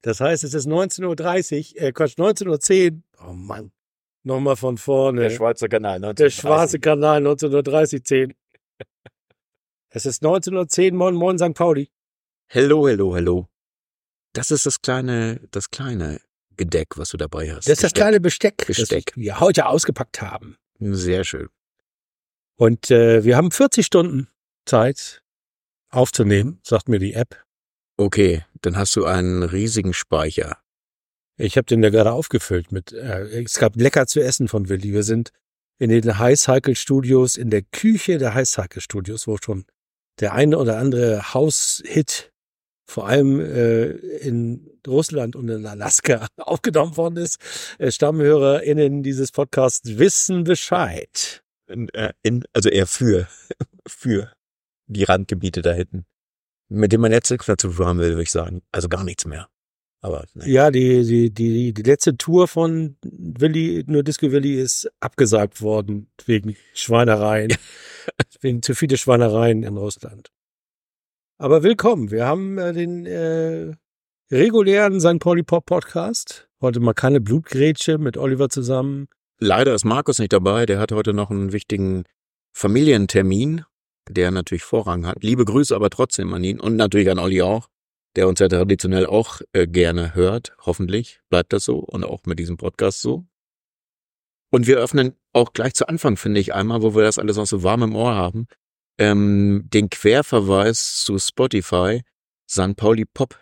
Das heißt, es ist 19.30 Uhr, äh, Quatsch, 19.10 Uhr. Oh Mann. Nochmal von vorne. Der Schweizer Kanal. Der schwarze Kanal 1930 10. Es ist 1910, moin, moin, St. Pauli. Hello, hello, hello. Das ist das kleine, das kleine Gedeck, was du dabei hast. Das ist das Gesteck. kleine Besteck, Besteck. das wir heute ausgepackt haben. Sehr schön. Und äh, wir haben 40 Stunden Zeit aufzunehmen, sagt mir die App. Okay, dann hast du einen riesigen Speicher. Ich habe den ja gerade aufgefüllt mit, äh, es gab lecker zu essen von Willi. Wir sind in den High Cycle Studios, in der Küche der High Cycle Studios, wo schon der eine oder andere House-Hit vor allem äh, in Russland und in Alaska aufgenommen worden ist. Äh, StammhörerInnen dieses Podcasts wissen Bescheid. In, äh, in, also eher für, für die Randgebiete da hinten. Mit dem man jetzt nichts mehr zu tun haben will, würde ich sagen. Also gar nichts mehr. Aber ne. Ja, die, die, die, die letzte Tour von Willi, nur Disco Willi, ist abgesagt worden wegen Schweinereien. wegen zu viele Schweinereien in Russland. Aber willkommen. Wir haben äh, den äh, regulären St. Pauli Pop Podcast. Heute mal keine Blutgrätsche mit Oliver zusammen. Leider ist Markus nicht dabei. Der hat heute noch einen wichtigen Familientermin, der natürlich Vorrang hat. Liebe Grüße aber trotzdem an ihn und natürlich an Olli auch, der uns ja traditionell auch äh, gerne hört. Hoffentlich bleibt das so und auch mit diesem Podcast so. Und wir öffnen auch gleich zu Anfang, finde ich, einmal, wo wir das alles noch so warm im Ohr haben, ähm, den Querverweis zu Spotify, St. Pauli Pop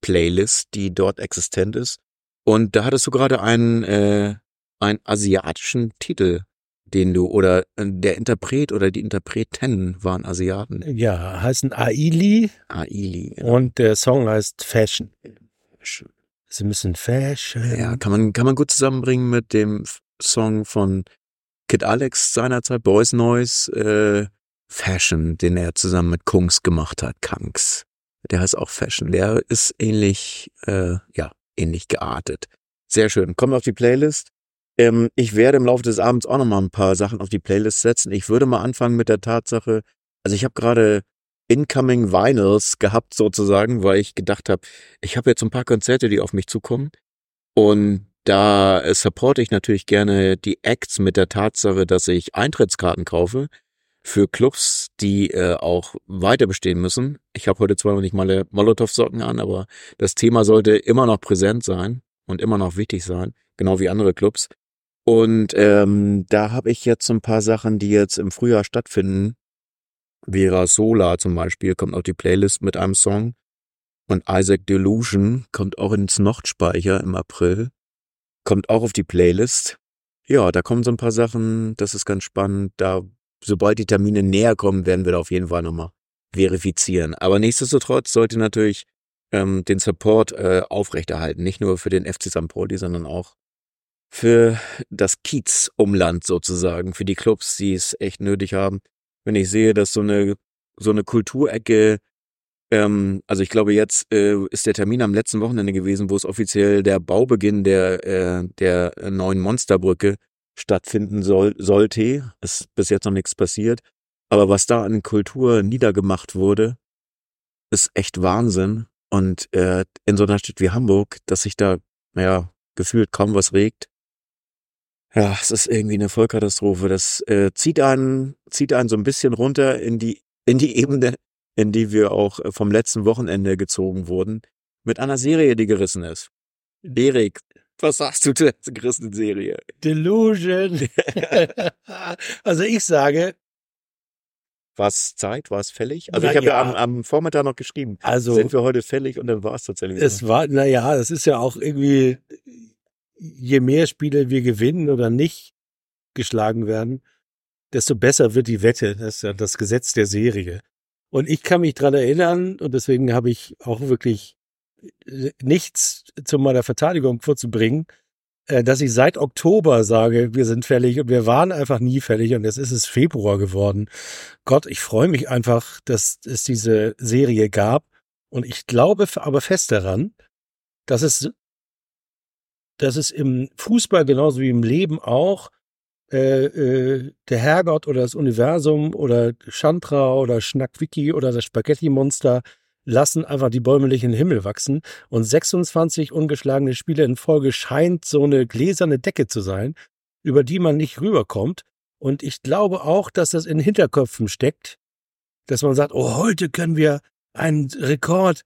Playlist, die dort existent ist. Und da hattest du gerade einen, äh, einen asiatischen Titel, den du, oder äh, der Interpret oder die Interpreten waren Asiaten. Ja, heißen Aili Aili. und der Song heißt Fashion. Ein bisschen Fashion. Ja, kann man, kann man gut zusammenbringen mit dem Song von Kid Alex seinerzeit, Boys Noise, äh, Fashion, den er zusammen mit Kungs gemacht hat, Kanks. Der heißt auch Fashion. Der ist ähnlich, äh, ja, ähnlich geartet. Sehr schön. Kommt auf die Playlist. Ähm, ich werde im Laufe des Abends auch noch mal ein paar Sachen auf die Playlist setzen. Ich würde mal anfangen mit der Tatsache, also ich habe gerade Incoming Vinyls gehabt sozusagen, weil ich gedacht habe, ich habe jetzt ein paar Konzerte, die auf mich zukommen. Und da äh, supporte ich natürlich gerne die Acts mit der Tatsache, dass ich Eintrittskarten kaufe für Clubs, die äh, auch weiter bestehen müssen. Ich habe heute zwar noch nicht mal Molotow-Socken an, aber das Thema sollte immer noch präsent sein und immer noch wichtig sein, genau wie andere Clubs. Und ähm, da habe ich jetzt so ein paar Sachen, die jetzt im Frühjahr stattfinden. Vera Sola zum Beispiel kommt auf die Playlist mit einem Song. Und Isaac Delusion kommt auch ins Nordspeicher im April. Kommt auch auf die Playlist. Ja, da kommen so ein paar Sachen, das ist ganz spannend. Da, sobald die Termine näher kommen, werden wir da auf jeden Fall nochmal verifizieren. Aber nichtsdestotrotz sollte natürlich ähm, den Support äh, aufrechterhalten. Nicht nur für den FC St. Pauli, sondern auch für das Kiez-Umland sozusagen, für die Clubs, die es echt nötig haben. Wenn ich sehe, dass so eine, so eine Kulturecke, ähm, also ich glaube, jetzt äh, ist der Termin am letzten Wochenende gewesen, wo es offiziell der Baubeginn der, äh, der neuen Monsterbrücke stattfinden soll, sollte. Ist bis jetzt noch nichts passiert. Aber was da an Kultur niedergemacht wurde, ist echt Wahnsinn. Und äh, in so einer Stadt wie Hamburg, dass sich da, naja, gefühlt kaum was regt. Ja, es ist irgendwie eine Vollkatastrophe. Das äh, zieht einen, zieht einen so ein bisschen runter in die, in die Ebene, in die wir auch äh, vom letzten Wochenende gezogen wurden. Mit einer Serie, die gerissen ist. Erik, was sagst du zur gerissenen Serie? Delusion. also ich sage, War es Zeit? War es fällig? Also ich habe ja, ja. am, am Vormittag noch geschrieben. also Sind wir heute fällig? Und dann war es tatsächlich es war, naja, das ist ja auch irgendwie, je mehr Spiele wir gewinnen oder nicht geschlagen werden, desto besser wird die Wette. Das ist ja das Gesetz der Serie. Und ich kann mich dran erinnern, und deswegen habe ich auch wirklich äh, nichts zu meiner Verteidigung vorzubringen, äh, dass ich seit Oktober sage, wir sind fällig und wir waren einfach nie fällig und jetzt ist es Februar geworden. Gott, ich freue mich einfach, dass es diese Serie gab und ich glaube aber fest daran, dass es, dass es im Fußball genauso wie im Leben auch äh, äh, der Herrgott oder das Universum oder Chantra oder Schnackwiki oder das Spaghetti-Monster lassen einfach die Bäume nicht in den Himmel wachsen. Und 26 ungeschlagene Spiele in Folge scheint so eine gläserne Decke zu sein, über die man nicht rüberkommt. Und ich glaube auch, dass das in Hinterköpfen steckt, dass man sagt, oh, heute können wir einen Rekord.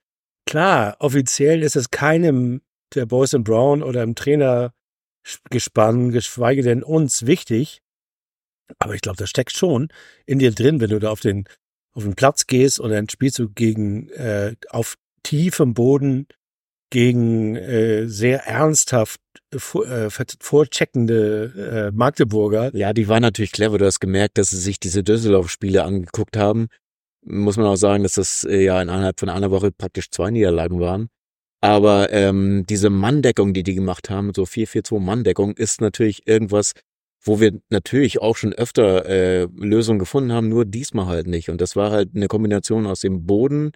Klar, offiziell ist es keinem der Boys and Brown oder im Trainergespann, geschweige denn uns wichtig. Aber ich glaube, das steckt schon in dir drin, wenn du da auf den, auf den Platz gehst dann spielst du gegen, äh, auf tiefem Boden gegen äh, sehr ernsthaft äh, vorcheckende äh, Magdeburger. Ja, die waren natürlich clever. Du hast gemerkt, dass sie sich diese Düsseldorf-Spiele angeguckt haben. Muss man auch sagen, dass das äh, ja innerhalb von einer Woche praktisch zwei Niederlagen waren. Aber ähm, diese Manndeckung, die die gemacht haben, so 4-4-2 Manndeckung, ist natürlich irgendwas, wo wir natürlich auch schon öfter äh, Lösungen gefunden haben, nur diesmal halt nicht. Und das war halt eine Kombination aus dem Boden,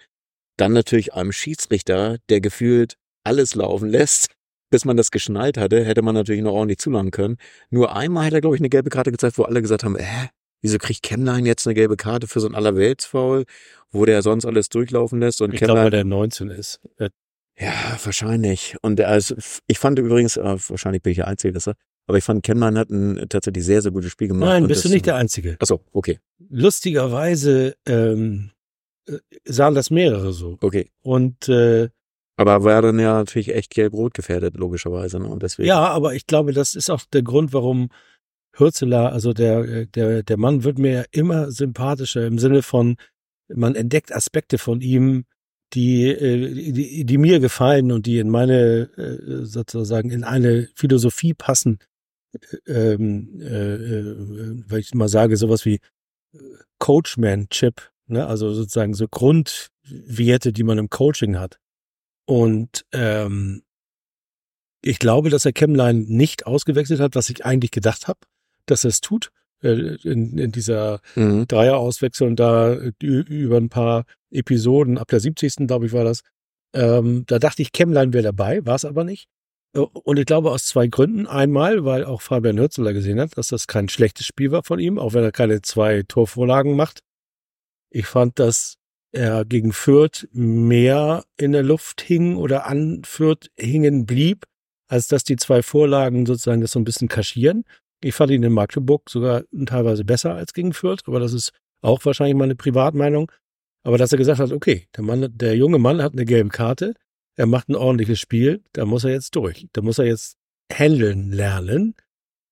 dann natürlich einem Schiedsrichter, der gefühlt alles laufen lässt, bis man das geschnallt hatte, hätte man natürlich noch ordentlich zulangen können. Nur einmal hat er, glaube ich, eine gelbe Karte gezeigt, wo alle gesagt haben, äh, wieso kriegt Kemlein jetzt eine gelbe Karte für so ein Allerweltsfoul, wo der sonst alles durchlaufen läszt und ich glaube, weil der 19 ist. Ja, wahrscheinlich. Und also, ich fand übrigens, äh, wahrscheinlich bin ich der Einzige, dass er, aber ich fand, Kemlein hat ein tatsächlich sehr, sehr gutes Spiel gemacht. Nein, bist du nicht der Einzige. Achso, okay. Lustigerweise ähm, äh, sahen das mehrere so. Okay. Und äh, aber war dann ja natürlich echt gelb-rot gefährdet, logischerweise. Ne? Und deswegen. Ja, aber ich glaube, das ist auch der Grund, warum Hürzeler, also der, der, der Mann wird mir immer sympathischer im Sinne von, man entdeckt Aspekte von ihm, die, äh, die, die mir gefallen und die in meine, äh, sozusagen, in eine Philosophie passen. Ähm, äh, äh, weil ich mal sage, sowas wie Coachman-Chip, ne? also sozusagen so Grundwerte, die man im Coaching hat. Und ähm, ich glaube, dass er Chemline nicht ausgewechselt hat, was ich eigentlich gedacht habe, dass er es tut. Äh, in, in dieser mhm. Dreier-Auswechslung da über ein paar Episoden, ab der 70. glaube ich war das. Ähm, da dachte ich, Chemline wäre dabei, war es aber nicht. Äh, und ich glaube aus zwei Gründen. Einmal, weil auch Fabian Hürzeler gesehen hat, dass das kein schlechtes Spiel war von ihm, auch wenn er keine zwei Torvorlagen macht. Ich fand, dass er gegen Fürth mehr in der Luft hing oder an Fürth hingen blieb, als dass die zwei Vorlagen sozusagen das so ein bisschen kaschieren. Ich fand ihn in Magdeburg sogar teilweise besser als gegen Fürth, aber das ist auch wahrscheinlich meine Privatmeinung. Aber dass er gesagt hat, okay, der Mann, der junge Mann hat eine gelbe Karte, er macht ein ordentliches Spiel, da muss er jetzt durch. Da muss er jetzt handeln lernen.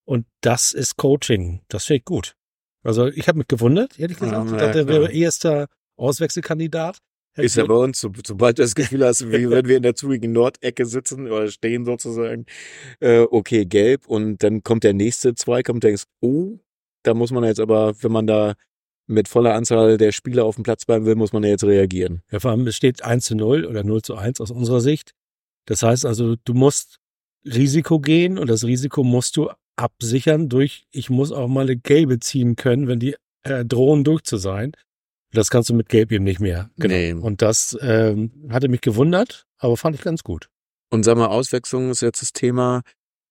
Und das ist Coaching. Das finde ich gut. Also ich habe mich gewundert, ehrlich gesagt. Ja, ich dachte, er wäre erster Auswechselkandidat. Ist ja bei uns, so, sobald du das Gefühl hast, wie wenn wir in der zurigen Nordecke sitzen oder stehen sozusagen, äh, okay, gelb und dann kommt der nächste Zweikampf und denkst, oh, da muss man jetzt aber, wenn man da mit voller Anzahl der Spieler auf dem Platz bleiben will, muss man ja jetzt reagieren. Ja, vor allem, es steht 1 zu 0 oder 0 zu 1 aus unserer Sicht. Das heißt also, du musst Risiko gehen und das Risiko musst du absichern durch, ich muss auch mal eine gelbe ziehen können, wenn die äh, drohen durch zu sein. Das kannst du mit Gelb eben nicht mehr. Genau. Nee. Und das ähm, hatte mich gewundert, aber fand ich ganz gut. Und sag mal, Auswechslung ist jetzt das Thema.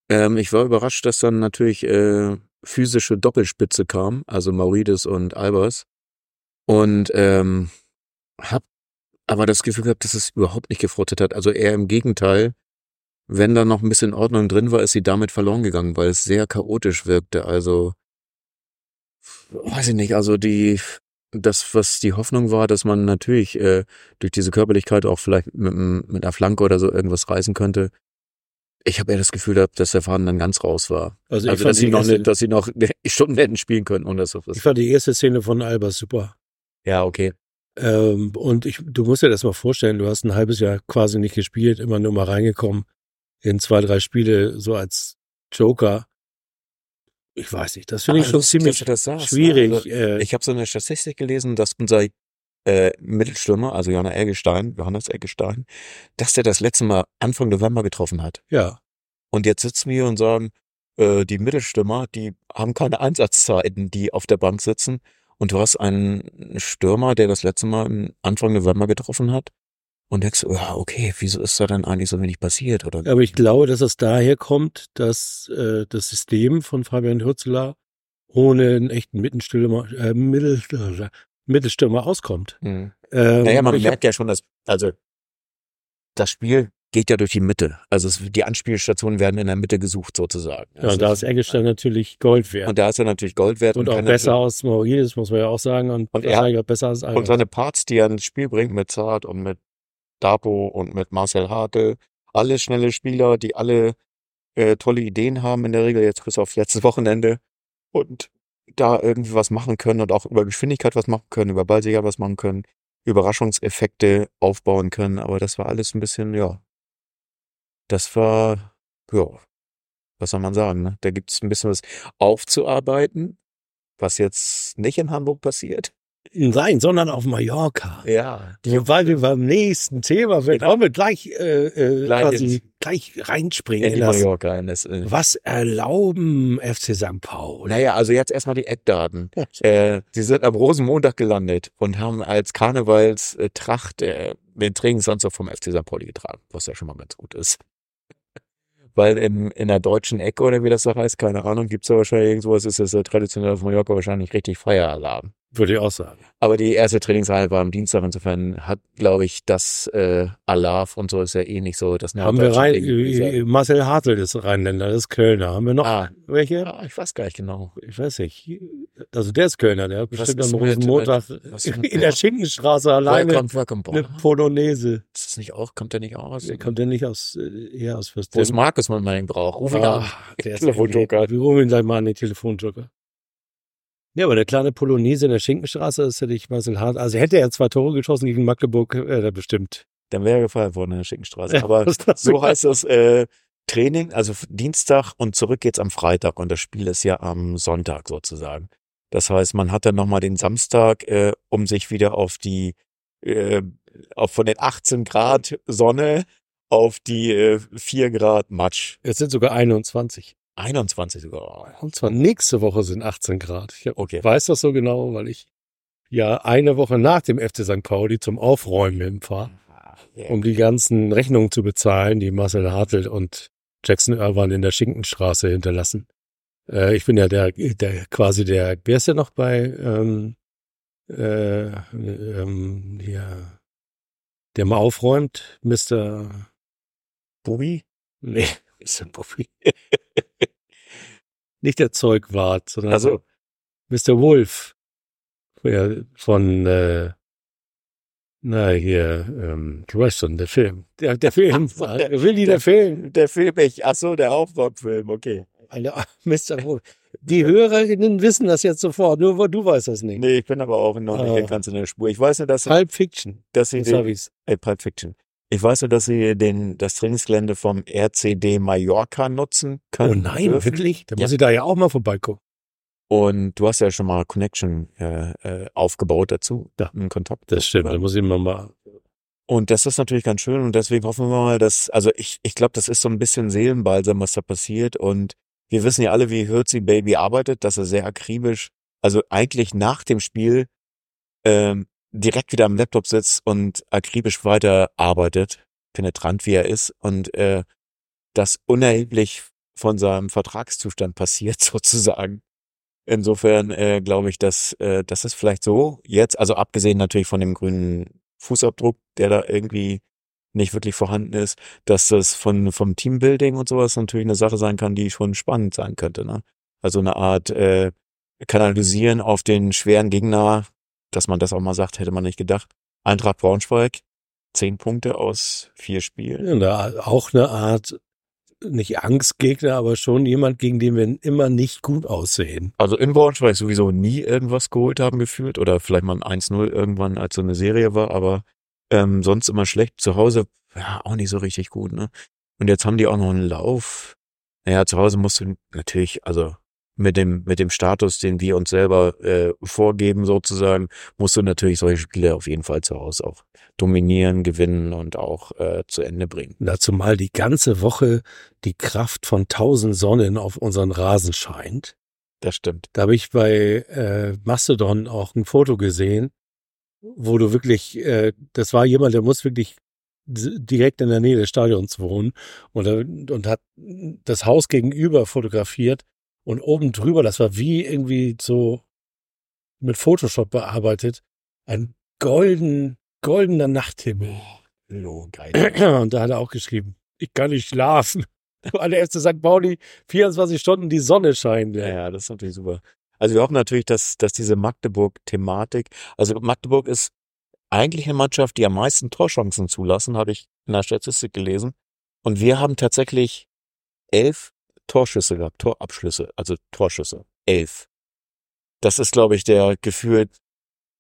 Ähm, ich war überrascht, dass dann natürlich äh, physische Doppelspitze kam, also Maurides und Albers. Und ähm, hab aber das Gefühl gehabt, dass es überhaupt nicht gefrottet hat. Also eher im Gegenteil. Wenn da noch ein bisschen Ordnung drin war, ist sie damit verloren gegangen, weil es sehr chaotisch wirkte. Also weiß ich nicht, also die das, was die Hoffnung war, dass man natürlich äh, durch diese Körperlichkeit auch vielleicht mit, mit einer Flanke oder so irgendwas reißen könnte. Ich habe eher das Gefühl gehabt, dass der Faden dann ganz raus war. Also, also dass sie noch, erste, dass sie noch Stunden hätten spielen können, ohne das. Ich fand die erste Szene von Alba super. Ja, okay. Ähm, und ich, du musst dir das mal vorstellen, du hast ein halbes Jahr quasi nicht gespielt, immer nur mal reingekommen in zwei, drei Spiele so als Joker ich weiß nicht, das finde ich schon ziemlich sagst, schwierig. Also, äh, ich habe so eine Statistik gelesen, dass unser äh, Mittelstürmer, also Johannes Eggestein, Johannes Eggestein, dass der das letzte Mal Anfang November getroffen hat. Ja. Und jetzt sitzen wir und sagen, äh, die Mittelstürmer, die haben keine Einsatzzeiten, die auf der Bank sitzen. Und du hast einen Stürmer, der das letzte Mal Anfang November getroffen hat und denkst, ja, okay, wieso ist da dann eigentlich so wenig passiert? Oder? Aber ich glaube, dass es daher kommt, dass äh, das System von Fabian Hürzeler ohne einen echten Mittelstürmer, äh, Mittel, Mittelstürmer auskommt. Mhm. Ähm, Naja, man hab- merkt ja schon, dass, also, das Spiel geht ja durch die Mitte. Also es, die Anspielstationen werden in der Mitte gesucht sozusagen. ja, Also und da ist Eggestein natürlich Gold wert. und da ist er natürlich Gold wert Und auch kann besser als Maurides, muss man ja auch sagen. Und, Und er- wahrscheinlich auch besser als Und Albert. seine Parts, die er ins Spiel bringt mit Zart und mit Dapo und mit Marcel Hartl, alle schnelle Spieler, die alle äh, tolle Ideen haben in der Regel, jetzt bis auf letztes Wochenende und da irgendwie was machen können und auch über Geschwindigkeit was machen können, über Ballsicherheit was machen können, Überraschungseffekte aufbauen können, aber das war alles ein bisschen, ja, das war, ja, was soll man sagen, ne? Da gibt es ein bisschen was aufzuarbeiten, was jetzt nicht in Hamburg passiert. Nein, sondern auf Mallorca. Ja. Weil wir beim nächsten Thema, wir wollen wir gleich, äh, äh, Gleich quasi gleich reinspringen. In In die Mallorca. In das, äh, was erlauben FC St. Pauli? naja, also jetzt erstmal die Eckdaten. Äh, sie sind am Rosenmontag gelandet und haben als Karnevalstracht äh, den Trainingsanzug vom FC St. Pauli getragen, was ja schon mal ganz gut ist. Weil im, in der deutschen Ecke oder wie das da heißt, keine Ahnung, gibt's da wahrscheinlich irgendwas, ist das traditionell auf Mallorca wahrscheinlich richtig Feieralarm. Würde ich auch sagen. Aber die erste Trainingseinheit war am Dienstag, insofern hat, glaube ich, das äh, Alarv und so ist ja eh nicht so. Das Haben wir rein, Ding, gesagt. äh, Marcel Hartl ist Rheinländer, das ist Kölner. Haben wir noch Ah, welche? ja, ich weiß gar nicht genau. Ich weiß nicht. Also der ist Kölner, der hat bestimmt am Rosenmontag in der Schinkenstraße alleine Welcome, welcome, eine. Polonaise. Ist das nicht auch, kommt der nicht aus? Kommt der nicht aus, äh, eher aus Wo ist? Markus, man ihn braucht? Ruf ihn an. Ah, der ist Telefonjoker. Wir rufen ihn gleich mal an den Telefonjoker. Ja, aber der kleine Polonaise in der Schinkenstraße, das hätte ich Marcel Hart. Also hätte er zwei Tore geschossen gegen Magdeburg, wäre er bestimmt. Dann wäre er gefeiert worden in der Schinkenstraße. Aber das so heißt das äh, Training, also Dienstag und zurück geht's am Freitag und das Spiel ist ja am Sonntag sozusagen. Das heißt, man hat dann nochmal den Samstag, äh, um sich wieder auf die, äh, auf von den 18 Grad Sonne auf die äh, 4 Grad Matsch. Es sind sogar 21. 21 sogar. Und zwar nächste Woche sind 18 Grad. Ich Okay. weiß das so genau, weil ich ja eine Woche nach dem FC St. Pauli zum Aufräumen hinfahre, Ja. um die ganzen Rechnungen zu bezahlen, die Marcel Hartl und Jackson Irwan in der Schinkenstraße hinterlassen. Äh, ich bin ja der, der quasi der, wer ist der noch bei ähm, äh, ähm, der, der mal aufräumt, Mr. Bubi? Nee, Mr. Buffy. Nicht der Zeugwart, sondern Also, Mr. Wolf. Von, äh, na, hier, ähm, du weißt schon, der Film. Der, der Film. Ach, der- Willi, der, Film. der Film, ich, ach so, der Aufräumfilm, okay. Alter, Mr. Wolf. Die Hörerinnen wissen das jetzt sofort, nur du weißt das nicht. Nee, ich bin aber auch noch nicht Ah. ganz in der Spur. Ich weiß nur, dass, Pulp Fiction. dass sie Das hab den, ich's. äh, Pulp Fiction. Ich weiß nur, dass sie den, das Trainingsgelände vom RCD Mallorca nutzen Oh können. nein, dürfen. wirklich? Da Ja. muss ich da ja auch mal vorbeigucken. Und du hast ja schon mal Connection äh, äh, aufgebaut dazu. Ja. Einen Kontakt. Das stimmt, da muss ich mal mal. Und das ist natürlich ganz schön und deswegen hoffen wir mal, dass, also ich, ich glaube, das ist so ein bisschen Seelenbalsam, was da passiert und wir wissen ja alle, wie Hirzi Baby arbeitet, dass er sehr akribisch, also eigentlich nach dem Spiel ähm, direkt wieder am Laptop sitzt und akribisch weiter arbeitet, penetrant wie er ist und äh, das unerheblich von seinem Vertragszustand passiert sozusagen. Insofern äh, glaube ich, dass äh, das ist vielleicht so jetzt, also abgesehen natürlich von dem grünen Fußabdruck, der da irgendwie nicht wirklich vorhanden ist, dass das von vom Teambuilding und sowas natürlich eine Sache sein kann, die schon spannend sein könnte. Ne? Also eine Art äh, kanalisieren auf den schweren Gegner, dass man das auch mal sagt, hätte man nicht gedacht. Eintracht Braunschweig, zehn Punkte aus vier Spielen. Ja, da auch eine Art, nicht Angstgegner, aber schon jemand, gegen den wir immer nicht gut aussehen. Also in Braunschweig sowieso nie irgendwas geholt haben gefühlt oder vielleicht mal ein 1-0 irgendwann, als so eine Serie war, aber ähm, sonst immer schlecht. Zu Hause ja auch nicht so richtig gut, ne? Und jetzt haben die auch noch einen Lauf. Naja, zu Hause musst du natürlich, also mit dem mit dem Status, den wir uns selber äh, vorgeben sozusagen, musst du natürlich solche Spiele auf jeden Fall zu Hause auch dominieren, gewinnen und auch äh, zu Ende bringen. Dazu mal die ganze Woche die Kraft von tausend Sonnen auf unseren Rasen scheint. Das stimmt. Da habe ich bei äh, Mastodon auch ein Foto gesehen, wo du wirklich, äh, das war jemand, der muss wirklich direkt in der Nähe des Stadions wohnen und, er- und hat das Haus gegenüber fotografiert Und oben drüber, das war wie irgendwie so mit Photoshop bearbeitet, ein golden, goldener Nachthimmel. Oh, geil. Und da hat er auch geschrieben, ich kann nicht schlafen. Weil der erste St. Pauli 24 Stunden die Sonne scheint. Ja, ja, das ist natürlich super. Also wir hoffen natürlich, dass, dass diese Magdeburg-Thematik, also Magdeburg ist eigentlich eine Mannschaft, die am meisten Torchancen zulassen, habe ich in der Statistik gelesen. Und wir haben tatsächlich elf Torschüsse gehabt, Torabschlüsse, also Torschüsse. Elf. Das ist, glaube ich, der gefühlt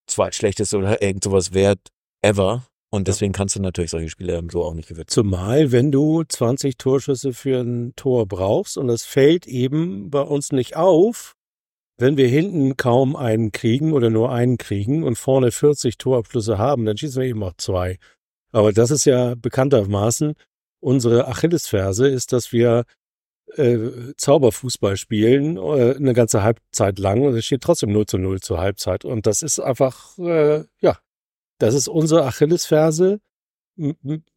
zweitschlechteste oder irgend sowas wert ever. Und deswegen kannst du natürlich solche Spiele so auch nicht gewinnen. Zumal, wenn du 20 Torschüsse für ein Tor brauchst und das fällt eben bei uns nicht auf, wenn wir hinten kaum einen kriegen oder nur einen kriegen und vorne 40 Torabschlüsse haben, dann schießen wir eben auch zwei. Aber das ist ja bekanntermaßen unsere Achillesferse, ist, dass wir äh, Zauberfußball spielen, äh, eine ganze Halbzeit lang und es steht trotzdem 0 zu 0 zur Halbzeit. Und das ist einfach, äh, ja, das ist unsere Achillesferse.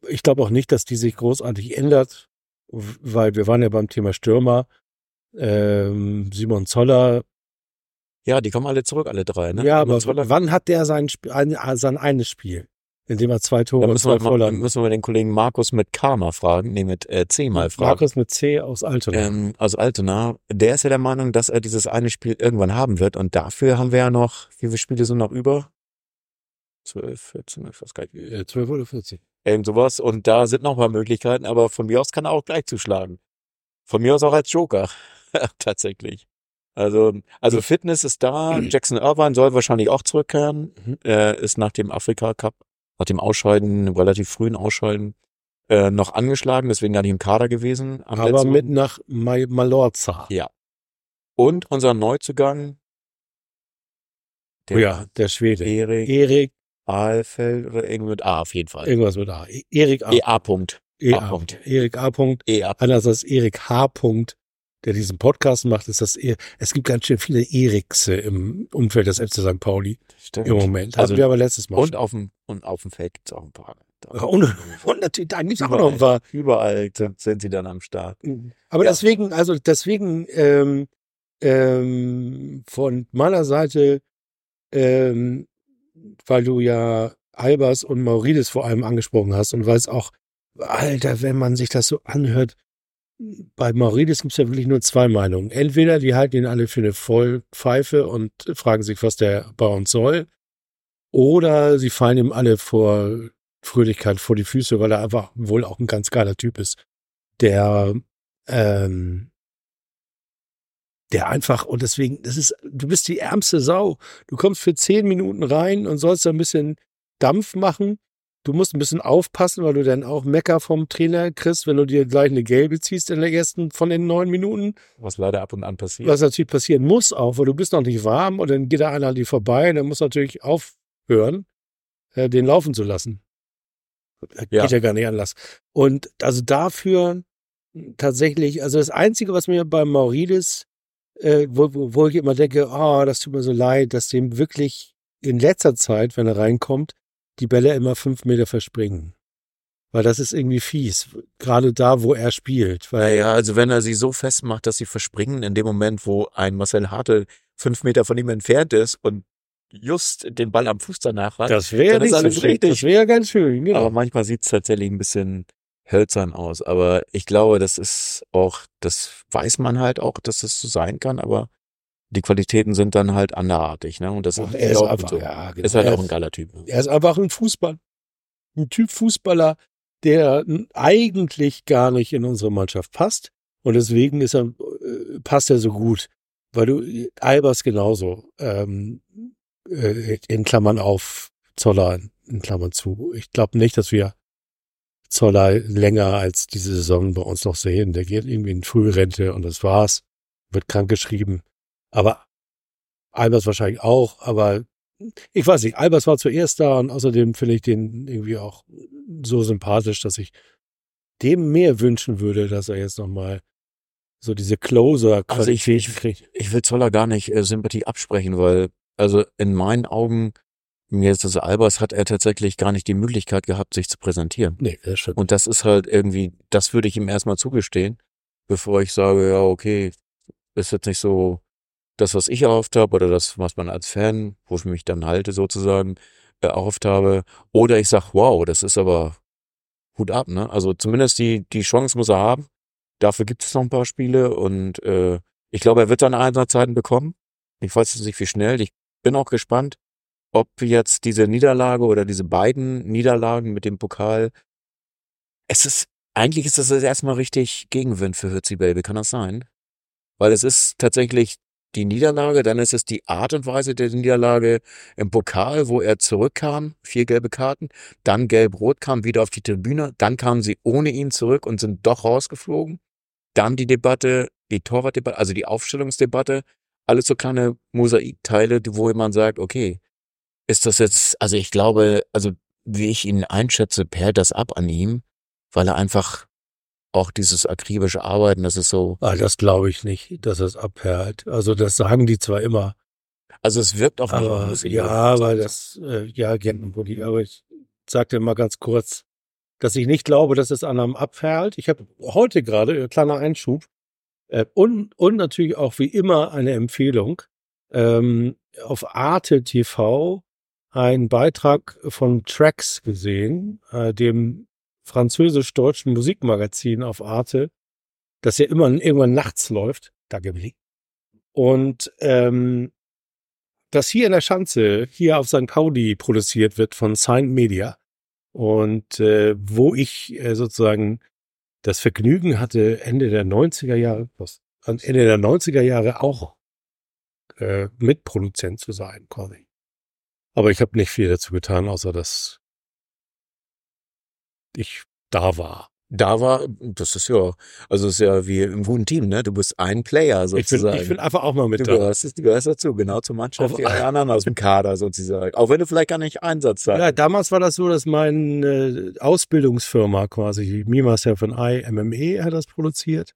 Ich glaube auch nicht, dass die sich großartig ändert, weil wir waren ja beim Thema Stürmer. Ähm, Simon Zoller. Ja, die kommen alle zurück, alle drei, ne? Ja, aber Zoller. wann hat der sein, Sp ein, sein eines Spiel? Indem er zwei Tore und zwei Vorlagen. müssen wir den Kollegen Markus mit K mal fragen, nee, mit äh, C mal fragen. Markus mit C aus Altona. Ähm, aus Altona. Der ist ja der Meinung, dass er dieses eine Spiel irgendwann haben wird und dafür haben wir ja noch, wie viele Spiele sind noch über? 12, 14, ich weiß gar nicht. 12 oder 14. Irgend sowas. Und da sind noch ein paar Möglichkeiten, aber von mir aus kann er auch gleich zuschlagen. Von mir aus auch als Joker. Tatsächlich. Also, also Fitness ist da. Jackson Irvine soll wahrscheinlich auch zurückkehren. Mhm. Er ist nach dem Afrika Cup, nach dem Ausscheiden, relativ frühen Ausscheiden, äh, noch angeschlagen, deswegen gar nicht im Kader gewesen. Aber mit nach Malorza. Ja. Und unser Neuzugang. Der, oh ja, der Schwede. Erik. Erik Aalfeld oder irgendwas mit A auf jeden Fall. Irgendwas mit A. E- Erik A. EA. -Punkt. EA. A. -Punkt. Erik A. -Punkt. EA. Anders als Erik H. -Punkt, der diesen Podcast macht, ist das eher, es gibt ganz schön viele Eriks im Umfeld des FC St. Pauli. Stimmt. Im Moment. Also, wir aber letztes Mal. Und auf dem, und auf dem Feld gibt's auch ein paar. Und, und natürlich, da gibt's auch noch ein paar. Überall sind sie dann am Start. Aber ja. deswegen, also deswegen, ähm, ähm, von meiner Seite, ähm, weil du ja Albers und Maurides vor allem angesprochen hast und weil es auch, Alter, wenn man sich das so anhört, bei Maurides gibt es ja wirklich nur zwei Meinungen. Entweder die halten ihn alle für eine Vollpfeife und fragen sich, was der bei uns soll, oder sie fallen ihm alle vor Fröhlichkeit vor die Füße, weil er einfach wohl auch ein ganz geiler Typ ist, der ähm, der einfach, und deswegen, das ist, du bist die ärmste Sau. Du kommst für zehn Minuten rein und sollst da ein bisschen Dampf machen. Du musst ein bisschen aufpassen, weil du dann auch Mecker vom Trainer kriegst, wenn du dir gleich eine gelbe ziehst in der ersten von den neun Minuten. Was leider ab und an passiert. Was natürlich passieren muss auch, weil du bist noch nicht warm und dann geht da einer an dir vorbei und dann muss natürlich aufhören, äh, den laufen zu lassen. Ja. Geht ja gar nicht anders. Und also dafür tatsächlich, also das Einzige, was mir bei Maurides äh, wo, wo ich immer denke, oh, das tut mir so leid, dass dem wirklich in letzter Zeit, wenn er reinkommt, die Bälle immer fünf Meter verspringen. Weil das ist irgendwie fies. Gerade da, wo er spielt. Weil ja, also wenn er sie so festmacht, dass sie verspringen, in dem Moment, wo ein Marcel Hartel fünf Meter von ihm entfernt ist und just den Ball am Fuß danach hat, das wäre nicht so richtig. Das wäre ganz schön, genau. Aber manchmal sieht es tatsächlich ein bisschen hölzern aus. Aber ich glaube, das ist auch, das weiß man halt auch, dass das so sein kann, aber die Qualitäten sind dann halt anderartig, ne? Und das Ach, er ist, einfach, so. ja, genau. ist halt er auch ein geiler Typ. Ne? Er ist einfach ein Fußball. Ein Typ Fußballer, der eigentlich gar nicht in unsere Mannschaft passt. Und deswegen ist er, äh, passt er so gut. Weil du, Albers genauso, ähm, äh, in Klammern auf, Zoller in Klammern zu. Ich glaube nicht, dass wir Zoller länger als diese Saison bei uns noch sehen. Der geht irgendwie in Frührente und das war's. Wird krank geschrieben. Aber Albers wahrscheinlich auch, aber ich weiß nicht, Albers war zuerst da und außerdem finde ich den irgendwie auch so sympathisch, dass ich dem mehr wünschen würde, dass er jetzt nochmal so diese Closer-Qualität also ich, ich, kriegt. Ich will Zoller gar nicht äh, Sympathie absprechen, weil also in meinen Augen mir ist das Albers hat er tatsächlich gar nicht die Möglichkeit gehabt, sich zu präsentieren. Nee, das stimmt. Und das ist halt irgendwie, das würde ich ihm erstmal zugestehen, bevor ich sage, ja, okay, ist jetzt nicht so das, was ich erhofft habe oder das, was man als Fan, wo ich mich dann halte sozusagen, erhofft habe. Oder ich sag, wow, das ist aber Hut ab, ne? Also zumindest die, die Chance muss er haben. Dafür gibt es noch ein paar Spiele und äh, ich glaube, er wird seine Einsatzzeiten bekommen. Ich weiß jetzt nicht, wie schnell. Ich bin auch gespannt, ob jetzt diese Niederlage oder diese beiden Niederlagen mit dem Pokal, es ist, eigentlich ist das erstmal richtig Gegenwind für Hürzi Baby, kann das sein? Weil es ist tatsächlich die Niederlage, dann ist es die Art und Weise der Niederlage im Pokal, wo er zurückkam, vier gelbe Karten, dann gelb-rot kam wieder auf die Tribüne, dann kamen sie ohne ihn zurück und sind doch rausgeflogen. Dann die Debatte, die Torwartdebatte, also die Aufstellungsdebatte, alles so kleine Mosaikteile, wo man sagt, okay, ist das jetzt, also ich glaube, also wie ich ihn einschätze, perlt das ab an ihm, weil er einfach auch dieses akribische Arbeiten, das ist so. Ah, das glaube ich nicht, dass es abperlt. Also das sagen die zwar immer. Also es wirkt auf mich aber, Ja, weil das, äh, ja, Gentenbully, aber ich sagte mal ganz kurz, dass ich nicht glaube, dass es an einem abperlt. Ich habe heute gerade, äh, kleiner Einschub, äh, und, und natürlich auch wie immer eine Empfehlung, ähm, auf Arte TV einen Beitrag von Tracks gesehen, äh, dem französisch-deutschen Musikmagazin auf Arte, das ja immer irgendwann nachts läuft. Da ich. Und ähm, das hier in der Schanze, hier auf St. Pauli produziert wird von Signed Media. Und äh, wo ich äh, sozusagen das Vergnügen hatte, Ende der 90er Jahre, was, Ende der 90er Jahre auch äh, Mitproduzent zu sein, quasi. Aber ich habe nicht viel dazu getan, außer dass ich da war. Da war, das ist ja, also ist ja wie im guten Team, ne? Du bist ein Player sozusagen. Ich bin, ich bin einfach auch mal mit du da. Gehörst, du gehörst dazu, genau zur Mannschaft, die anderen aus dem Kader sozusagen. Auch wenn du vielleicht gar nicht Einsatz hast. Ja, damals war das so, dass meine äh, Ausbildungsfirma quasi, Mima and I, MME, hat das produziert.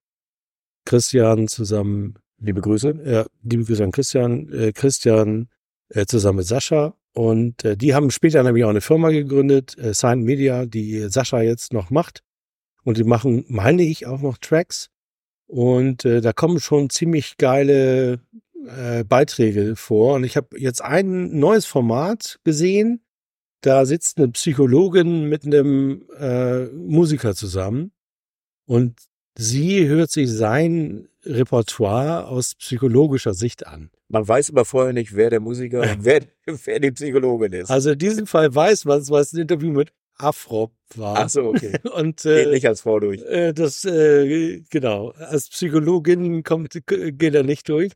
Christian zusammen. Liebe Grüße. Ja, liebe Grüße an Christian. Äh, Christian äh, zusammen mit Sascha und äh, die haben später nämlich auch eine Firma gegründet, äh, Signed Media, die Sascha jetzt noch macht. Und die machen, meine ich, auch noch Tracks. Und äh, da kommen schon ziemlich geile äh, Beiträge vor. Und ich habe jetzt ein neues Format gesehen. Da sitzt eine Psychologin mit einem äh, Musiker zusammen. Und sie hört sich sein Repertoire aus psychologischer Sicht an. Man weiß aber vorher nicht, wer der Musiker und wer, wer die Psychologin ist. Also in diesem Fall weiß man es, weil es ein Interview mit Afrop war. Ach so, okay. Und, äh, geht nicht als Frau durch. Äh, das, äh, genau. Als Psychologin kommt, geht er nicht durch.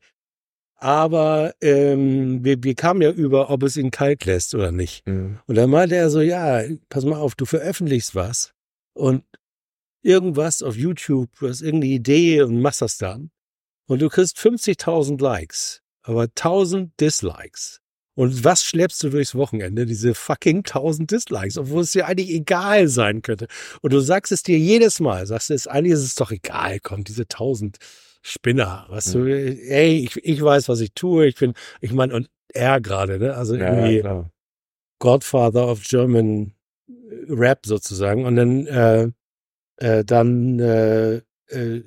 Aber ähm, wir, wir kamen ja über, ob es ihn kalt lässt oder nicht. Mhm. Und dann meinte er so, ja, pass mal auf, du veröffentlichst was und irgendwas auf YouTube, du hast irgendeine Idee und machst das dann. Und du kriegst 50.000 Likes aber 1000 Dislikes. Und was schleppst du durchs Wochenende? Diese fucking 1000 Dislikes, obwohl es dir eigentlich egal sein könnte. Und du sagst es dir jedes Mal, sagst du es, eigentlich ist es doch egal, komm, diese 1000 Spinner, was du, ey, ich, ich weiß, was ich tue, ich bin, ich meine, und er gerade, ne, also irgendwie ja, Godfather of German Rap sozusagen. Und dann, äh, äh, dann äh, äh,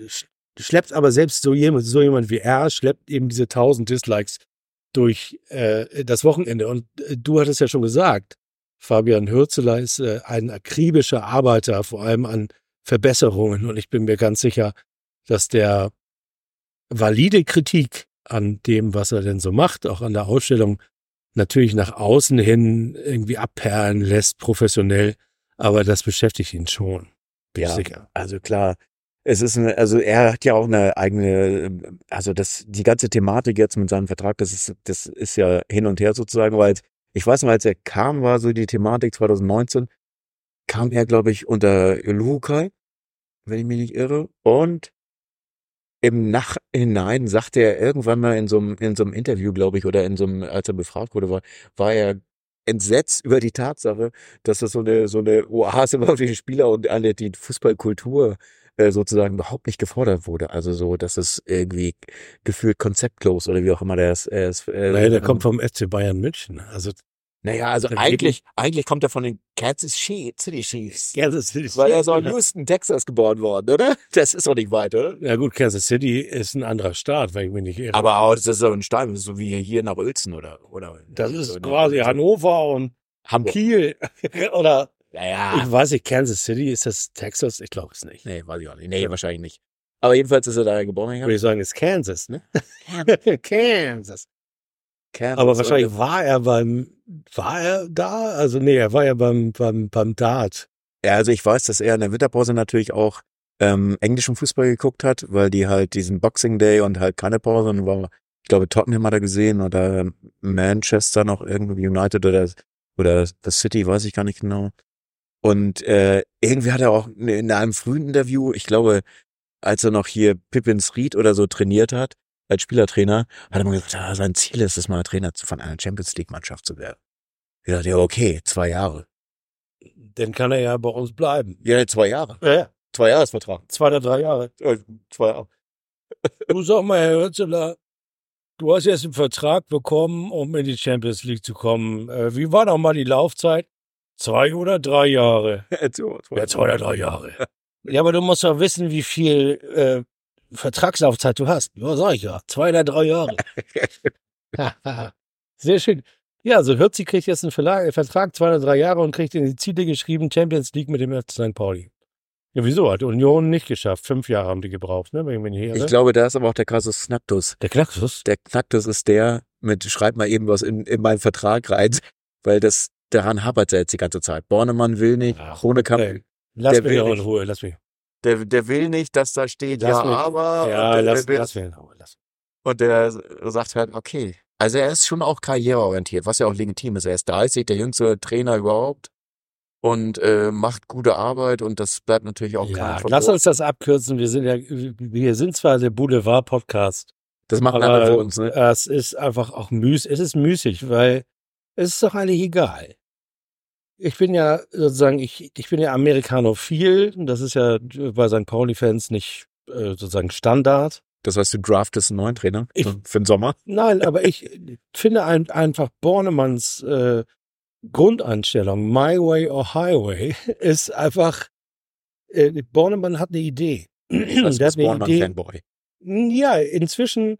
schleppt aber selbst so jemand, so jemand wie er, schleppt eben diese 1000 Dislikes durch äh, das Wochenende. Und äh, du hattest ja schon gesagt, Fabian Hürzeler ist äh, ein akribischer Arbeiter, vor allem an Verbesserungen. Und ich bin mir ganz sicher, dass der valide Kritik an dem, was er denn so macht, auch an der Ausstellung, natürlich nach außen hin irgendwie abperlen lässt, professionell. Aber das beschäftigt ihn schon. Ja, sicher. also klar, es ist eine, also er hat ja auch eine eigene, also das, die ganze Thematik jetzt mit seinem Vertrag, das ist, das ist ja hin und her sozusagen, weil ich weiß noch, als er kam, war so die Thematik 2019, kam er, glaube ich, unter Luhukai, wenn ich mich nicht irre, und im Nachhinein sagte er irgendwann mal in so einem, in so einem Interview, glaube ich, oder in so einem, als er befragt wurde, war, war er entsetzt über die Tatsache, dass das so eine, so eine Oase war für die Spieler und alle die Fußballkultur äh, sozusagen überhaupt nicht gefordert wurde. Also so, dass es irgendwie gefühlt konzeptlos oder wie auch immer der ist. Äh, naja, der kommt vom FC Bayern München. Also Naja, also eigentlich, eigentlich kommt er von den Kansas City Chiefs. Kansas City. Weil er ist auch in Houston, Texas geboren worden, oder? Das ist doch nicht weit, oder? Ja gut, Kansas City ist ein anderer Staat, wenn ich mich nicht irre. Aber auch, das ist so ein Stein, so wie hier nach Uelzen oder, oder. das so ist nach quasi Uelzen. Hannover und Hamburg. Kiel. Oder Naja. ich weiß nicht, Kansas City, ist das Texas? Ich glaube es nicht. Nee, weiß ich auch nicht. Nee, wahrscheinlich nicht. Aber jedenfalls ist er da geboren. Würde ich sagen, ist Kansas, ne? Kansas. Kansas. Aber wahrscheinlich war er beim, war er da? Also nee, er war ja beim, beim, beim Dart. Ja, also ich weiß, dass er in der Winterpause natürlich auch ähm, englischen Fußball geguckt hat, weil die halt diesen Boxing Day und halt keine Pause und war, ich glaube, Tottenham hat er gesehen oder Manchester noch irgendwie United oder oder The City, weiß ich gar nicht genau. Und äh, irgendwie hat er auch in einem frühen Interview, ich glaube, als er noch hier Pippins Ried oder so trainiert hat, als Spielertrainer, hat er mal gesagt, ja, sein Ziel ist es mal Trainer zu- von einer Champions League Mannschaft zu werden. Ich dachte, ja, okay, zwei Jahre. Dann kann er ja bei uns bleiben. Ja, zwei Jahre. Ja. Zwei Jahresvertrag. Zwei oder drei Jahre. Zwei Jahre. Du sag mal, Herr Hürzeler, du hast jetzt einen Vertrag bekommen, um in die Champions League zu kommen. Äh, wie war doch mal die Laufzeit? Zwei oder drei Jahre? So, Ja, zwei oder drei Jahre. Ja, aber du musst doch wissen, wie viel äh, Vertragslaufzeit du hast. Ja, sag ich ja. Zwei oder drei Jahre. Sehr schön. Ja, also Hürzi kriegt jetzt einen Verlag, Vertrag, zwei oder drei Jahre und kriegt in die Ziele geschrieben, Champions League mit dem FC St. Pauli. Ja, wieso? Hat Union nicht geschafft. Fünf Jahre haben die gebraucht, ne? Wenn ich. Ich glaube, da ist aber auch der Kasus Knacktus. Der Knacktus? Der Knacktus ist der mit, schreib mal eben was in, in meinen Vertrag rein, weil das, daran hapert er jetzt die ganze Zeit. Bornemann will nicht, Ach, Honekamp, Ey, Lass der mich will doch in nicht. Ruhe, lass mich. der, der will nicht, dass da steht, Lass ja, mich- aber, Ja, und, der, lass, der, lass mich in Ruhe. Lass. und der sagt halt, okay. Also er ist schon auch karriereorientiert, was ja auch legitim ist. Er ist 30, der jüngste Trainer überhaupt und äh, macht gute Arbeit und das bleibt natürlich auch Ja, kein lass uns das abkürzen. Wir sind ja, wir sind zwar der Boulevard-Podcast, Das machen aber alle für uns, ne? es ist einfach auch müß, es ist müßig, weil es ist doch eigentlich egal. Ich bin ja sozusagen, ich, ich bin ja Amerikanophil. Das ist ja bei St. Pauli-Fans nicht äh, sozusagen Standard. Das heißt, du draftest einen neuen Trainer Ich- für den Sommer. Nein, aber ich finde ein, einfach Bornemanns äh, Grundeinstellung, My Way or Highway, ist einfach, äh, Bornemann hat eine Idee. Das Der hat ist eine Idee. Bornemann-Fanboy. Ja, inzwischen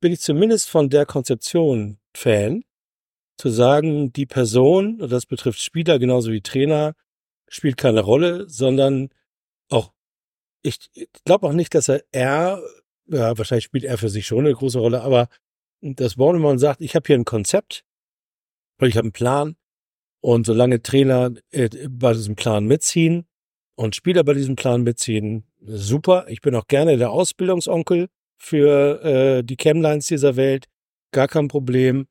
bin ich zumindest von der Konzeption Fan, zu sagen, die Person, das betrifft Spieler genauso wie Trainer, spielt keine Rolle, sondern auch, ich glaube auch nicht, dass er, er, ja, wahrscheinlich spielt er für sich schon eine große Rolle, aber dass Bornemann sagt, ich habe hier ein Konzept, ich habe einen Plan, und solange Trainer äh, bei diesem Plan mitziehen und Spieler bei diesem Plan mitziehen, super. Ich bin auch gerne der Ausbildungsonkel für äh, die Chemlines dieser Welt, gar kein Problem.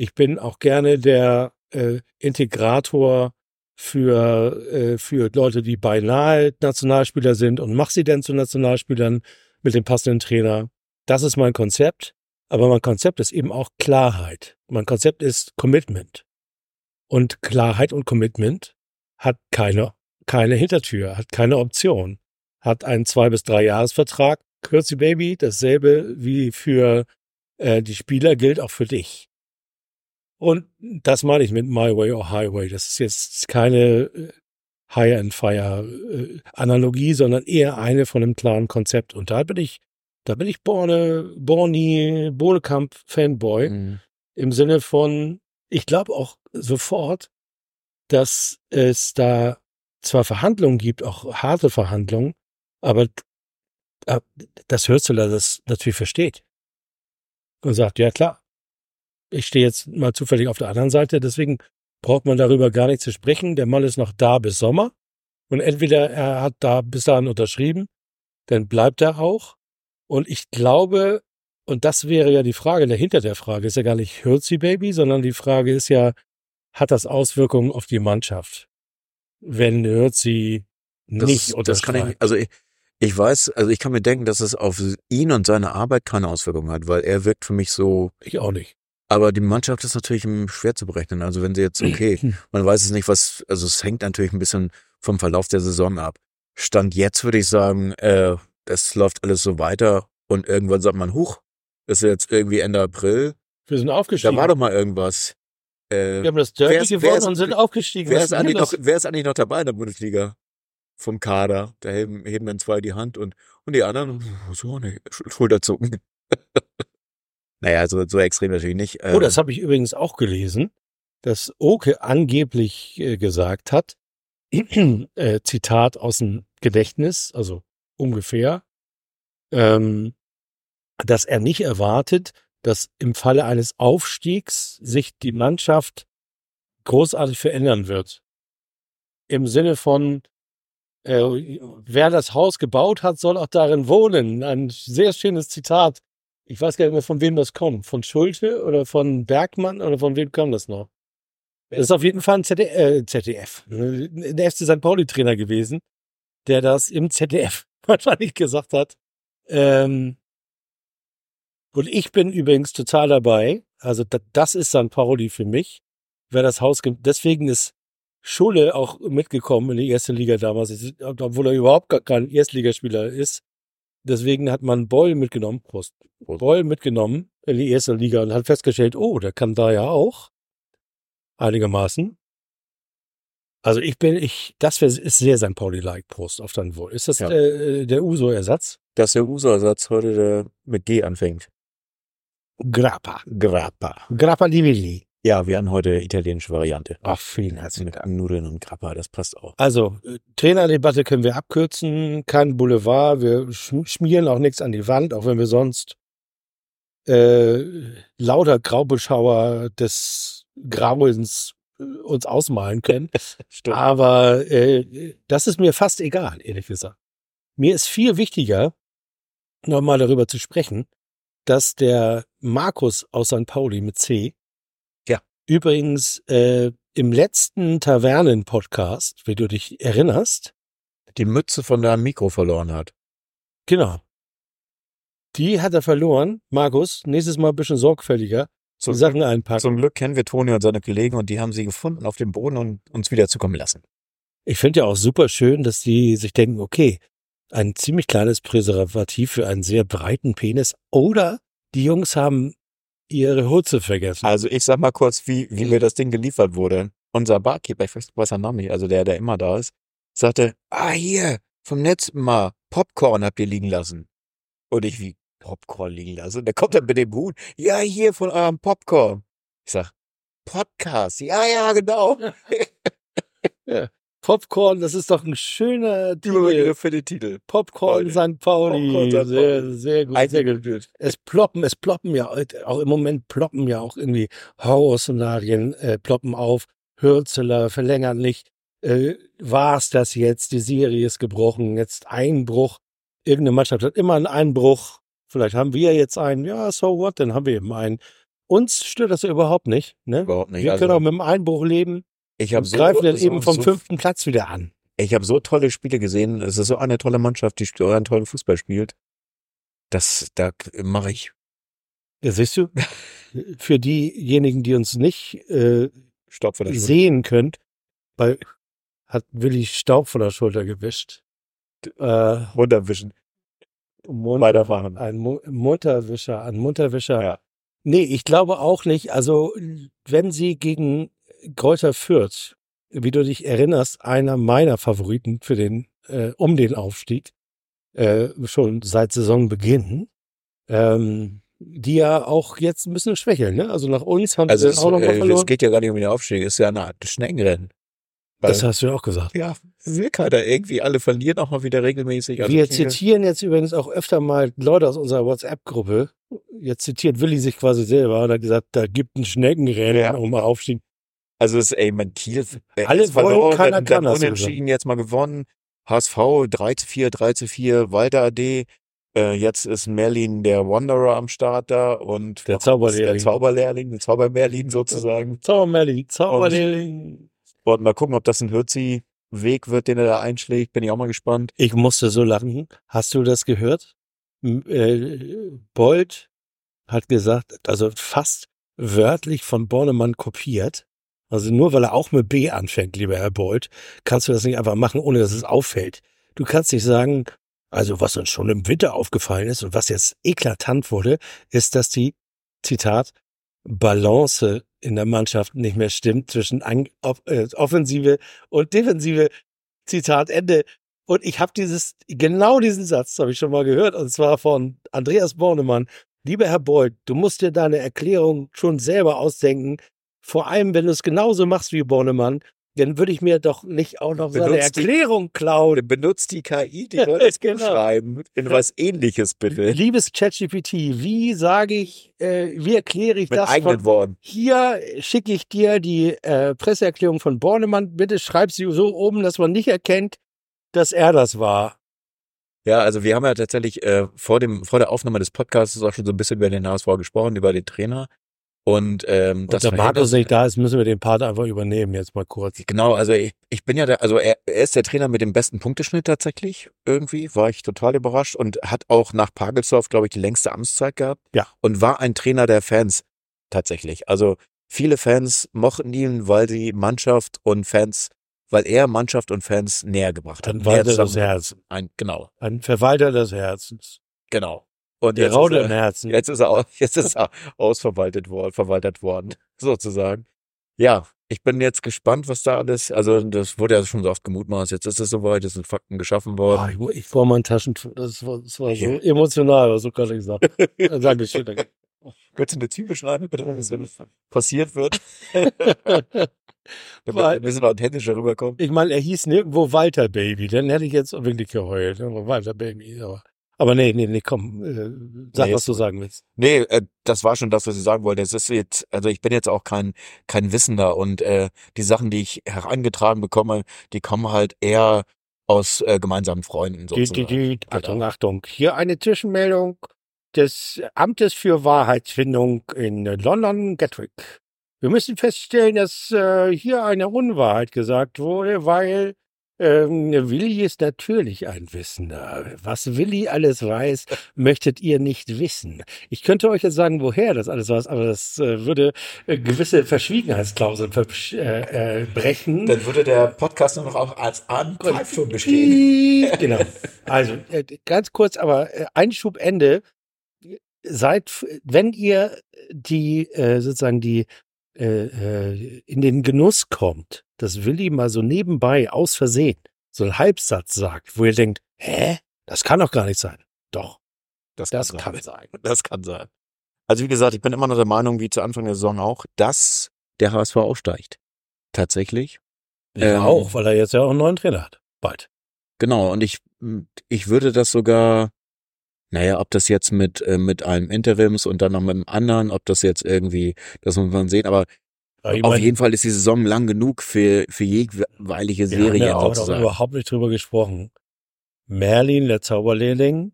Ich bin auch gerne der äh, Integrator für, äh, für Leute, die beinahe Nationalspieler sind und mach sie denn zu Nationalspielern mit dem passenden Trainer. Das ist mein Konzept. Aber mein Konzept ist eben auch Klarheit. Mein Konzept ist Commitment. Und Klarheit und Commitment hat keine, keine Hintertür, hat keine Option. Hat einen zwei bis drei Jahresvertrag. Kürzi Baby, dasselbe wie für äh, die Spieler gilt auch für dich. Und das meine ich mit My Way or Highway. Das ist jetzt keine äh, High and Fire äh, Analogie, sondern eher eine von einem klaren Konzept. Und da bin ich, da bin ich Borne, Borni, Bohnekamp Fanboy Mhm. im Sinne von, ich glaube auch sofort, dass es da zwar Verhandlungen gibt, auch harte Verhandlungen, aber äh, das Hürzeler das natürlich versteht und sagt, ja klar, ich stehe jetzt mal zufällig auf der anderen Seite, deswegen braucht man darüber gar nicht zu sprechen. Der Mann ist noch da bis Sommer und entweder er hat da bis dahin unterschrieben, dann bleibt er auch. Und ich glaube, und das wäre ja die Frage dahinter der Frage, ist ja gar nicht Hürzi Baby, sondern die Frage ist ja, hat das Auswirkungen auf die Mannschaft, wenn Hürzi Das, nicht das kann unterschreibt? ich, also ich, ich weiß, also ich kann mir denken, dass es auf ihn und seine Arbeit keine Auswirkungen hat, weil er wirkt für mich so, ich auch nicht. Aber die Mannschaft ist natürlich schwer zu berechnen. Also wenn sie jetzt, okay, man weiß es nicht, was, also es hängt natürlich ein bisschen vom Verlauf der Saison ab. Stand jetzt würde ich sagen, äh, das läuft alles so weiter und irgendwann sagt man, huch, ist jetzt irgendwie Ende April, Wir sind da aufgestiegen. war doch mal irgendwas. Äh, Wir haben das Derby ist- wer gewonnen ist- und sind aufgestiegen. wer, ist eigentlich noch, wer ist eigentlich noch dabei in der Bundesliga? Vom Kader. Da heben, heben dann zwei die Hand und, und die anderen, so, ne, Sch- Schulterzucken. naja, so, so extrem natürlich nicht. Oh, Ähm, das habe ich übrigens auch gelesen, dass Oke angeblich äh, gesagt hat, äh, Zitat aus dem Gedächtnis, also ungefähr, ähm, dass er nicht erwartet, dass im Falle eines Aufstiegs sich die Mannschaft großartig verändern wird. Im Sinne von, äh, wer das Haus gebaut hat, soll auch darin wohnen. Ein sehr schönes Zitat. Ich weiß gar nicht mehr, von wem das kommt. Von Schulte oder von Bergmann oder von wem kam das noch? Das ist auf jeden Fall ein ZDF, äh, ZDF äh, der FC St. Pauli-Trainer gewesen, der das im ZDF wahrscheinlich gesagt hat. Ähm, und ich bin übrigens total dabei. Also da, das ist St. Pauli für mich. Wer das Haus, ge- deswegen ist Schulle auch mitgekommen in die erste Liga damals, obwohl er überhaupt gar kein Erstligaspieler ist. Deswegen hat man Beul mitgenommen, Prost. Beul mitgenommen in die erste Liga und hat festgestellt, oh, der kann da ja auch einigermaßen. Also ich bin, ich, das ist sehr St. Pauli-like, Prost auf dein Wohl. Ist das Ja. äh, der Uso-Ersatz? dass der Uso-Ersatz heute der mit G anfängt. Grappa. Grappa. Grappa di Villi. Ja, wir haben heute italienische Variante. Ach, vielen herzlichen Mit Dank. Nudeln und Grappa, das passt auch. Also, äh, Trainerdebatte können wir abkürzen, kein Boulevard, wir sch schmieren auch nichts an die Wand, auch wenn wir sonst äh, lauter Graubeschauer des Grauens äh, uns ausmalen können. Aber äh, das ist mir fast egal, ehrlich gesagt. Mir ist viel wichtiger, nochmal darüber zu sprechen, dass der Markus aus St. Pauli mit C. übrigens äh, im letzten Tavernen-Podcast, wie du dich erinnerst, Die Mütze von deinem Mikro verloren hat. genau, die hat er verloren. Markus, nächstes Mal ein bisschen sorgfältiger, Zum, die Sachen einpacken. zum Glück kennen wir Toni und seine Kollegen und die haben sie gefunden auf dem Boden und uns wieder zukommen lassen. Ich finde ja auch super schön, dass die sich denken, okay, ein ziemlich kleines Präservativ für einen sehr breiten Penis oder die Jungs haben ihre Hutze vergessen. Also ich sag mal kurz, wie, wie mir das Ding geliefert wurde. Unser Barkeeper, ich weiß seinen Namen nicht, also der, der immer da ist, sagte, ah hier, vom letzten Mal, Popcorn habt ihr liegen lassen. Und ich wie, Popcorn liegen lassen? Der kommt dann mit dem Hut, ja hier von eurem Popcorn. Ich sag, Podcast, ja, ja, genau. Popcorn, das ist doch ein schöner Titel. Für den Titel. Popcorn St. Pauli. Popcorn St. Sehr, Pauli. sehr gut, sehr gut. Es ploppen, es ploppen ja, auch im Moment ploppen ja auch irgendwie Horrorszenarien, äh, ploppen auf. Hürzeler verlängern nicht. Äh, war's das jetzt? Die Serie ist gebrochen. Jetzt Einbruch. Irgendeine Mannschaft hat immer einen Einbruch. Vielleicht haben wir jetzt einen. Ja, so what? Dann haben wir eben einen. Uns stört das ja überhaupt nicht. Ne? Überhaupt nicht. Wir Also, können auch mit dem Einbruch leben. Ich habe so, greifen dann so, eben vom so, fünften Platz wieder an. Ich habe so tolle Spiele gesehen. Es ist so eine tolle Mannschaft, die so einen tollen Fußball spielt. Das, da mache ich Ja, siehst du? Für diejenigen, die uns nicht äh, Stopp für das sehen könnt, weil hat Willi Staub von der Schulter gewischt. Äh, runterwischen. Mund, Weitermachen. ein Mu Mutterwischer, ein Mutterwischer. Ja. Nee, ich glaube auch nicht. Also, wenn sie gegen Kräuter Fürth, wie du dich erinnerst, einer meiner Favoriten für den, äh, um den Aufstieg, äh, schon seit Saisonbeginn, ähm, die ja auch jetzt ein bisschen schwächeln, ne? Also nach uns haben Also sie es, auch noch mal äh, verloren. es geht ja gar nicht um den Aufstieg, es ist ja eine Art Schneckenrennen. Das hast du ja auch gesagt. ja, will keiner irgendwie, alle verlieren auch mal wieder regelmäßig. Also Wir zitieren jetzt übrigens auch öfter mal Leute aus unserer WhatsApp-Gruppe. Jetzt zitiert Willi sich quasi selber und hat gesagt, da gibt ein Schneckenrennen Ja. um Aufstieg. Also es ist, ey, man Kiel, Alle jetzt verloren, keiner dann, kann, dann unentschieden, jetzt mal gewonnen. HSV 3 zu 4, 3 zu 4, Walter AD. Äh, jetzt ist Merlin der Wanderer am Start da und Der der Zauberlehrling. Zauberlehrling, der Zaubermerlin sozusagen. Zaubermerlin, Zaubermerlin. Und mal gucken, ob das ein Hürzi-Weg wird, den er da einschlägt. Bin ich auch mal gespannt. Ich musste so lachen. Hast du das gehört? Äh, Bold hat gesagt, also fast wörtlich von Bornemann kopiert. Also nur weil er auch mit B anfängt, lieber Herr Bold, kannst du das nicht einfach machen, ohne dass es auffällt. Du kannst nicht sagen, also was uns schon im Winter aufgefallen ist und was jetzt eklatant wurde, ist, dass die, Zitat, Balance in der Mannschaft nicht mehr stimmt zwischen äh, Offensive und Defensive. Zitat Ende. Und ich habe dieses, genau diesen Satz habe ich schon mal gehört, und zwar von Andreas Bornemann. Lieber Herr Boyd, du musst dir deine Erklärung schon selber ausdenken. Vor allem, wenn du es genauso machst wie Bornemann, dann würde ich mir doch nicht auch noch seine Benutzt die- Erklärung klauen. Benutzt die KI, die soll es Genau. schreiben. In was ähnliches bitte. Liebes ChatGPT, wie sage ich, äh, wie erkläre ich Mit das eigenen von, Worten. Hier schicke ich dir die äh, Presseerklärung von Bornemann. Bitte schreib sie so oben, dass man nicht erkennt, dass er das war. Ja, also wir haben ja tatsächlich äh, vor dem vor der Aufnahme des Podcasts auch schon so ein bisschen über den HSV gesprochen, über den Trainer. Und ähm, Und das da Markus nicht da ist, müssen wir den Part einfach übernehmen, jetzt mal kurz. Genau, also ich, ich bin ja der, also er, er ist der Trainer mit dem besten Punkteschnitt tatsächlich. Irgendwie war ich total überrascht und hat auch nach Pagelsdorf, glaube ich, die längste Amtszeit gehabt. Ja. Und war ein Trainer der Fans tatsächlich. Also viele Fans mochten ihn, weil die Mannschaft und Fans, weil er Mannschaft und Fans näher gebracht hat. Ein Näher Walter des Herzens. Ein, genau, Ein Verwalter des Herzens. genau. Und jetzt Raude im er, Herzen. jetzt ist er, jetzt ist er ausverwaltet worden, verwaltet worden, sozusagen. Ja, ich bin jetzt gespannt, was da alles, also das wurde ja schon so oft gemutmaßt, jetzt ist es soweit, es sind Fakten geschaffen worden. Ah, ich, mal ein Taschentuch. Das war, das war so Ja. emotional, was du gerade gesagt hast. Dankeschön. danke. Könntest du eine Zwiebel schneiden, bitte, wenn das passiert wird? Damit ein bisschen authentischer rüberkommt. Ich meine, er hieß nirgendwo Walter Baby. Dann hätte ich jetzt wirklich geheult. Aber Walter Baby. Aber, aber nee, nee, nee, komm. Äh, sag, Nee, was du sagen willst. Nee, äh, das war schon das, was ich sagen wollte. Es ist jetzt, also ich bin jetzt auch kein, kein Wissender und äh, die Sachen, die ich herangetragen bekomme, die kommen halt eher aus äh, gemeinsamen Freunden Die, sozusagen. die, die, Achtung, Achtung. Hier eine Zwischenmeldung des Amtes für Wahrheitsfindung in London, Gatwick. Wir müssen feststellen, dass äh, hier eine Unwahrheit gesagt wurde, weil ähm, Willi ist natürlich ein Wissender. Was Willi alles weiß, möchtet ihr nicht wissen. Ich könnte euch jetzt sagen, woher das alles weiß, aber das äh, würde äh, gewisse Verschwiegenheitsklauseln versch- äh, äh, brechen. Dann würde der Podcast nur noch auch als Anpfeifung bestehen. Genau. Also äh, ganz kurz, aber äh, Einschub Ende. Seid, wenn ihr die sozusagen die äh, äh, in den Genuss kommt, dass Willi mal so nebenbei aus Versehen so einen Halbsatz sagt, wo ihr denkt, hä, das kann doch gar nicht sein. Doch, Das, das sein. kann sein. Das kann sein. Also wie gesagt, ich bin immer noch der Meinung, wie zu Anfang der Saison auch, dass der HSV aufsteigt. Tatsächlich. Ja, Ähm, auch, weil er jetzt ja auch einen neuen Trainer hat. Bald. Genau, und ich, ich würde das sogar, naja, ob das jetzt mit, äh, mit einem Interims und dann noch mit einem anderen, ob das jetzt irgendwie, das muss man sehen, aber Ja, auf mein, jeden Fall ist die Saison lang genug für, für jeweilige wir haben Serie ja auch überhaupt nicht drüber gesprochen. Merlin, der Zauberlehrling,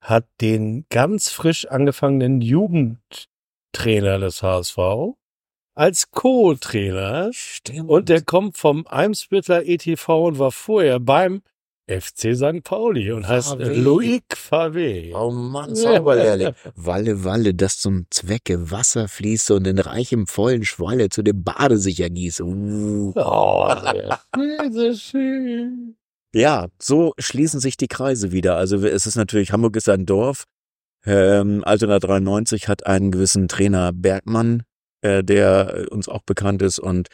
hat den ganz frisch angefangenen Jugendtrainer des HSV als Co-Trainer Stimmt. und der kommt vom Eimsbüttel ETV und war vorher beim FC St. Pauli und heißt. Loic Favé. Oh Mann, Zauberlehrling. Walle, Walle, das zum Zwecke Wasser fließt und in reichem, vollen Schwalle zu dem Bade sich ergießt. Uh. Oh, so schön. Ja, so schließen sich die Kreise wieder. Also es ist natürlich, Hamburg ist ein Dorf. Ähm, Altona 93 hat einen gewissen Trainer Bergmann, äh, der uns auch bekannt ist und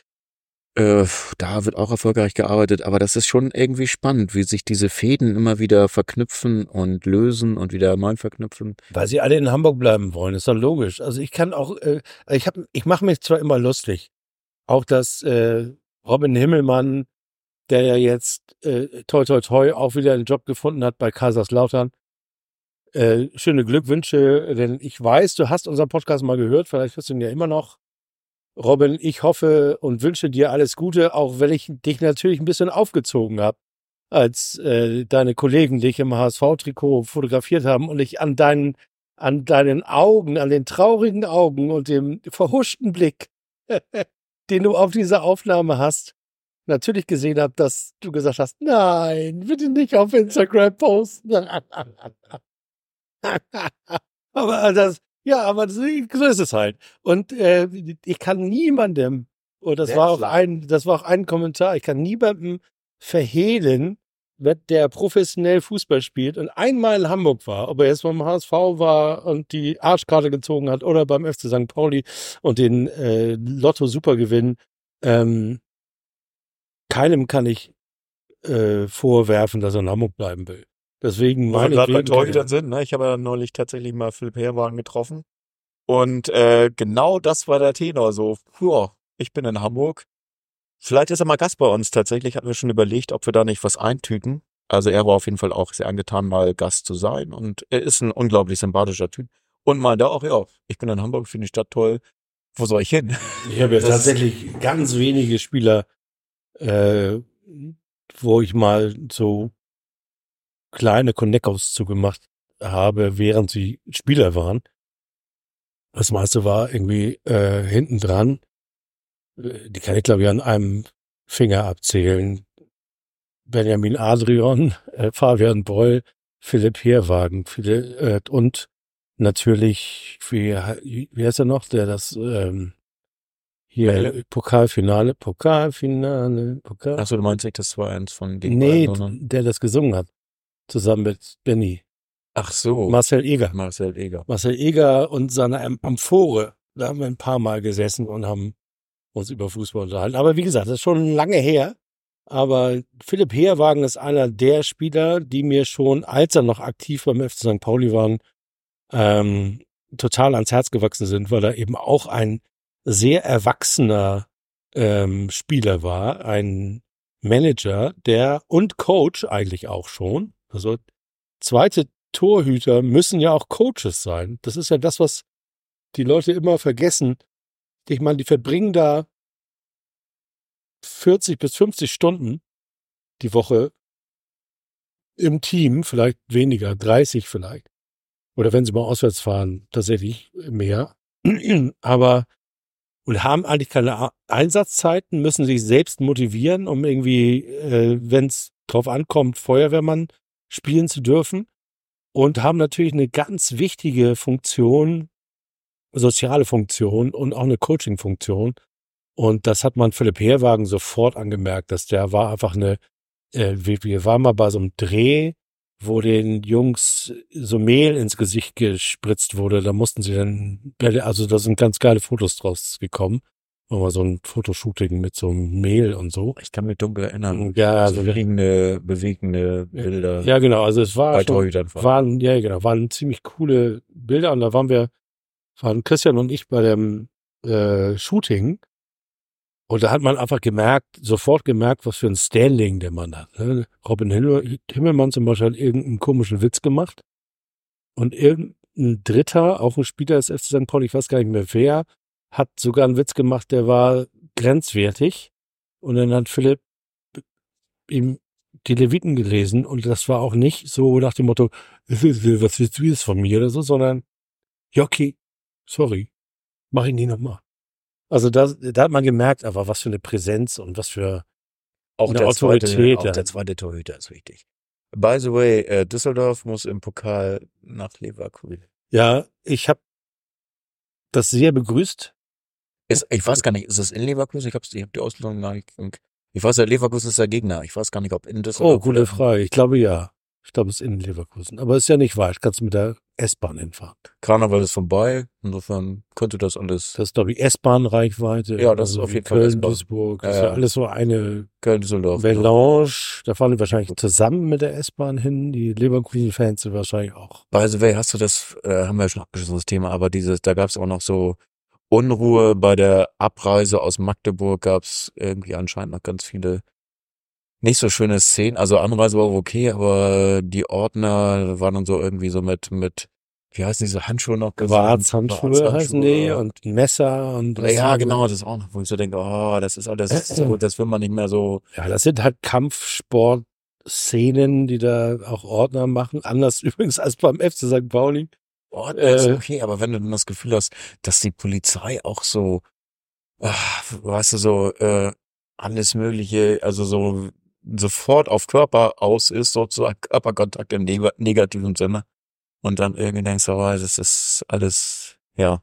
äh, da wird auch erfolgreich gearbeitet. Aber das ist schon irgendwie spannend, wie sich diese Fäden immer wieder verknüpfen und lösen und wieder neu verknüpfen. Weil sie alle in Hamburg bleiben wollen, ist doch logisch. Also ich kann auch, äh, ich hab, ich mache mich zwar immer lustig, auch dass äh, Robin Himmelmann, der ja jetzt äh, toi toi toi auch wieder einen Job gefunden hat bei Kaiserslautern. Äh, schöne Glückwünsche, denn ich weiß, du hast unseren Podcast mal gehört, vielleicht hörst du ihn ja immer noch. Robin, ich hoffe und wünsche dir alles Gute, auch wenn ich dich natürlich ein bisschen aufgezogen habe, als äh, deine Kollegen dich im HSV-Trikot fotografiert haben und ich an deinen, an deinen Augen, an den traurigen Augen und dem verhuschten Blick, den du auf dieser Aufnahme hast, natürlich gesehen habe, dass du gesagt hast, nein, bitte nicht auf Instagram posten. aber das, ja, aber das, so ist es halt. Und äh, ich kann niemandem, und das Sehr war auch ein, das war auch ein Kommentar, ich kann niemandem verhehlen, der professionell Fußball spielt und einmal in Hamburg war, ob er jetzt beim HSV war und die Arschkarte gezogen hat oder beim FC St. Pauli und den äh, Lotto Supergewinn, ähm, keinem kann ich äh, vorwerfen, dass er in Hamburg bleiben will. Deswegen meine gerade bei Torhütern sind, ne? Ich habe ja neulich tatsächlich mal Philipp Herwagen getroffen. Und äh, genau das war der Tenor. So, ja, ich bin in Hamburg. Vielleicht ist er mal Gast bei uns. Tatsächlich hatten wir schon überlegt, ob wir da nicht was eintüten. Also er war auf jeden Fall auch sehr angetan, mal Gast zu sein. Und er ist ein unglaublich sympathischer Typ. Und mal da auch, ja, ich bin in Hamburg, finde die Stadt toll. Wo soll ich hin? Ich habe ja tatsächlich ganz wenige Spieler, äh, wo ich mal so kleine Connects zugemacht habe, während sie Spieler waren. Das meiste war irgendwie äh, hinten dran. Äh, die kann ich, glaube ich, an einem Finger abzählen. Benjamin Adrian, äh, Fabian Boll, Philipp Herwagen viele, äh, und natürlich, wie, wie heißt er noch, der das ähm, hier Welle? Pokalfinale, Pokalfinale, Pokal. Achso, du meinst nicht, das war eins von gegen Nee, der das gesungen hat zusammen mit Benny. Ach so. Marcel Eger. Marcel Eger. Marcel Eger und seine Amphore. Da haben wir ein paar Mal gesessen und haben uns über Fußball unterhalten. Aber wie gesagt, das ist schon lange her. Aber Philipp Heerwagen ist einer der Spieler, die mir schon, als er noch aktiv beim FC St. Pauli waren, ähm, total ans Herz gewachsen sind, weil er eben auch ein sehr erwachsener ähm, Spieler war, ein Manager, der und Coach eigentlich auch schon, also zweite Torhüter müssen ja auch Coaches sein. Das ist ja das, was die Leute immer vergessen. Ich meine, die verbringen da 40 bis 50 Stunden die Woche im Team, vielleicht weniger, 30 vielleicht. Oder wenn sie mal auswärts fahren, tatsächlich mehr. Aber und haben eigentlich keine Einsatzzeiten, müssen sich selbst motivieren, um irgendwie, äh, wenn es drauf ankommt, Feuerwehrmann spielen zu dürfen und haben natürlich eine ganz wichtige Funktion, soziale Funktion und auch eine Coaching-Funktion. Und das hat man Philipp Herwagen sofort angemerkt, dass der war einfach eine, äh, wir waren mal bei so einem Dreh, wo den Jungs so Mehl ins Gesicht gespritzt wurde. Da mussten sie dann, also da sind ganz geile Fotos draus gekommen mal so ein Fotoshooting mit so einem Mehl und so. Ich kann mich dunkel erinnern. Ja, also bewegende, bewegende Bilder. Ja, genau. Also es war schon, waren, ja, genau, waren ziemlich coole Bilder und da waren wir, waren Christian und ich bei dem äh, Shooting und da hat man einfach gemerkt, sofort gemerkt, was für ein Standing der Mann hat. Ne? Robin Himmel, Himmelmann zum Beispiel hat irgendeinen komischen Witz gemacht und irgendein Dritter, auch ein Spieler des FC St. Paul, ich weiß gar nicht mehr wer, hat sogar einen Witz gemacht, der war grenzwertig. Und dann hat Philipp ihm die Leviten gelesen und das war auch nicht so nach dem Motto, was willst du jetzt von mir oder so, sondern, ja, okay, sorry, mach ihn nie nochmal. Also da, da hat man gemerkt, aber was für eine Präsenz und was für auch eine der Autorität. Zweite, auch der zweite Torhüter ist wichtig. By the way, äh, Düsseldorf muss im Pokal nach Leverkusen. Ja, ich habe das sehr begrüßt. Ist, ich weiß gar nicht, ist das in Leverkusen? Ich habe hab die Auslösung gar nicht. Ich weiß ja, Leverkusen ist der Gegner. Ich weiß gar nicht, ob in das Oh, gute Frage. Ich glaube ja. Ich glaube, es ist in Leverkusen. Aber es ist ja nicht weit. Kannst du mit der S-Bahn hinfahren. Karneval ist vorbei. Insofern könnte das alles. Das ist, glaube ich, S-Bahn-Reichweite. Ja, das also ist auf jeden Fall. Köln, Duisburg. Das ja, ist ja alles so eine Köln, Düsseldorf. Melange. Da fahren die wahrscheinlich zusammen mit der S-Bahn hin. Die Leverkusen-Fans sind wahrscheinlich auch. By the way, hast du das, äh, haben wir ja schon abgeschlossen, das Thema, aber dieses, da gab es auch noch so Unruhe bei der Abreise aus Magdeburg gab es irgendwie anscheinend noch ganz viele nicht so schöne Szenen. Also Anreise war okay, aber die Ordner waren dann so irgendwie so mit, mit, wie heißen diese Handschuhe noch? Wartshandschuhe heißen die und Messer und. Ja, genau, das ist auch noch, wo ich so denke, oh, das ist alles, so, das will man nicht mehr so. Ja, das sind halt Kampfsport-Szenen, die da auch Ordner machen. Anders übrigens als beim FC St. Pauli. Oh, das äh, ist okay, aber wenn du dann das Gefühl hast, dass die Polizei auch so, ach, weißt du, so äh, alles Mögliche, also so sofort auf Körper aus ist, sozusagen Körperkontakt im negativen Sinne. Und dann irgendwie denkst du, oh, das ist alles, ja,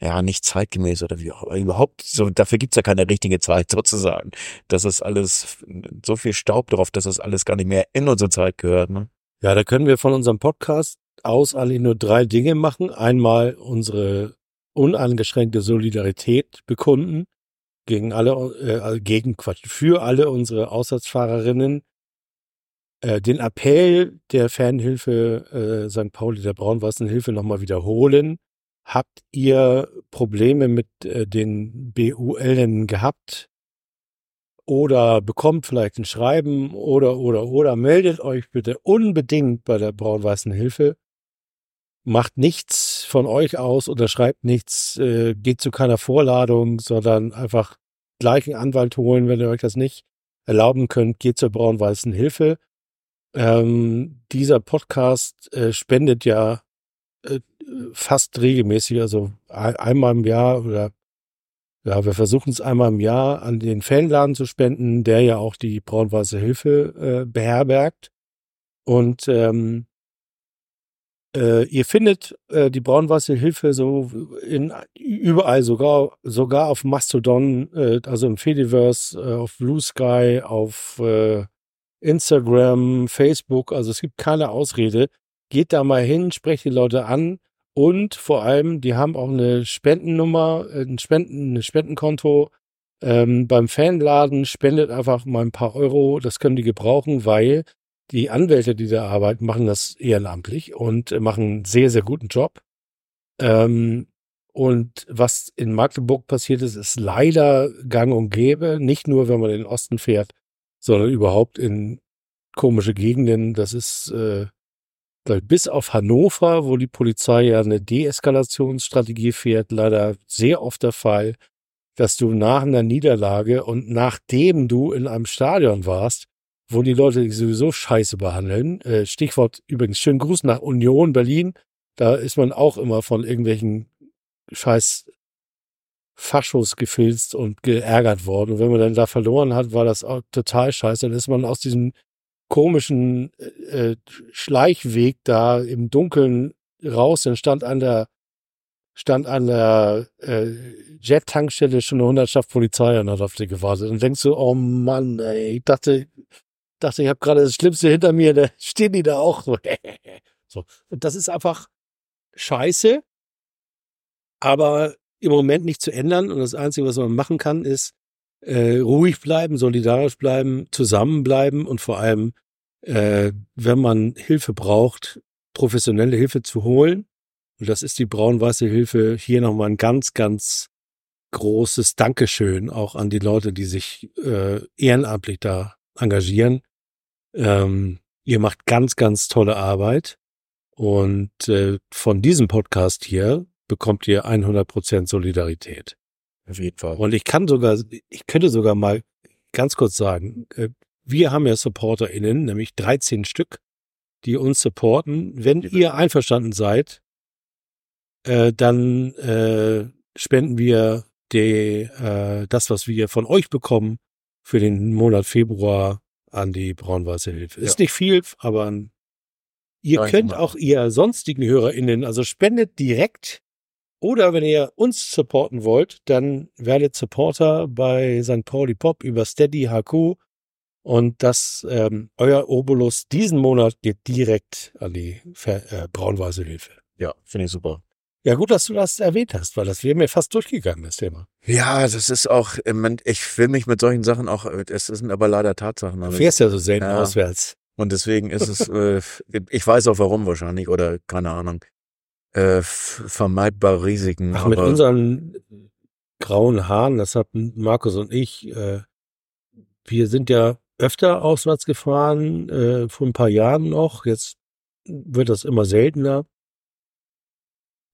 ja, nicht zeitgemäß oder wie auch. Überhaupt, so, dafür gibt's ja keine richtige Zeit sozusagen. Das ist alles, so viel Staub drauf, dass das alles gar nicht mehr in unsere Zeit gehört. Ne? Ja, da können wir von unserem Podcast aus eigentlich nur drei Dinge machen. Einmal unsere uneingeschränkte Solidarität bekunden gegen alle, äh, gegen Quatsch, für alle unsere Aussatzfahrerinnen. Äh, den Appell der Fanhilfe äh, St. Pauli der Braun-Weißen Hilfe nochmal wiederholen. Habt ihr Probleme mit äh, den BULen gehabt? Oder bekommt vielleicht ein Schreiben oder, oder, oder meldet euch bitte unbedingt bei der Braun-Weißen Hilfe macht nichts von euch aus, unterschreibt nichts, äh, geht zu keiner Vorladung, sondern einfach gleich einen Anwalt holen, wenn ihr euch das nicht erlauben könnt, geht zur braun-weißen Hilfe. Ähm, dieser Podcast äh, spendet ja äh, fast regelmäßig, also einmal im Jahr oder ja, wir versuchen es einmal im Jahr an den Fanladen zu spenden, der ja auch die braun-weiße Hilfe äh, beherbergt. Und ähm, äh, ihr findet äh, die Braunwasserhilfe so in überall, sogar sogar auf Mastodon, äh, also im Fediverse, äh, auf Blue Sky, auf äh, Instagram, Facebook. Also es gibt keine Ausrede. Geht da mal hin, sprecht die Leute an und vor allem, die haben auch eine Spendennummer, äh, ein Spenden, ein Spendenkonto. Ähm, beim Fanladen spendet einfach mal ein paar Euro. Das können die gebrauchen, weil die Anwälte, die da arbeiten, machen das ehrenamtlich und machen einen sehr, sehr guten Job. Ähm, und was in Magdeburg passiert ist, ist leider gang und gäbe. Nicht nur, wenn man in den Osten fährt, sondern überhaupt in komische Gegenden. Das ist äh, bis auf Hannover, wo die Polizei ja eine Deeskalationsstrategie fährt, leider sehr oft der Fall, dass du nach einer Niederlage und nachdem du in einem Stadion warst, wo die Leute sowieso scheiße behandeln. Äh, Stichwort übrigens, schönen Gruß nach Union Berlin. Da ist man auch immer von irgendwelchen scheiß Faschos gefilzt und geärgert worden. Und wenn man dann da verloren hat, war das auch total scheiße. Dann ist man aus diesem komischen äh, Schleichweg da im Dunkeln raus. Dann stand an der stand an der äh, Jet-Tankstelle schon eine Hundertschaft Polizei und hat auf dich gewartet. Und denkst du, oh Mann, ey, ich dachte, dachte, ich habe gerade das Schlimmste hinter mir, da stehen die da auch so. so. Und das ist einfach scheiße, aber im Moment nicht zu ändern. Und das Einzige, was man machen kann, ist äh, ruhig bleiben, solidarisch bleiben, zusammenbleiben und vor allem, äh, wenn man Hilfe braucht, professionelle Hilfe zu holen. Und das ist die braun-weiße Hilfe. Hier nochmal ein ganz, ganz großes Dankeschön auch an die Leute, die sich äh, ehrenamtlich da engagieren. Ähm, ihr macht ganz, ganz tolle Arbeit. Und äh, von diesem Podcast hier bekommt ihr 100% Solidarität. Auf jeden Fall. Und ich kann sogar, ich könnte sogar mal ganz kurz sagen, äh, wir haben ja SupporterInnen, nämlich 13 Stück, die uns supporten. Wenn ihr einverstanden seid, äh, dann äh, spenden wir die, äh, das, was wir von euch bekommen, für den Monat Februar an die Braun-Weiße Hilfe. Ist nicht viel, aber ihr Danke könnt auch ihr sonstigen HörerInnen, also spendet direkt oder wenn ihr uns supporten wollt, dann werdet Supporter bei St. Pauli Pop über Steady HQ und das ähm, euer Obolus diesen Monat geht direkt an die äh, Braun-Weiße Hilfe. Ja, finde ich super. Ja, gut, dass du das erwähnt hast, weil das wäre mir fast durchgegangen, das Thema. Ja, das ist auch, ich will mich mit solchen Sachen auch, es sind aber leider Tatsachen. Du fährst ja so selten ja. auswärts. Und deswegen ist es, äh, ich weiß auch warum wahrscheinlich, oder keine Ahnung, äh, vermeidbare Risiken. Ach, mit unseren grauen Haaren, das hatten Markus und ich, äh, wir sind ja öfter auswärts gefahren, vor ein paar Jahren noch, jetzt wird das immer seltener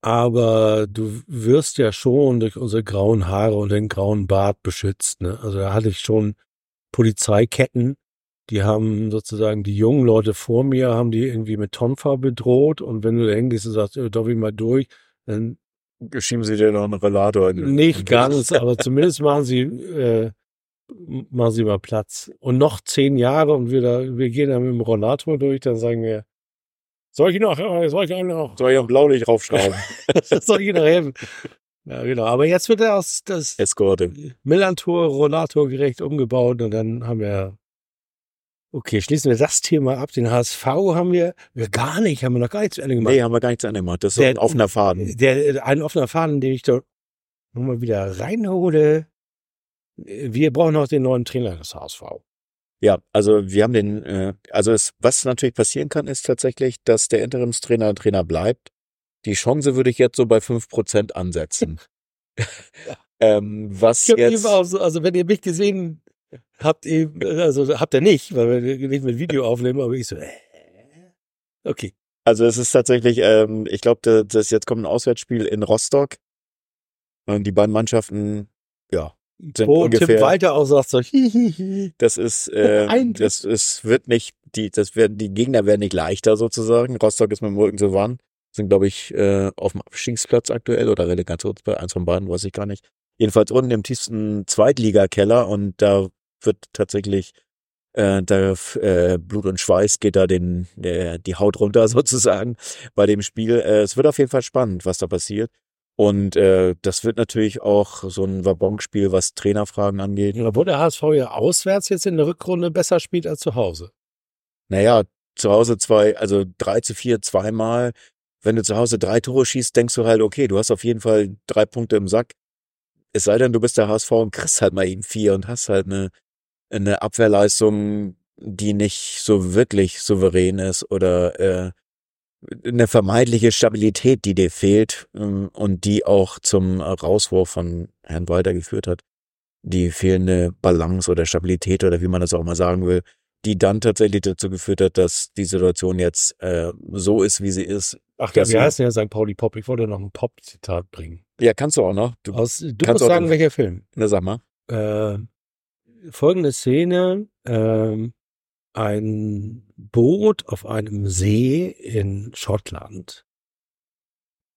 aber du wirst ja schon durch unsere grauen Haare und den grauen Bart beschützt. Ne? Also da hatte ich schon Polizeiketten, die haben sozusagen die jungen Leute vor mir, haben die irgendwie mit Tonfa bedroht und wenn du da hingehst und sagst, äh, darf ich mal durch, dann schieben sie dir noch einen Relator in Nicht ganz, aber zumindest machen sie, äh, machen sie mal Platz. Und noch zehn Jahre und wir, da, wir gehen da mit dem Rollator durch, dann sagen wir, soll ich noch, soll ich noch, soll ich noch Blaulicht draufschrauben? soll ich noch helfen? Ja, genau. Aber jetzt wird er aus das Eskorte. Millantor Rollator gerecht umgebaut und dann haben wir Okay, schließen wir das Thema ab. Den HSV haben wir, wir gar nicht, haben wir noch gar nicht zu Ende gemacht. Nee, haben wir gar nicht zu Ende gemacht. Das ist Der- ein offener Faden. Der, ein offener Faden, den ich dort nochmal wieder reinhole. Wir brauchen noch den neuen Trainer des HSV. Ja, also wir haben den, äh, also es, was natürlich passieren kann, ist tatsächlich, dass der Interimstrainer Trainer bleibt. Die Chance würde ich jetzt so bei fünf Prozent ansetzen. ähm, was Ich jetzt, so, also wenn ihr mich gesehen habt, eben, also habt ihr nicht, weil wir nicht mit Video aufnehmen, aber ich so, äh, okay. also es ist tatsächlich, ähm, ich glaube, das, das jetzt kommt ein Auswärtsspiel in Rostock. Und die beiden Mannschaften, ja, sind Wo Tim ungefähr. Walter auch sagt so, hihihi. Das ist, äh, Ein- das ist, wird nicht, die, das werden, die Gegner werden nicht leichter sozusagen. Rostock ist mit dem Rücken zur Wand. Sind, glaube ich, äh, auf dem Abstiegsplatz aktuell oder Relegationsplatz, eins von beiden, weiß ich gar nicht. Jedenfalls unten im tiefsten Zweitligakeller und da wird tatsächlich, äh, da äh, Blut und Schweiß geht da den, der, die Haut runter sozusagen bei dem Spiel. Äh, es wird auf jeden Fall spannend, was da passiert. Und äh, das wird natürlich auch so ein Wabonspiel, was Trainerfragen angeht. Obwohl der HSV ja auswärts jetzt in der Rückrunde besser spielt als zu Hause. Naja, zu Hause zwei, also drei zu vier zweimal. Wenn du zu Hause drei Tore schießt, denkst du halt, okay, du hast auf jeden Fall drei Punkte im Sack. Es sei denn, du bist der HSV und kriegst halt mal eben vier und hast halt eine, eine Abwehrleistung, die nicht so wirklich souverän ist oder äh, eine vermeidliche Stabilität, die dir fehlt ähm, und die auch zum Rauswurf von Herrn Walter geführt hat. Die fehlende Balance oder Stabilität oder wie man das auch mal sagen will, die dann tatsächlich dazu geführt hat, dass die Situation jetzt äh, so ist, wie sie ist. Ach, ja. heißt denn ja St. Pauli Pop? Ich wollte noch ein Pop-Zitat bringen. Ja, kannst du auch noch. Du, Aus, du kannst musst sagen, den- welcher Film. na, sag mal. Äh, folgende Szene. ähm, ein Boot auf einem See in Schottland.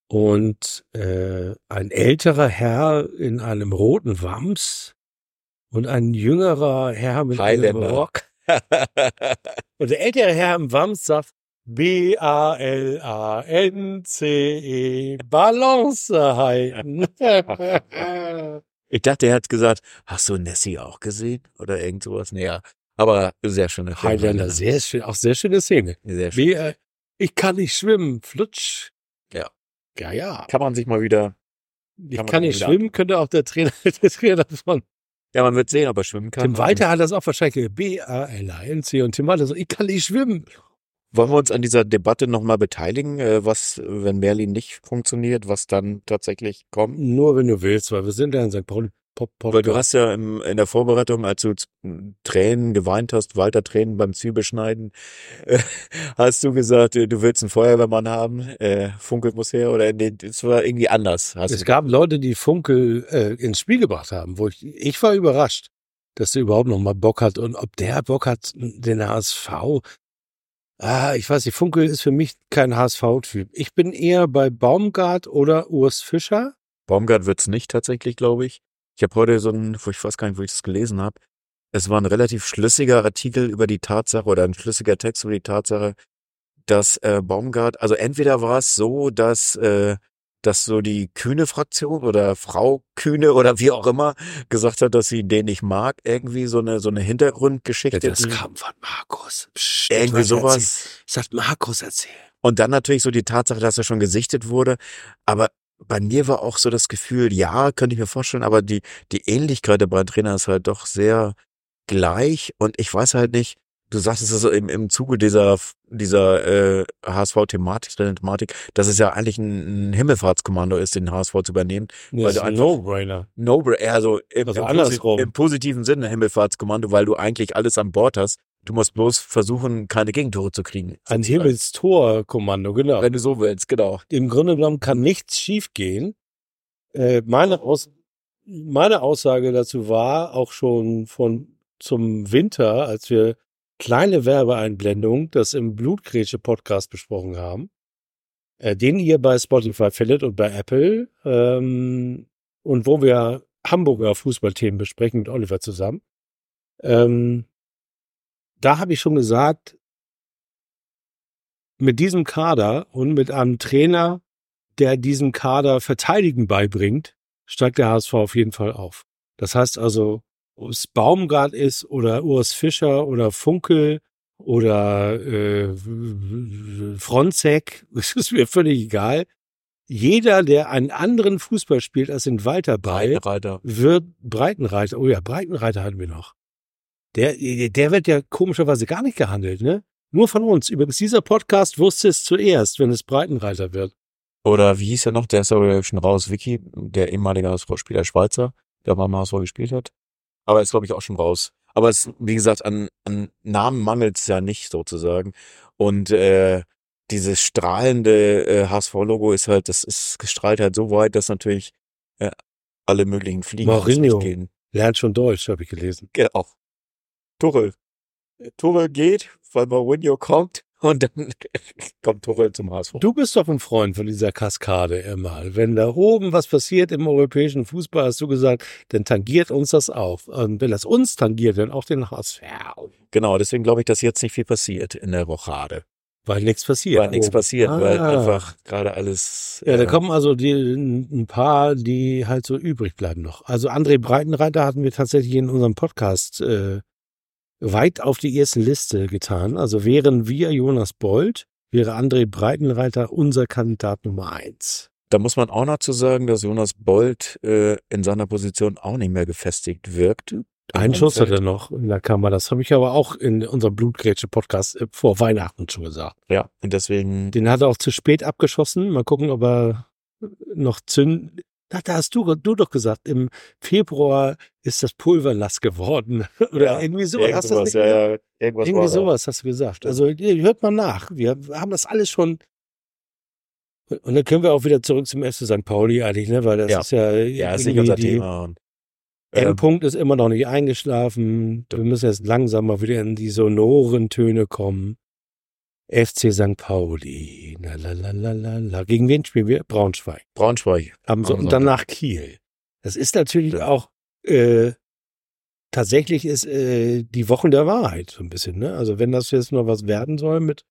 Und äh, ein älterer Herr in einem roten Wams und ein jüngerer Herr mit einem. Rock. Und der ältere Herr im Wams sagt B-A-L-A-N-C-E Balance halten. ich dachte, er hat gesagt, hast du Nessie auch gesehen? Oder irgend sowas. Naja, aber sehr schöne Film. Highlander, sehr schön, auch sehr schöne Szene. Sehr schön. Wie, äh, ich kann nicht schwimmen, flutsch. Ja. Ja, ja. Kann man sich mal wieder, Ich kann nicht schwimmen, könnte auch der Trainer, der Trainer von ja, man wird sehen, ob er schwimmen kann. Tim Walter hat das auch wahrscheinlich B-A-L-A-N-C und Tim Walter so, ich kann nicht schwimmen. Wollen wir uns an dieser Debatte nochmal beteiligen, äh, was, wenn Merlin nicht funktioniert, was dann tatsächlich kommt? Nur wenn du willst, weil wir sind ja in St. Pauli Pop Pop. Weil du hast ja im, in der Vorbereitung, als du z- Tränen geweint hast, Walter Tränen beim Zwiebelschneiden, äh, hast du gesagt, äh, du willst einen Feuerwehrmann haben, äh, Funkel muss her, oder nee, das war irgendwie anders. Es du, gab Leute, die Funkel äh, ins Spiel gebracht haben, wo ich, ich war überrascht, dass der überhaupt noch mal Bock hat und ob der Bock hat, den HSV. Ah, ich weiß nicht, Funkel ist für mich kein HSV-Typ. Ich bin eher bei Baumgart oder Urs Fischer. Baumgart wird's nicht tatsächlich, glaube ich. Ich habe heute so ein, wo ich weiß gar nicht, wo ich das gelesen habe. Es war ein relativ schlüssiger Artikel über die Tatsache oder ein schlüssiger Text über die Tatsache, dass äh, Baumgart, also entweder war es so, dass äh, dass so die Kühne Fraktion oder Frau Kühne oder wie auch immer gesagt hat, dass sie den nicht mag, irgendwie so eine so eine Hintergrundgeschichte. das kam von Markus. Psst, irgendwie sowas. Das hat Markus erzählt. Und dann natürlich so die Tatsache, dass er schon gesichtet wurde. Aber bei mir war auch so das Gefühl, ja, könnte ich mir vorstellen, aber die, die Ähnlichkeit der beiden Trainer ist halt doch sehr gleich. Und ich weiß halt nicht, du sagtest es im, im Zuge dieser, dieser äh, HSV-Thematik, Thematik, dass es ja eigentlich ein, ein Himmelfahrtskommando ist, den HSV zu übernehmen. Das Weil ist du ein No-Brainer. No, also im, Also im, im positiven Sinne Himmelfahrtskommando, weil du eigentlich alles an Bord hast. Du musst bloß versuchen, keine Gegentore zu kriegen. Ein. Himmelstor-Kommando, genau. Wenn du so willst, genau. im Grunde genommen kann nichts schiefgehen. Äh, meine, Aus meine Aussage dazu war auch schon von zum Winter, als wir kleine Werbeeinblendung, das im Blutgrätsche Podcast besprochen haben, äh, den ihr bei Spotify findet und bei Apple ähm, und wo wir Hamburger Fußballthemen besprechen mit Oliver zusammen. Ähm, da habe ich schon gesagt, mit diesem Kader und mit einem Trainer, der diesem Kader Verteidigen beibringt, steigt der HSV auf jeden Fall auf. Das heißt also, ob es Baumgart ist oder Urs Fischer oder Funkel oder äh, Fronzek, es ist mir völlig egal. Jeder, der einen anderen Fußball spielt als in Walter Breit, Breitenreiter. wird Breitenreiter. Oh ja, Breitenreiter hatten wir noch. Der, der wird ja komischerweise gar nicht gehandelt, ne? Nur von uns. Übrigens, dieser Podcast wusste es zuerst, wenn es Breitenreiter wird. Oder wie hieß er noch? Der ist aber schon raus. Vicky, der ehemalige HSV-Spieler Schweizer, der mal im HSV gespielt hat. Aber ist, glaube ich, auch schon raus. Aber es, wie gesagt, an, an Namen mangelt es ja nicht sozusagen. Und äh, dieses strahlende äh, HSV-Logo ist halt, das ist gestrahlt halt so weit, dass natürlich äh, alle möglichen Fliegen Mourinho. gehen. Lernt schon Deutsch, habe ich gelesen. Genau. Tuchel. Tuchel geht, weil Mourinho kommt und dann kommt Tuchel zum HSV. Du bist doch ein Freund von dieser Kaskade immer. Wenn da oben was passiert im europäischen Fußball, hast du gesagt, dann tangiert uns das auch. Und wenn das uns tangiert, dann auch den HSV. Genau, deswegen glaube ich, dass jetzt nicht viel passiert in der Rochade. Weil nichts passiert. Weil nichts Oh. passiert, weil Ah. einfach gerade alles. Ja, da äh, kommen also die, ein paar, die halt so übrig bleiben noch. Also André Breitenreiter hatten wir tatsächlich in unserem Podcast äh, weit auf die erste Liste getan. Also wären wir Jonas Bold, wäre André Breitenreiter unser Kandidat Nummer eins. Da muss man auch noch zu sagen, dass Jonas Bold äh, in seiner Position auch nicht mehr gefestigt wirkt. Einen Schuss hat er noch in der Kammer. Das habe ich aber auch in unserem Blutgrätsche-Podcast äh, vor Weihnachten schon gesagt. Ja, und deswegen. Den hat er auch zu spät abgeschossen. Mal gucken, ob er noch zünden. Ach, da hast du, du doch gesagt, im Februar ist das Pulver nass geworden. Oder Ja, irgendwie sowas. Hast du das Irgendwas, nicht ja, ja, irgendwas Irgendwie war da. sowas hast du gesagt. Also hört mal nach. Wir haben das alles schon. Und dann können wir auch wieder zurück zum FC St. Pauli eigentlich, ne? Weil das Ja. ist ja, Ja, ist nicht unser Thema. Und, ähm, Endpunkt ist immer noch nicht eingeschlafen. Wir müssen jetzt langsam mal wieder in die sonoren Töne kommen. FC St. Pauli. La, la, la, la, la, la. Gegen wen spielen wir? Braunschweig. Braunschweig. Am so, und danach Kiel. Das ist natürlich Ja. auch äh, tatsächlich ist äh, die Wochen der Wahrheit so ein bisschen. Ne? Also wenn das jetzt noch was werden soll mit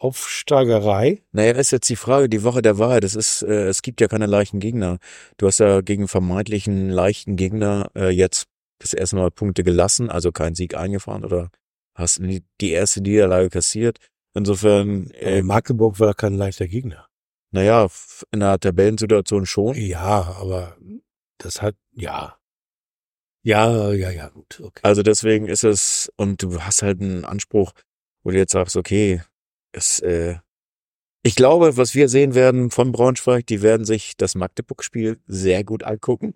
Aufsteigerei, Naja, ist jetzt die Frage, die Woche der Wahrheit. Es ist, äh, es gibt ja keine leichten Gegner. Du hast ja gegen vermeintlichen leichten Gegner äh, jetzt das erste Mal Punkte gelassen, also keinen Sieg eingefahren oder hast die, die erste Niederlage kassiert. Insofern, äh, Magdeburg war kein leichter Gegner. naja, in der Tabellensituation schon. Ja, aber das hat, ja. Ja, ja, ja, gut, okay. Also deswegen ist es, und du hast halt einen Anspruch, wo du jetzt sagst, okay, es, äh, ich glaube, was wir sehen werden von Braunschweig, die werden sich das Magdeburg-Spiel sehr gut angucken.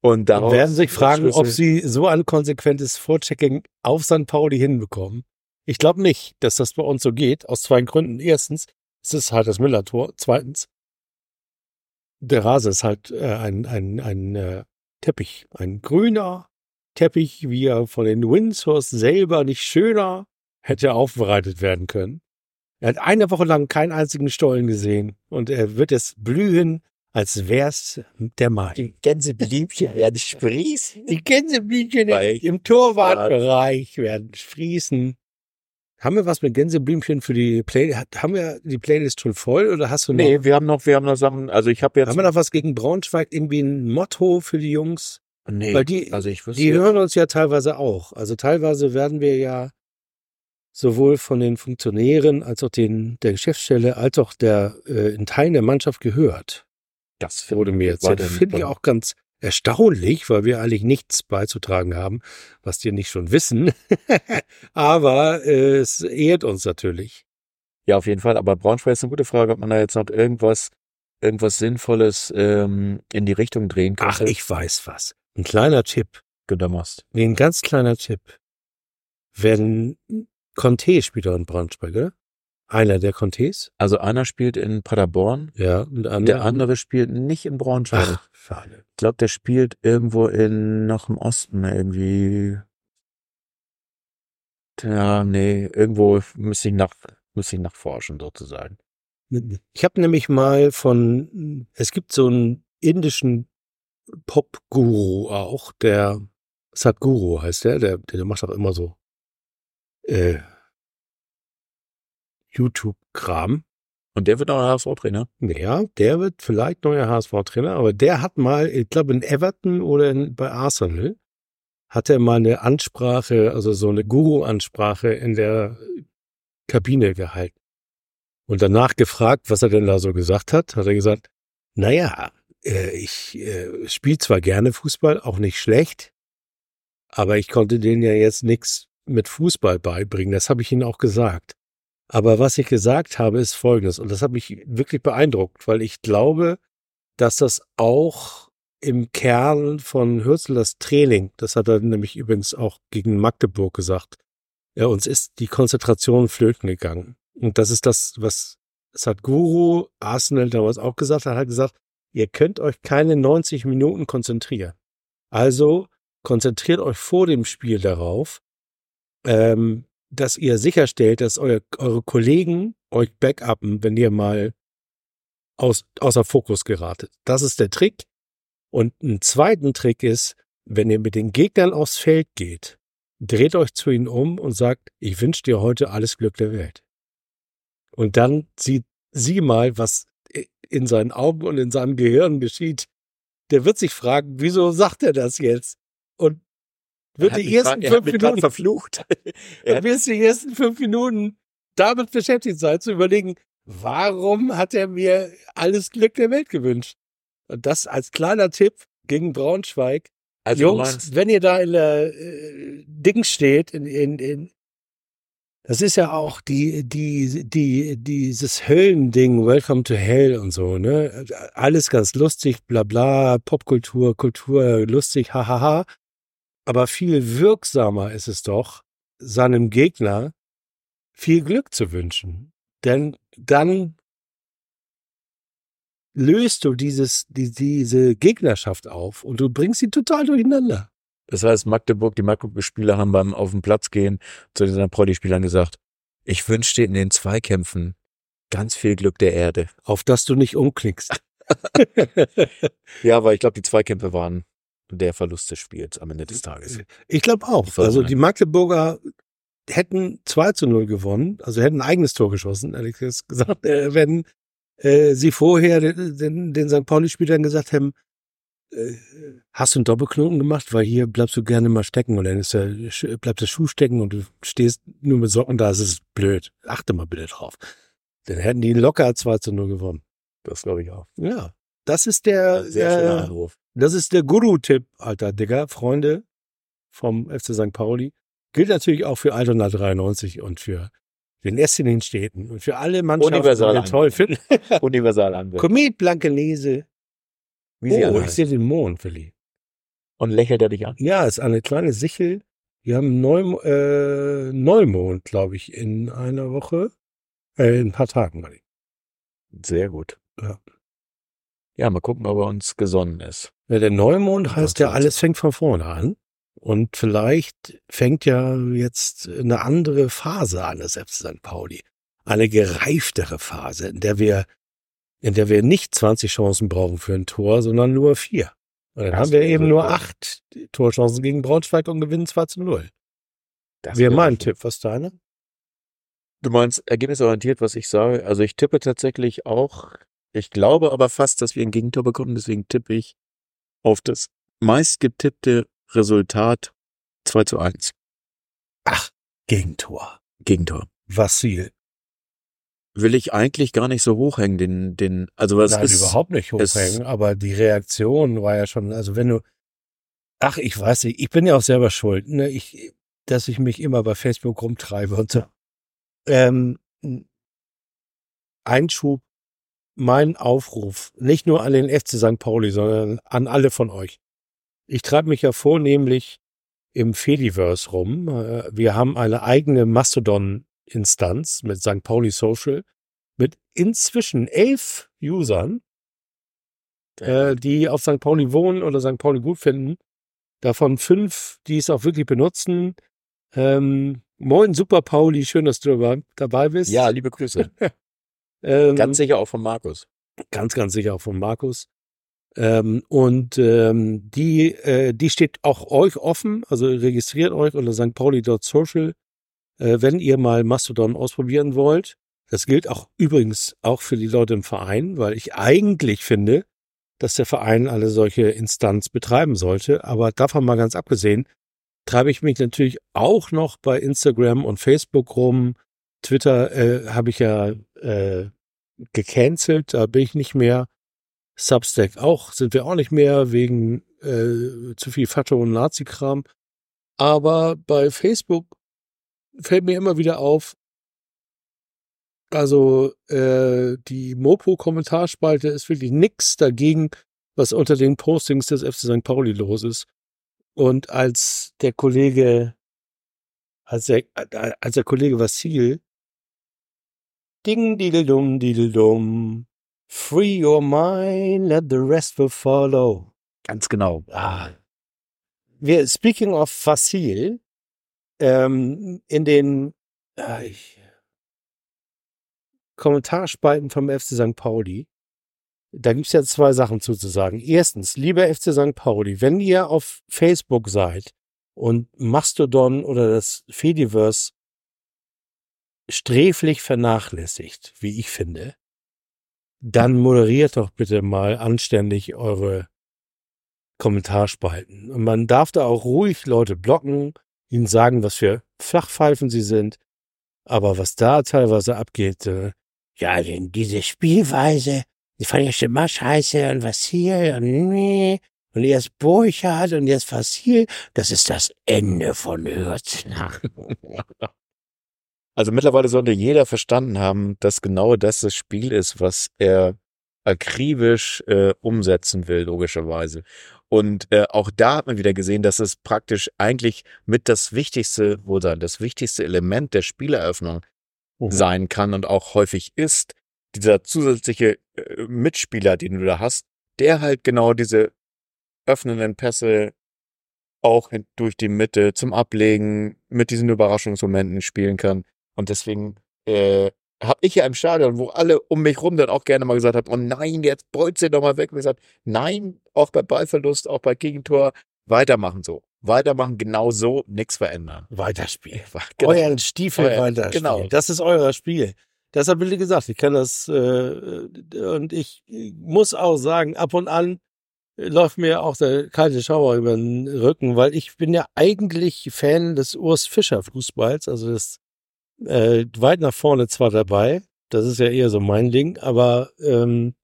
Und daraus werden sich fragen, ob sie so ein konsequentes Vorchecking auf St. Pauli hinbekommen. Ich glaube nicht, dass das bei uns so geht, aus zwei Gründen. Erstens, es ist halt das Müller-Tor. Zweitens, der Rase ist halt äh, ein, ein, ein äh, Teppich, ein grüner Teppich, wie er von den Windsors selber nicht schöner hätte aufbereitet werden können. Er hat eine Woche lang keinen einzigen Stollen gesehen und er wird es blühen, als wär's der Mai. die Gänseblümchen werden sprießen. Die Gänseblümchen im Torwartbereich werden sprießen. Haben wir was mit Gänseblümchen für die Playlist? Haben wir die Playlist schon voll oder hast du noch? Nee, wir haben noch, wir haben noch Sachen, also ich habe jetzt. Haben wir noch was gegen Braunschweig? Irgendwie ein Motto für die Jungs? nee, weil die- also ich wüsste Die jetzt- hören uns ja teilweise auch. Also teilweise werden wir ja sowohl von den Funktionären als auch den, der Geschäftsstelle als auch der äh, in Teilen der Mannschaft gehört. das wurde mir erzählt. weiterhin Finde ich auch ganz erstaunlich, weil wir eigentlich nichts beizutragen haben, was die nicht schon wissen. Aber äh, es ehrt uns natürlich. Ja, auf jeden Fall. Aber Braunschweig ist eine gute Frage, ob man da jetzt noch irgendwas, irgendwas Sinnvolles ähm, in die Richtung drehen kann. Ach, ich weiß was. Ein kleiner Tipp. gedammerst. Ein ganz kleiner Tipp. Wenn Conte spielt doch in Braunschweig, oder? Einer der Contes? Also einer spielt in Paderborn, Ja, und der andere. der andere spielt nicht in Braunschweig. Ach, schade. Ich glaube, der spielt irgendwo in noch im Osten irgendwie. Ja, nee, irgendwo müsste ich nach müsste ich nachforschen sozusagen. Ich habe nämlich mal von, es gibt so einen indischen Pop-Guru auch, der Sadhguru heißt der, der, der macht auch immer so äh, YouTube-Kram. Und der wird auch HSV-Trainer? Ja, der wird vielleicht neuer HSV-Trainer, aber der hat mal, ich glaube in Everton oder in, bei Arsenal, hat er mal eine Ansprache, also so eine Guru-Ansprache in der Kabine gehalten. Und danach gefragt, was er denn da so gesagt hat, hat er gesagt, naja, äh, ich äh, spiele zwar gerne Fußball, auch nicht schlecht, aber ich konnte denen ja jetzt nichts mit Fußball beibringen. Das habe ich ihnen auch gesagt. Aber was ich gesagt habe, ist Folgendes. Und das hat mich wirklich beeindruckt, weil ich glaube, dass das auch im Kern von Hürzlers Training, das hat er nämlich übrigens auch gegen Magdeburg gesagt, ja, uns ist die Konzentration flöten gegangen. Und das ist das, was, es hat Guru Arsenal damals auch gesagt, er hat gesagt, ihr könnt euch keine 90 Minuten konzentrieren. Also konzentriert euch vor dem Spiel darauf, ähm, dass ihr sicherstellt, dass euer, eure Kollegen euch backuppen, wenn ihr mal aus, außer Fokus geratet. Das ist der Trick. Und ein zweiten Trick ist, wenn ihr mit den Gegnern aufs Feld geht, dreht euch zu ihnen um und sagt, ich wünsche dir heute alles Glück der Welt. Und dann sieht sie mal, was in seinen Augen und in seinem Gehirn geschieht. Der wird sich fragen, wieso sagt er das jetzt? Und wird die ersten fünf Minuten verflucht. er wird die ersten fünf Minuten damit beschäftigt sein, zu überlegen, warum hat er mir alles Glück der Welt gewünscht? Und das als kleiner Tipp gegen Braunschweig. Also Jungs, wenn ihr da in der äh, Ding steht, in, in, in das ist ja auch die, die, die, dieses Höllending, Welcome to Hell und so, ne? Alles ganz lustig, bla bla, Popkultur, Kultur, lustig, hahaha. Aber viel wirksamer ist es doch, seinem Gegner viel Glück zu wünschen. Denn dann löst du dieses, die, diese Gegnerschaft auf und du bringst sie total durcheinander. Das heißt, Magdeburg, die Magdeburg-Spieler haben beim auf den Platz gehen zu den St. Pauli-Spielern gesagt, ich wünsche dir in den Zweikämpfen ganz viel Glück der Erde. Auf dass du nicht umknickst. ja, aber ich glaube, die Zweikämpfe waren der Verlust des Spiels am Ende des Tages. Ich glaube auch. Also die Magdeburger hätten 2 zu 0 gewonnen, also hätten ein eigenes Tor geschossen, ehrlich gesagt, äh, wenn äh, sie vorher den, den St. Pauli-Spielern gesagt haben, äh, hast du einen Doppelknoten gemacht, weil hier bleibst du gerne mal stecken und dann ist der, bleibt der Schuh stecken und du stehst nur mit Socken da, ist blöd. Achte mal bitte drauf. Dann hätten die locker 2 zu 0 gewonnen. Das glaube ich auch. Ja. Das ist der, Sehr schöner Anruf. Das ist der Guru-Tipp, alter Digger, Freunde vom FC St. Pauli. Gilt natürlich auch für Altona 93 und für den Essen in den Städten und für alle Mannschaften, Universal die wir toll finden. Universal Anwendung. Komet Blankenese. Wie sie oh, alle ich sehe den Mond, Willi. Und lächelt er dich an. Ja, ist eine kleine Sichel. Wir haben Neu, äh, Neumond, glaube ich, in einer Woche. Äh, in ein paar Tagen, ich. Sehr gut. Ja. Ja, mal gucken, ob er uns gesonnen ist. Ja, der Neumond heißt ja, 23. alles fängt von vorne an. Und vielleicht fängt ja jetzt eine andere Phase an FC St. Pauli. Eine gereiftere Phase, in der wir, in der wir nicht 20 Chancen brauchen für ein Tor, sondern nur vier. Und dann Das haben wir eben nur acht Torchancen gegen Braunschweig und gewinnen 2 zu 0. Das Wäre mein. Tipp. Was ist deiner? Du meinst ergebnisorientiert, was ich sage? Also ich tippe tatsächlich auch, ich glaube aber fast, dass wir ein Gegentor bekommen, deswegen tippe ich auf das meistgetippte Resultat 2 zu 1. Ach, Gegentor. Gegentor. Vassil. Will ich eigentlich gar nicht so hochhängen, den, den, also was Nein, ist, überhaupt nicht hochhängen, aber die Reaktion war ja schon, also wenn du, ach, ich weiß nicht, ich bin ja auch selber schuld, ne, ich, dass ich mich immer bei Facebook rumtreibe und so. Ähm, Einschub, mein Aufruf, nicht nur an den FC St. Pauli, sondern an alle von euch. Ich treibe mich ja vornehmlich im Fediverse rum. Äh, Wir haben eine eigene Mastodon-Instanz mit St. Pauli Social mit inzwischen elf Usern, äh, die auf St. Pauli wohnen oder St. Pauli gut finden. Davon fünf, die es auch wirklich benutzen. Ähm, moin, Super Pauli, schön, dass du dabei bist. ja, liebe Grüße. ähm, Ganz sicher auch von Markus. ganz, ganz sicher auch von Markus. Ähm, und ähm, die, äh, die steht auch euch offen, also registriert euch unter stpauli.social, äh, wenn ihr mal Mastodon ausprobieren wollt. Das gilt auch übrigens auch für die Leute im Verein, weil ich eigentlich finde, dass der Verein eine solche Instanz betreiben sollte. Aber davon mal ganz abgesehen, treibe ich mich natürlich auch noch bei Instagram und Facebook rum. Twitter äh, habe ich ja äh, gecancelt, da bin ich nicht mehr. Substack auch, sind wir auch nicht mehr wegen äh, zu viel Fatto und Nazi-Kram. Aber bei Facebook fällt mir immer wieder auf, also äh, die Mopo-Kommentarspalte ist wirklich nix dagegen, was unter den Postings des FC St. Pauli los ist. Und als der Kollege, als der, als der Kollege Vassil, ding, diddle-dum, diddle-dum, free your mind, let the rest will follow. Ganz genau. Ah. Wir, speaking of Vassil, ähm, in den äh, ich, Kommentarspalten vom FC St. Pauli, da gibt's ja zwei Sachen zuzusagen. Erstens, lieber FC St. Pauli, wenn ihr auf Facebook seid und Mastodon oder das Fediverse sträflich vernachlässigt, wie ich finde, dann moderiert doch bitte mal anständig eure Kommentarspalten. Und man darf da auch ruhig Leute blocken, ihnen sagen, was für Flachpfeifen sie sind. Aber was da teilweise abgeht, äh, ja, denn diese Spielweise, die fand ich schon mal scheiße und was hier und nee. Und erst Burchard und jetzt Fassil, das ist das Ende von Hürznach. Also mittlerweile sollte jeder verstanden haben, dass genau das das Spiel ist, was er akribisch äh, umsetzen will, logischerweise. Und äh, auch da hat man wieder gesehen, dass es praktisch eigentlich mit das wichtigste, wo sein, das wichtigste Element der Spieleröffnung mhm. sein kann und auch häufig ist, dieser zusätzliche äh, Mitspieler, den du da hast, der halt genau diese öffnenden Pässe auch durch die Mitte zum Ablegen mit diesen Überraschungsmomenten spielen kann. Und deswegen äh, habe ich ja im Stadion, wo alle um mich rum dann auch gerne mal gesagt haben, oh nein, jetzt beut sie doch mal weg. Und gesagt, nein, auch bei Ballverlust, auch bei Gegentor, weitermachen so. Weitermachen, genau so, nichts verändern. Weiterspielen. Genau. Euren Stiefel Euer, weiterspielen. Genau. Das ist euer Spiel. Deshalb, wie gesagt, ich kann das, äh, und ich muss auch sagen, ab und an läuft mir auch der kalte Schauer über den Rücken, weil ich bin ja eigentlich Fan des Urs Fischer Fußballs, also das äh, weit nach vorne zwar dabei, das ist ja eher so mein Ding, aber ähm,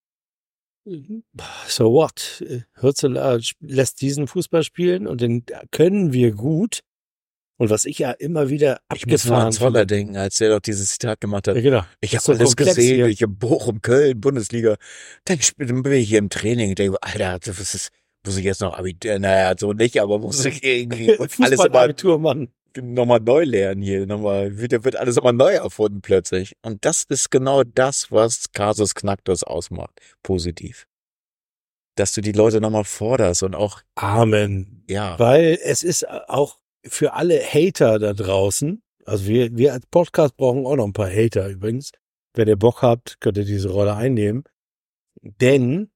so what? Hürzeler lässt diesen Fußball spielen und den können wir gut. Und was ich ja immer wieder abgefahren Ich muss mal an denken, als der doch dieses Zitat gemacht hat. Ja, genau. Ich habe alles gesehen, hier. ich habe Bochum, Köln, Bundesliga. Dann bin ich hier im Training und denke, Alter, das ist, muss ich jetzt noch Abitur, naja, so nicht, aber muss ich irgendwie alles Abitur machen. Nochmal neu lernen hier, nochmal, wird, wird alles nochmal neu erfunden plötzlich. Und das ist genau das, was Kasus Knacktus ausmacht. Positiv dass du die Leute nochmal forderst und auch Amen. Ja. Weil es ist auch für alle Hater da draußen, also wir, wir als Podcast brauchen auch noch ein paar Hater übrigens. Wenn ihr Bock habt, könnt ihr diese Rolle einnehmen. Denn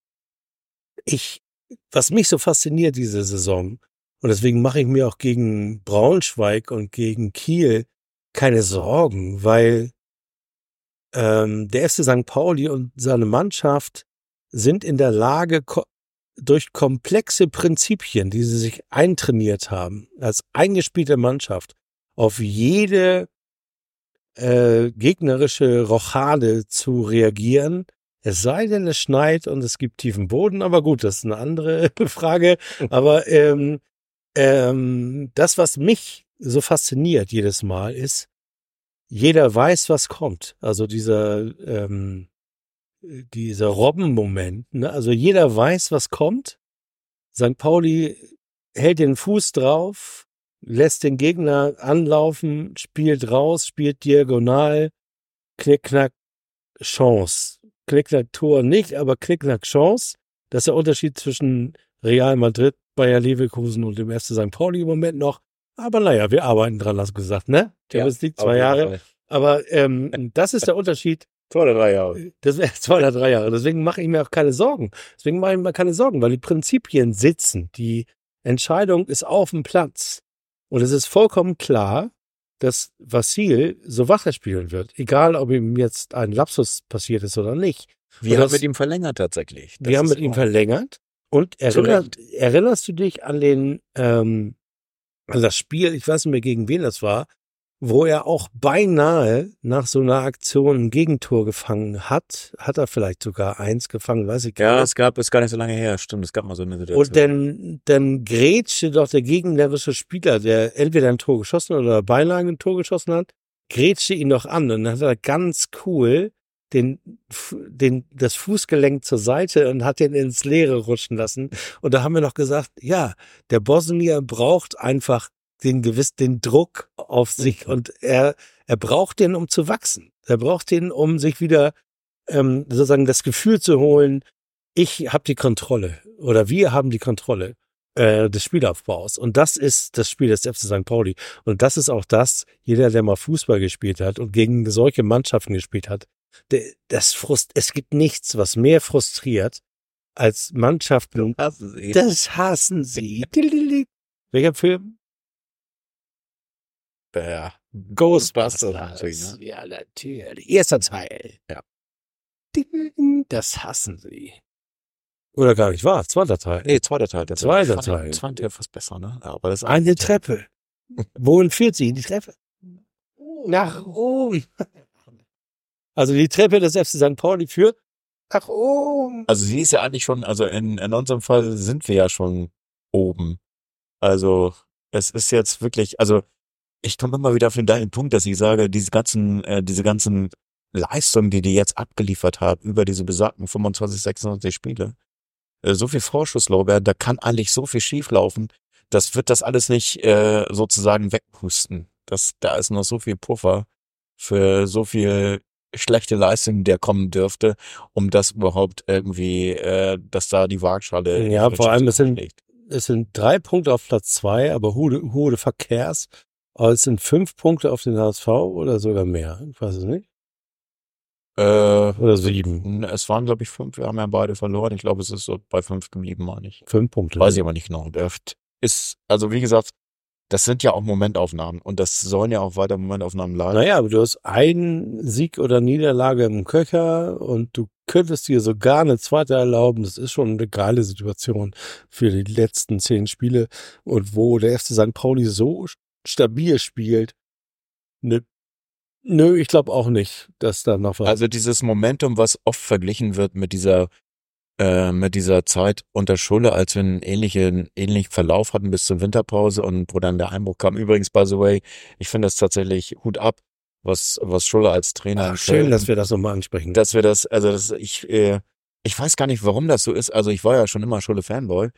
ich, was mich so fasziniert diese Saison, und deswegen mache ich mir auch gegen Braunschweig und gegen Kiel keine Sorgen, weil ähm, der FC St. Pauli und seine Mannschaft sind in der Lage, durch komplexe Prinzipien, die sie sich eintrainiert haben, als eingespielte Mannschaft, auf jede äh, gegnerische Rochade zu reagieren. Es sei denn, es schneit und es gibt tiefen Boden, aber gut, das ist eine andere Frage. Aber ähm, ähm, das, was mich so fasziniert jedes Mal, ist, jeder weiß, was kommt. Also dieser ähm, dieser Robbenmoment. Ne? Also jeder weiß, was kommt. St. Pauli hält den Fuß drauf, lässt den Gegner anlaufen, spielt raus, spielt diagonal, Knickknack, Chance. Knickknack Tor nicht, aber Knickknack Chance. Das ist der Unterschied zwischen Real Madrid, Bayer Leverkusen und dem FC St. Pauli im Moment noch. Aber naja, wir arbeiten dran, hast du gesagt, ne? Champions ja, League zwei Jahre. Aber ähm, das ist der Unterschied Zwei oder drei Jahre. Das wäre zwei oder drei Jahre. Deswegen mache ich mir auch keine Sorgen. Deswegen mache ich mir keine Sorgen, weil die Prinzipien sitzen. Die Entscheidung ist auf dem Platz. Und es ist vollkommen klar, dass Vassil so weiterspielen wird. Egal, ob ihm jetzt ein Lapsus passiert ist oder nicht. Wir haben mit ihm verlängert tatsächlich. Das Wir haben mit ihm verlängert. Und erinnerst, erinnerst du dich an den, ähm, an das Spiel, ich weiß nicht mehr gegen wen das war, wo er auch beinahe nach so einer Aktion ein Gegentor gefangen hat. Hat er vielleicht sogar eins gefangen, weiß ich Ja, gar nicht. es gab, ist gar nicht so lange her, stimmt, es gab mal so eine Situation. Und dann, dann grätschte doch der gegnerische Spieler, der entweder ein Tor geschossen oder beinahe ein Tor geschossen hat, grätschte ihn noch an und dann hat er ganz cool den, den, das Fußgelenk zur Seite und hat den ins Leere rutschen lassen. Und da haben wir noch gesagt, ja, der Bosnier braucht einfach den gewiss, den Druck auf sich und er, er braucht den, um zu wachsen. Er braucht den, um sich wieder, ähm, sozusagen das Gefühl zu holen, ich habe die Kontrolle oder wir haben die Kontrolle äh, des Spielaufbaus. Und das ist das Spiel des FC St. Pauli. Und das ist auch das, jeder, der mal Fußball gespielt hat und gegen solche Mannschaften gespielt hat, das Frust, es gibt nichts, was mehr frustriert als Mannschaften. Hassen Sie. Das hassen sie. Welcher Film? Ja. Ghostbusters. natürlich, ne? Ja, natürlich. Erster Teil. Ja. Das hassen sie. Oder gar nicht wahr? Zweiter Teil. Nee, zweiter Teil. Der Zweiter fand- Teil. Fand der fast besser, ne? Aber das Eine Treppe. Wohin führt sie? Die Treppe. Nach oben. Also die Treppe des FC St. Pauli führt nach oben. Also sie ist ja eigentlich schon, also in, in unserem Fall sind wir ja schon oben. Also es ist jetzt wirklich, also ich komme immer wieder auf den deinen Punkt, dass ich sage, diese ganzen, äh, diese ganzen Leistungen, die die jetzt abgeliefert haben über diese besagten 25, 26 Spiele, äh, so viel Vorschusslorbeer, da kann eigentlich so viel schieflaufen. Das wird das alles nicht äh, sozusagen wegpusten. Das, da ist noch so viel Puffer für so viel schlechte Leistung, der kommen dürfte, um das überhaupt irgendwie, äh, dass da die Waagschale. Ja, vor allem, es sind-. Es sind drei Punkte auf Platz zwei, aber Hude, Hude Verkehrs. Aber es sind fünf Punkte auf den HSV oder sogar mehr. Ich weiß es nicht. Äh, Oder sieben. es waren, glaube ich, fünf. Wir haben ja beide verloren. Ich glaube, es ist so bei fünf geblieben, meine ich. Fünf Punkte. Weiß ich aber nicht genau. Ist, also wie gesagt, das sind ja auch Momentaufnahmen und das sollen ja auch weiter Momentaufnahmen bleiben. Naja, aber du hast einen Sieg oder Niederlage im Köcher und du könntest dir sogar eine zweite erlauben. Das ist schon eine geile Situation für die letzten zehn Spiele. Und wo der FC St. Pauli so stabil spielt, nö, nö ich glaube auch nicht, dass da noch was. Also dieses Momentum, was oft verglichen wird mit dieser äh, mit dieser Zeit unter Schulle, als wir einen ähnlichen, ähnlichen Verlauf hatten bis zur Winterpause und wo dann der Einbruch kam. Übrigens, by the way, ich finde das tatsächlich Hut ab, was, was Schulle als Trainer Ach, schön, dass wir das nochmal ansprechen. dass wir das, also das, ich, äh, ich weiß gar nicht, warum das so ist. Also ich war ja schon immer Schulle-Fanboy,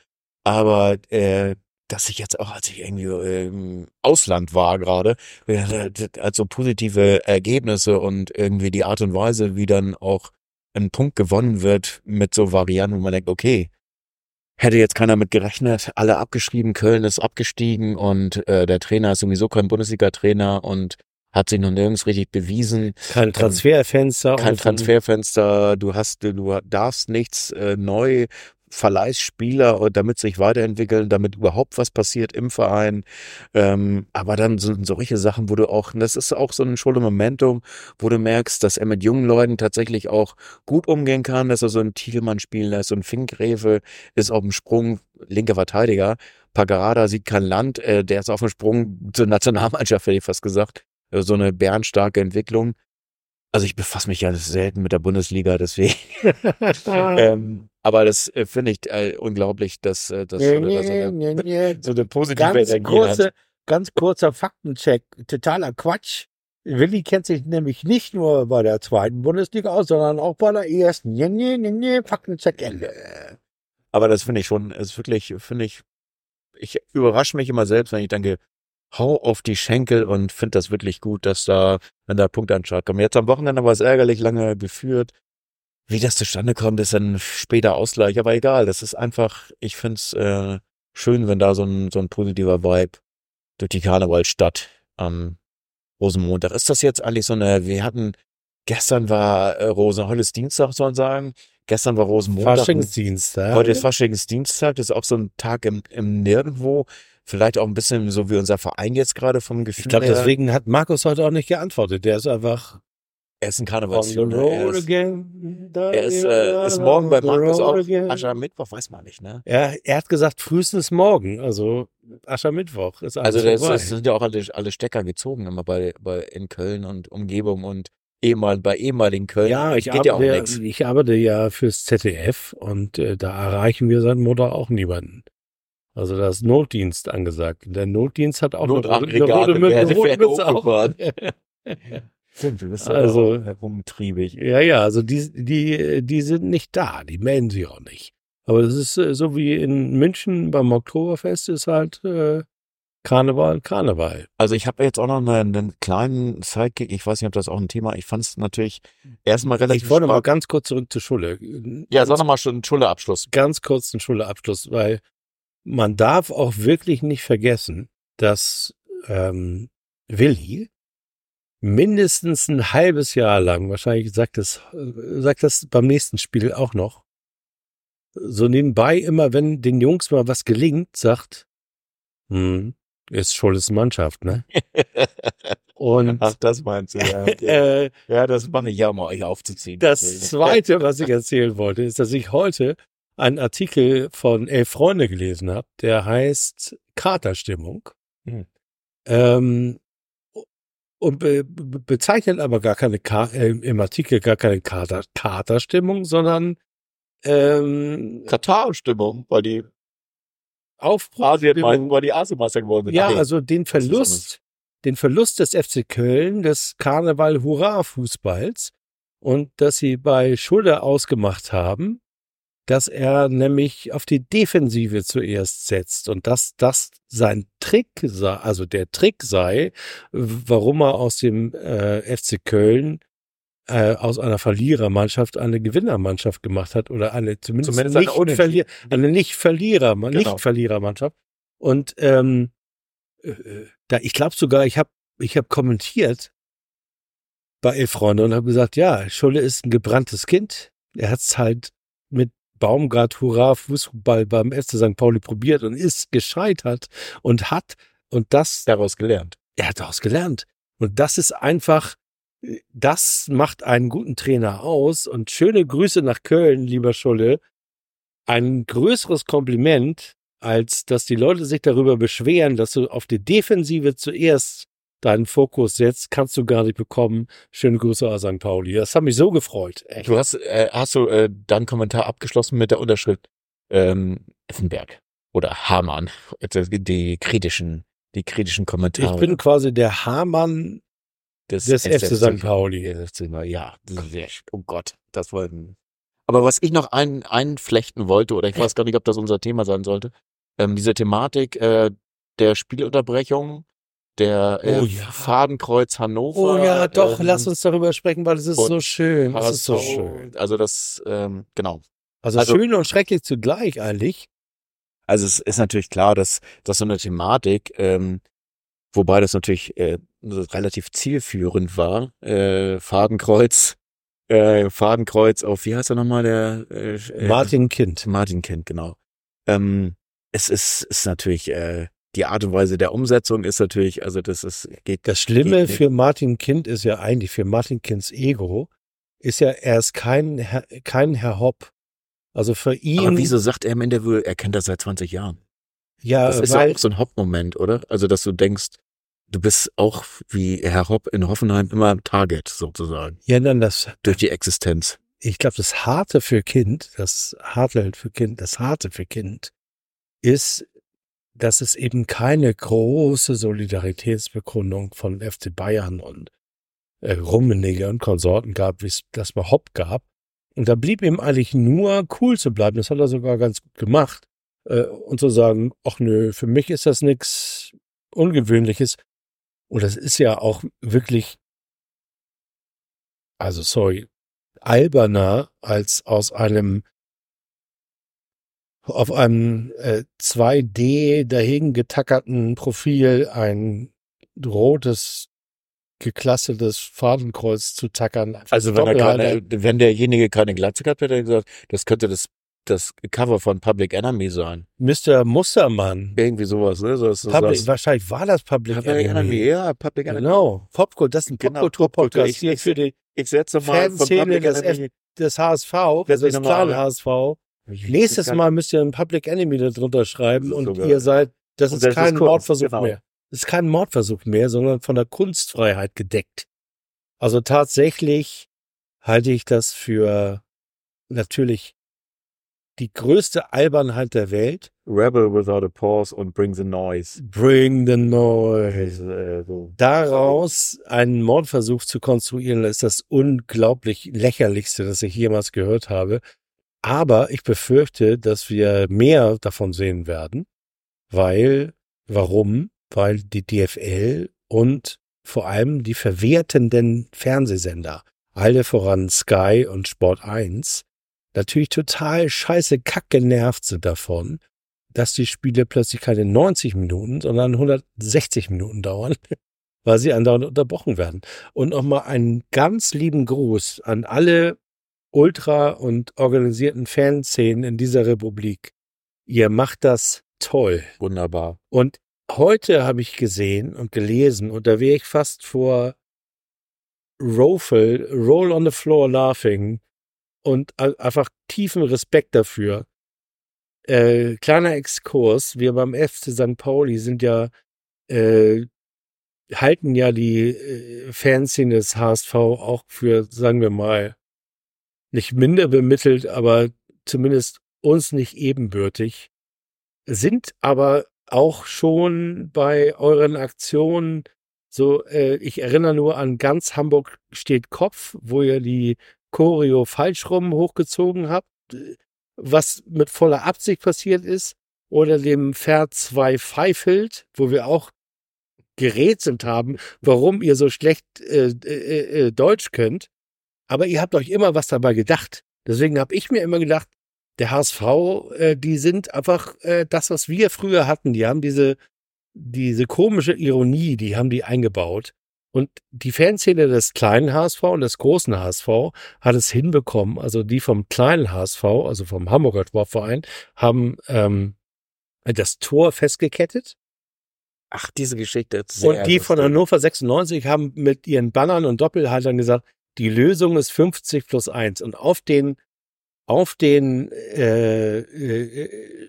aber äh, dass ich jetzt auch, als ich irgendwie äh, im Ausland war gerade, äh, also positive Ergebnisse und irgendwie die Art und Weise, wie dann auch ein Punkt gewonnen wird mit so Varianten, wo man denkt, okay, hätte jetzt keiner mit gerechnet, alle abgeschrieben, Köln ist abgestiegen und äh, der Trainer ist sowieso kein Bundesliga-Trainer und hat sich noch nirgends richtig bewiesen Kein Transferfenster. kein. Transferfenster, du hast, du darfst nichts äh, neu Verleihsspieler, und damit sich weiterentwickeln, damit überhaupt was passiert im Verein. Ähm, aber dann sind solche Sachen, wo du auch, das ist auch so ein Schule Momentum, wo du merkst, dass er mit jungen Leuten tatsächlich auch gut umgehen kann, dass er so einen Thielmann spielen lässt, so ein Finkgräfe ist auf dem Sprung, linker Verteidiger. Pagarada sieht kein Land, äh, der ist auf dem Sprung zur Nationalmannschaft, hätte ich fast gesagt. Äh, So eine bärenstarke Entwicklung. Also ich befasse mich ja selten mit der Bundesliga, deswegen. ähm, aber das äh, finde ich äh, unglaublich, dass, äh, dass, Nee, dass er nee, nee. so eine positive Ganz Energie kurze, hat. ganz kurzer Faktencheck. Totaler Quatsch. Willi kennt sich nämlich nicht nur bei der zweiten Bundesliga aus, sondern auch bei der ersten. Nee, nee, nee, nee. Faktencheck Ende. Aber das finde ich schon, ist wirklich, finde ich, ich überrasche mich immer selbst, wenn ich denke, hau auf die Schenkel und finde das wirklich gut, dass da, wenn da Punkte an den Start kommen. Jetzt am Wochenende war es ärgerlich lange geführt. Wie das zustande kommt, ist dann später Ausgleich, aber egal. Das ist einfach, ich finde es äh, schön, wenn da so ein, so ein positiver Vibe durch die Karnevalstadt am Rosenmontag. Ist das jetzt eigentlich so eine, wir hatten, gestern war äh, Rosen, heute ist Dienstag, soll man sagen. Gestern war Rosenmontag. Faschingsdienst. Ja. Heute ist Faschingsdienstag, das ist auch so ein Tag im, im Nirgendwo. Vielleicht auch ein bisschen so wie unser Verein jetzt gerade vom Gefühl Ich glaube, deswegen hat Markus heute auch nicht geantwortet. Der ist einfach Er ist ein on the Karnevalsjunge. Er ist, again. er ist, äh, ist morgen bei Markus auch. Aschermittwoch weiß man nicht, ne? Er, er hat gesagt, frühestens morgen, also Aschermittwoch ist alles Also das, sind ja auch alle, alle Stecker gezogen immer bei, bei in Köln und Umgebung und ehemal, bei ehemaligen Köln. ja, ich geht ja auch arbeite, nichts. ich arbeite ja fürs ZDF und äh, da erreichen wir seit Montag auch niemanden. Also da ist Notdienst angesagt. Der Notdienst hat auch eine rote- eine Notaggregate rote Mütze- werden, rote werden Mütze auf. hochgefahren. Stimmt, du bist Also- also herumtriebig. Ja, ja, also die, die, die sind nicht da, die melden sich auch nicht. Aber das ist äh, so wie in München beim Oktoberfest ist halt äh, Karneval, Karneval. Also ich habe jetzt auch noch einen, einen kleinen Sidekick. Ich weiß nicht, ob das auch ein Thema. Ich fand es natürlich erstmal relativ Ich wollte mal ganz kurz zurück zur Schule. Ja, sag noch mal schon Schule-Abschluss. ganz kurz einen Schulabschluss, weil man darf auch wirklich nicht vergessen, dass ähm, Willi mindestens ein halbes Jahr lang, wahrscheinlich sagt das, äh, sagt das beim nächsten Spiel auch noch, so nebenbei immer, wenn den Jungs mal was gelingt, sagt, hm, ist Schulles Mannschaft, ne? Und Ach, das meinst du, ja. Äh, ja, das mache ich ja, um euch aufzuziehen. Das Zweite, was ich erzählen wollte, ist, dass ich heute einen Artikel von Elf Freunde gelesen habe, der heißt Katerstimmung. Hm. Ähm, und be be bezeichnet aber gar keine Ka äh, im Artikel gar keine Kater Katerstimmung, sondern ähm, Katar-Stimmung, weil die Aufbruch. Asien meinten, weil die Asienmeister geworden sind. Ja, nee. also den Verlust, den Verlust des FC Köln, des Karneval-Hurra-Fußballs und dass sie bei Schulde ausgemacht haben, dass er nämlich auf die Defensive zuerst setzt und dass das sein Trick sei, also der Trick sei, warum er aus dem äh, FC Köln äh, aus einer Verlierermannschaft eine Gewinnermannschaft gemacht hat oder eine zumindest, Zumindest eine nicht Unentschieden. Verlier eine nicht Verlierer, Genau. nicht Verlierermannschaft. Und ähm, äh, da ich glaube sogar, ich habe ich hab kommentiert bei Elf Freunde und habe gesagt, ja, Schulle ist ein gebranntes Kind. Er hat's halt mit Baumgart Hurra Fußball beim FC St. Pauli probiert und ist gescheitert und hat und das daraus gelernt. er hat daraus gelernt. Und das ist einfach, das macht einen guten Trainer aus. Und schöne Grüße nach Köln, lieber Scholle. Ein größeres Kompliment, als dass die Leute sich darüber beschweren, dass du auf die Defensive zuerst deinen Fokus setzt, kannst du gar nicht bekommen. Schöne Grüße aus St. Pauli. Das hat mich so gefreut. Echt. Du hast, äh, hast du äh, deinen Kommentar abgeschlossen mit der Unterschrift ähm, Effenberg oder Hamann, die kritischen, die kritischen Kommentare. Ich bin quasi der Hamann des FC St. Pauli. Ja, oh Gott, das wollten. Aber was ich noch ein, einflechten wollte, oder ich weiß gar nicht, ob das unser Thema sein sollte, ähm, diese Thematik äh, der Spielunterbrechung, der äh, Oh ja. Fadenkreuz Hannover. Oh ja, doch, ähm, lass uns darüber sprechen, weil es ist so schön. Es ist so schön. Also das, ähm, genau. Also, Also- schön und schrecklich zugleich eigentlich. Also es ist natürlich klar, dass, dass so eine Thematik, ähm, wobei das natürlich äh, relativ zielführend war, äh, Fadenkreuz, äh, Fadenkreuz auf, wie heißt er nochmal, der äh, äh, Martin Kind. Martin Kind, genau. Ähm, es ist, ist natürlich, äh, die Art und Weise der Umsetzung ist natürlich, also das ist, geht, Das Schlimme Geht für Martin Kind ist ja eigentlich, für Martin Kinds Ego, ist ja, er ist kein, Herr- kein Herr Hopp. Also für ihn, aber wieso sagt er im Interview, er kennt das seit 20 Jahren? ja, Das ist ja weil, auch so ein Hauptmoment, oder? Also, dass du denkst, du bist auch wie Herr Hopp in Hoffenheim immer ein Target sozusagen ja, dann das, durch die Existenz. ich glaube, das Harte für Kind, das Harte für Kind, das Harte für Kind ist, dass es eben keine große Solidaritätsbekundung von FC Bayern und äh, Rummenigge und Konsorten gab, wie es das Hopp gab. Und da blieb ihm eigentlich nur cool zu bleiben. Das hat er sogar ganz gut gemacht. Äh, und zu sagen, ach nö, für mich ist das nichts Ungewöhnliches. Und das ist ja auch wirklich, also sorry, alberner als aus einem auf einem äh, 2D dahin getackerten Profil ein rotes geklasseltes Fadenkreuz zu tackern. Also wenn er keine, wenn derjenige keine Glatze gehabt hätte, hätte er gesagt, das könnte das das Cover von Public Enemy sein. Mr. Mustermann. Irgendwie sowas, ne? So, ist das Public, das- wahrscheinlich war das Public, Public Enemy. Enemy, ja, Public Enemy. Genau. Popkultur, das ist ein Genau, Popkultur-Podcast Popkultur. Ich- hier ich- für die, Ich setze mal von Fanszene Public des Enemy. des HSV, also mal kleinen an. HSV. Nächstes kann- Mal müsst ihr ein Public Enemy da drunter schreiben ist und sogar- ihr seid, das ist das ist kein Kunst, Mordversuch genau. mehr. Das ist kein Mordversuch mehr, sondern von der Kunstfreiheit gedeckt. Also tatsächlich halte ich das für natürlich die größte Albernheit der Welt. Rebel Without a Pause und Bring the Noise. Bring the noise. Äh. Daraus einen Mordversuch zu konstruieren, ist das unglaublich lächerlichste, das ich jemals gehört habe. Aber ich befürchte, dass wir mehr davon sehen werden, weil, warum? Weil die DFL und vor allem die verwertenden Fernsehsender, alle voran Sky und Sport 1, natürlich total scheiße kack genervt sind davon, dass die Spiele plötzlich keine 90 Minuten, sondern 160 Minuten dauern, weil sie andauernd unterbrochen werden. Und nochmal einen ganz lieben Gruß an alle ultra- und organisierten Fanszenen in dieser Republik. Ihr macht das toll. Wunderbar. Und heute habe ich gesehen und gelesen, und da wäre ich fast vor Rofel, Roll on the Floor Laughing und einfach tiefen Respekt dafür. Äh, kleiner Exkurs, wir beim FC St. Pauli sind ja, äh, halten ja die äh, Fanszene des HSV auch für, sagen wir mal, nicht minder bemittelt, aber zumindest uns nicht ebenbürtig, sind aber auch schon bei euren Aktionen so, äh, ich erinnere nur an ganz Hamburg steht Kopf, wo ihr die Choreo falsch rum hochgezogen habt, was mit voller Absicht passiert ist, oder dem Pferd 2 Pfeifelt, wo wir auch gerätselt haben, warum ihr so schlecht äh, äh, äh, Deutsch könnt. Aber ihr habt euch immer was dabei gedacht. Deswegen habe ich mir immer gedacht, der HSV, äh, die sind einfach äh, das, was wir früher hatten. Die haben diese, diese komische Ironie, die haben die eingebaut. Und die Fanszene des kleinen HSV und des großen HSV hat es hinbekommen. Also die vom kleinen HSV, also vom Hamburger Sportverein, haben ähm, das Tor festgekettet. Ach, diese Geschichte. sehr Und die von lustig. Hannover 96 haben mit ihren Bannern und Doppelhaltern gesagt, die Lösung ist 50 plus 1. Und auf den, auf den äh, äh,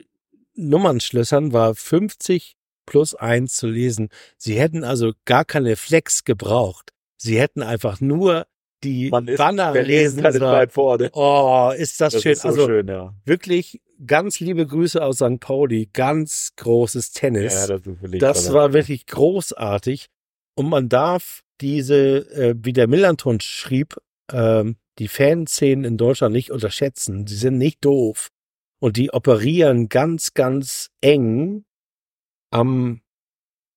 Nummernschlössern war 50 plus 1 zu lesen. Sie hätten also gar keine Flex gebraucht. Sie hätten einfach nur die Man ist Banner Berlin lesen sollen. Oh, ist das, Das schön. ist so also schön, ja. wirklich ganz liebe Grüße aus St. Pauli. Ganz großes Tennis. Ja, das ist Das war wirklich großartig. Und man darf diese, äh, wie der Millanton schrieb, ähm, die Fanszenen in Deutschland nicht unterschätzen. Sie sind nicht doof. Und die operieren ganz, ganz eng am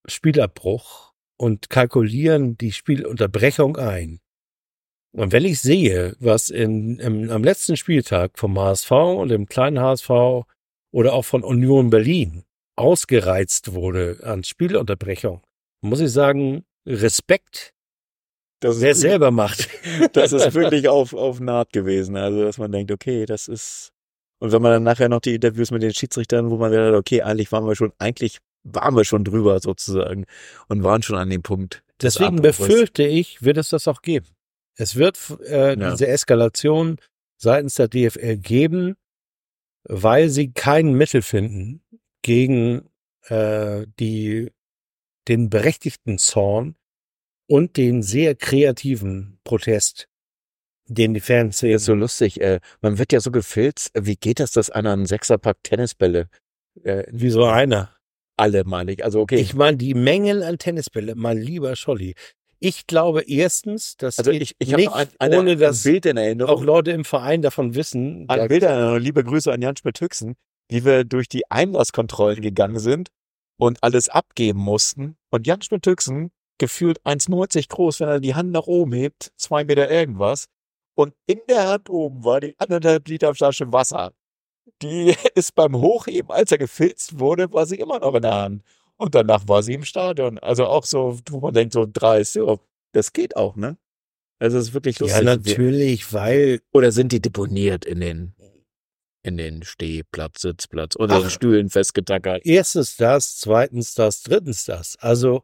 Spielabbruch und kalkulieren die Spielunterbrechung ein. Und wenn ich sehe, was in, im, am letzten Spieltag vom HSV und dem kleinen HSV oder auch von Union Berlin ausgereizt wurde an Spielunterbrechung, muss ich sagen, Respekt, das, wer ist, selber macht. das ist wirklich auf, auf Naht gewesen. Also, dass man denkt, okay, das ist. Und wenn man dann nachher noch die Interviews mit den Schiedsrichtern, wo man wieder, okay, eigentlich waren wir schon, eigentlich waren wir schon drüber sozusagen und waren schon an dem Punkt. des Deswegen befürchte ich, wird es das auch geben. Es wird äh, Ja. diese Eskalation seitens der DFL geben, weil sie kein Mittel finden gegen äh, die den berechtigten Zorn und den sehr kreativen Protest, den die Fans Das ist so lustig. Äh, man wird ja so gefilzt. Wie geht das, dass einer einen Sechserpack Tennisbälle, äh, wie so einer. alle meine ich. Also okay. Ich meine, die Mengen an Tennisbälle, mein lieber Scholli. Ich glaube erstens, dass also ich, ich nicht ein, eine, ohne dass Bild in Erinnerung. auch Leute im Verein davon wissen. Ein Bild in Erinnerung. Liebe Grüße an Jan Schmidt-Hüchsen, wie wir durch die Einlasskontrollen gegangen sind und alles abgeben mussten. Und Jan Schmidt-Hüchsen, gefühlt 1,90 groß, wenn er die Hand nach oben hebt, zwei Meter irgendwas. Und in der Hand oben war die anderthalb Liter Flasche Wasser. Die ist beim Hochheben, als er gefilzt wurde, war sie immer noch in der Hand. Und danach war sie im Stadion. Also auch so, wo man denkt, so dreist, ja, das geht auch, ne? Also es ist wirklich ja, lustig. natürlich, weil Oder sind die deponiert in den in den Stehplatz, Sitzplatz oder den Stühlen festgetackert. Erstens das, zweitens das, drittens das. Also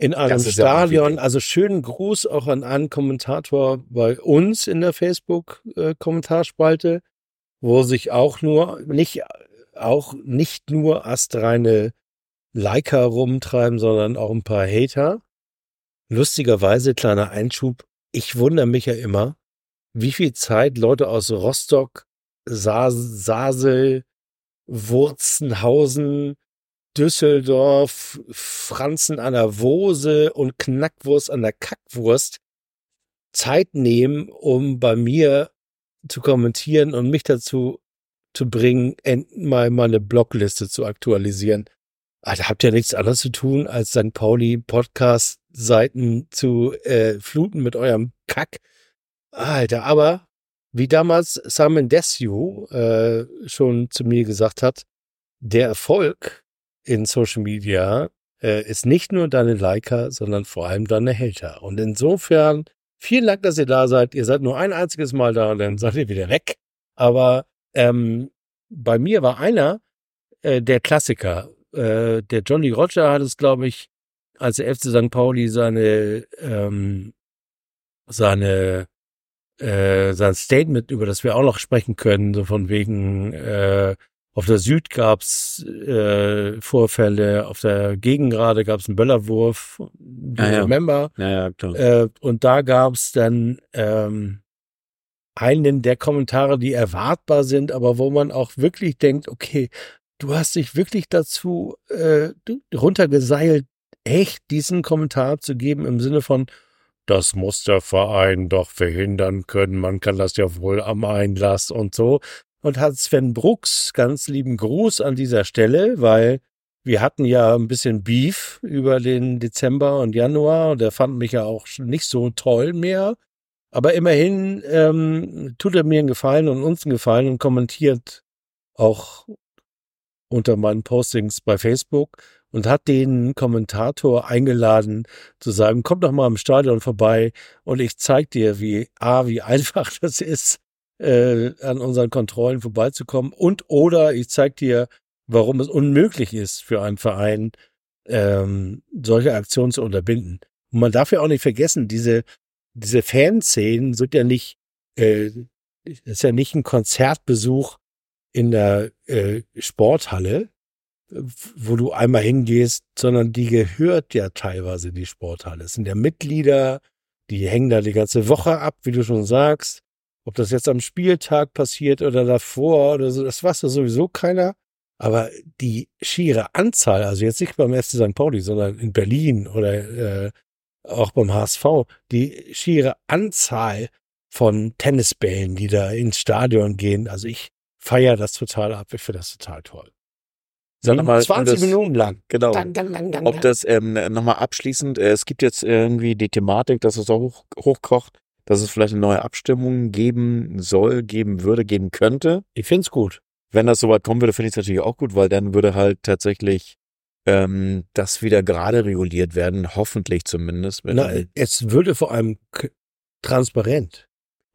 in einem ja Stadion, also schönen Gruß auch an einen Kommentator bei uns in der Facebook-Kommentarspalte, wo sich auch nur, nicht, auch nicht nur astreine Liker rumtreiben, sondern auch ein paar Hater. Lustigerweise, kleiner Einschub, ich wundere mich ja immer, wie viel Zeit Leute aus Rostock, Sa Sasel, Wurzenhausen, Düsseldorf, Franzen an der Wose und Knackwurst an der Kackwurst Zeit nehmen, um bei mir zu kommentieren und mich dazu zu bringen, end- mal meine Blogliste zu aktualisieren. Alter, habt ihr nichts anderes zu tun, als St. Pauli Podcast-Seiten zu äh, fluten mit eurem Kack? Alter, aber wie damals Simon Desue äh, schon zu mir gesagt hat, der Erfolg in Social Media äh, ist nicht nur deine Liker, sondern vor allem deine Hater. Und insofern, vielen Dank, dass ihr da seid. Ihr seid nur ein einziges Mal da, dann seid ihr wieder weg. Aber ähm, bei mir war einer äh, der Klassiker. Äh, der Johnny Roger hat es, glaube ich, als der FC St. Pauli seine ähm, seine äh, sein Statement, über das wir auch noch sprechen können, so von wegen äh, auf der Süd gab's äh, Vorfälle, auf der Gegengrade gab's einen Böllerwurf, Ja, ja. remember? Naja, klar. Äh, und da gab's dann ähm, einen der Kommentare, die erwartbar sind, aber wo man auch wirklich denkt, okay, du hast dich wirklich dazu äh, runtergeseilt, echt diesen Kommentar zu geben im Sinne von, das muss der Verein doch verhindern können, man kann das ja wohl am Einlass und so. Und hat Sven Brooks ganz lieben Gruß an dieser Stelle, weil wir hatten ja ein bisschen Beef über den Dezember und Januar und er fand mich ja auch nicht so toll mehr. Aber immerhin ähm, tut er mir einen Gefallen und uns einen Gefallen und kommentiert auch unter meinen Postings bei Facebook und hat den Kommentator eingeladen zu sagen, komm doch mal im Stadion vorbei und ich zeig dir, wie A, wie einfach das ist, äh, an unseren Kontrollen vorbeizukommen und oder ich zeig dir, warum es unmöglich ist für einen Verein, ähm, solche Aktionen zu unterbinden. Und man darf ja auch nicht vergessen, diese, diese Fanszenen sind ja nicht, äh, ist ja nicht ein Konzertbesuch in der äh, Sporthalle, wo du einmal hingehst, sondern die gehört ja teilweise in die Sporthalle. Es sind ja Mitglieder, die hängen da die ganze Woche ab, wie du schon sagst. Ob das jetzt am Spieltag passiert oder davor oder so, das weiß ja sowieso keiner. Aber die schiere Anzahl, also jetzt nicht beim FC St. Pauli, sondern in Berlin oder äh, auch beim HSV, die schiere Anzahl von Tennisbällen, die da ins Stadion gehen. Also ich feiere das total ab. Ich finde das total toll. Sag noch mal, um 20 das- Minuten lang. Genau. Dang, dang, dang, Ob das ähm, nochmal abschließend, äh, es gibt jetzt irgendwie die Thematik, dass es auch hoch, hochkocht, dass es vielleicht eine neue Abstimmung geben soll, geben würde, geben könnte. Ich find's gut. Wenn das soweit kommen würde, finde ich es natürlich auch gut, weil dann würde halt tatsächlich ähm, das wieder gerade reguliert werden, hoffentlich zumindest. Na, es würde vor allem transparent.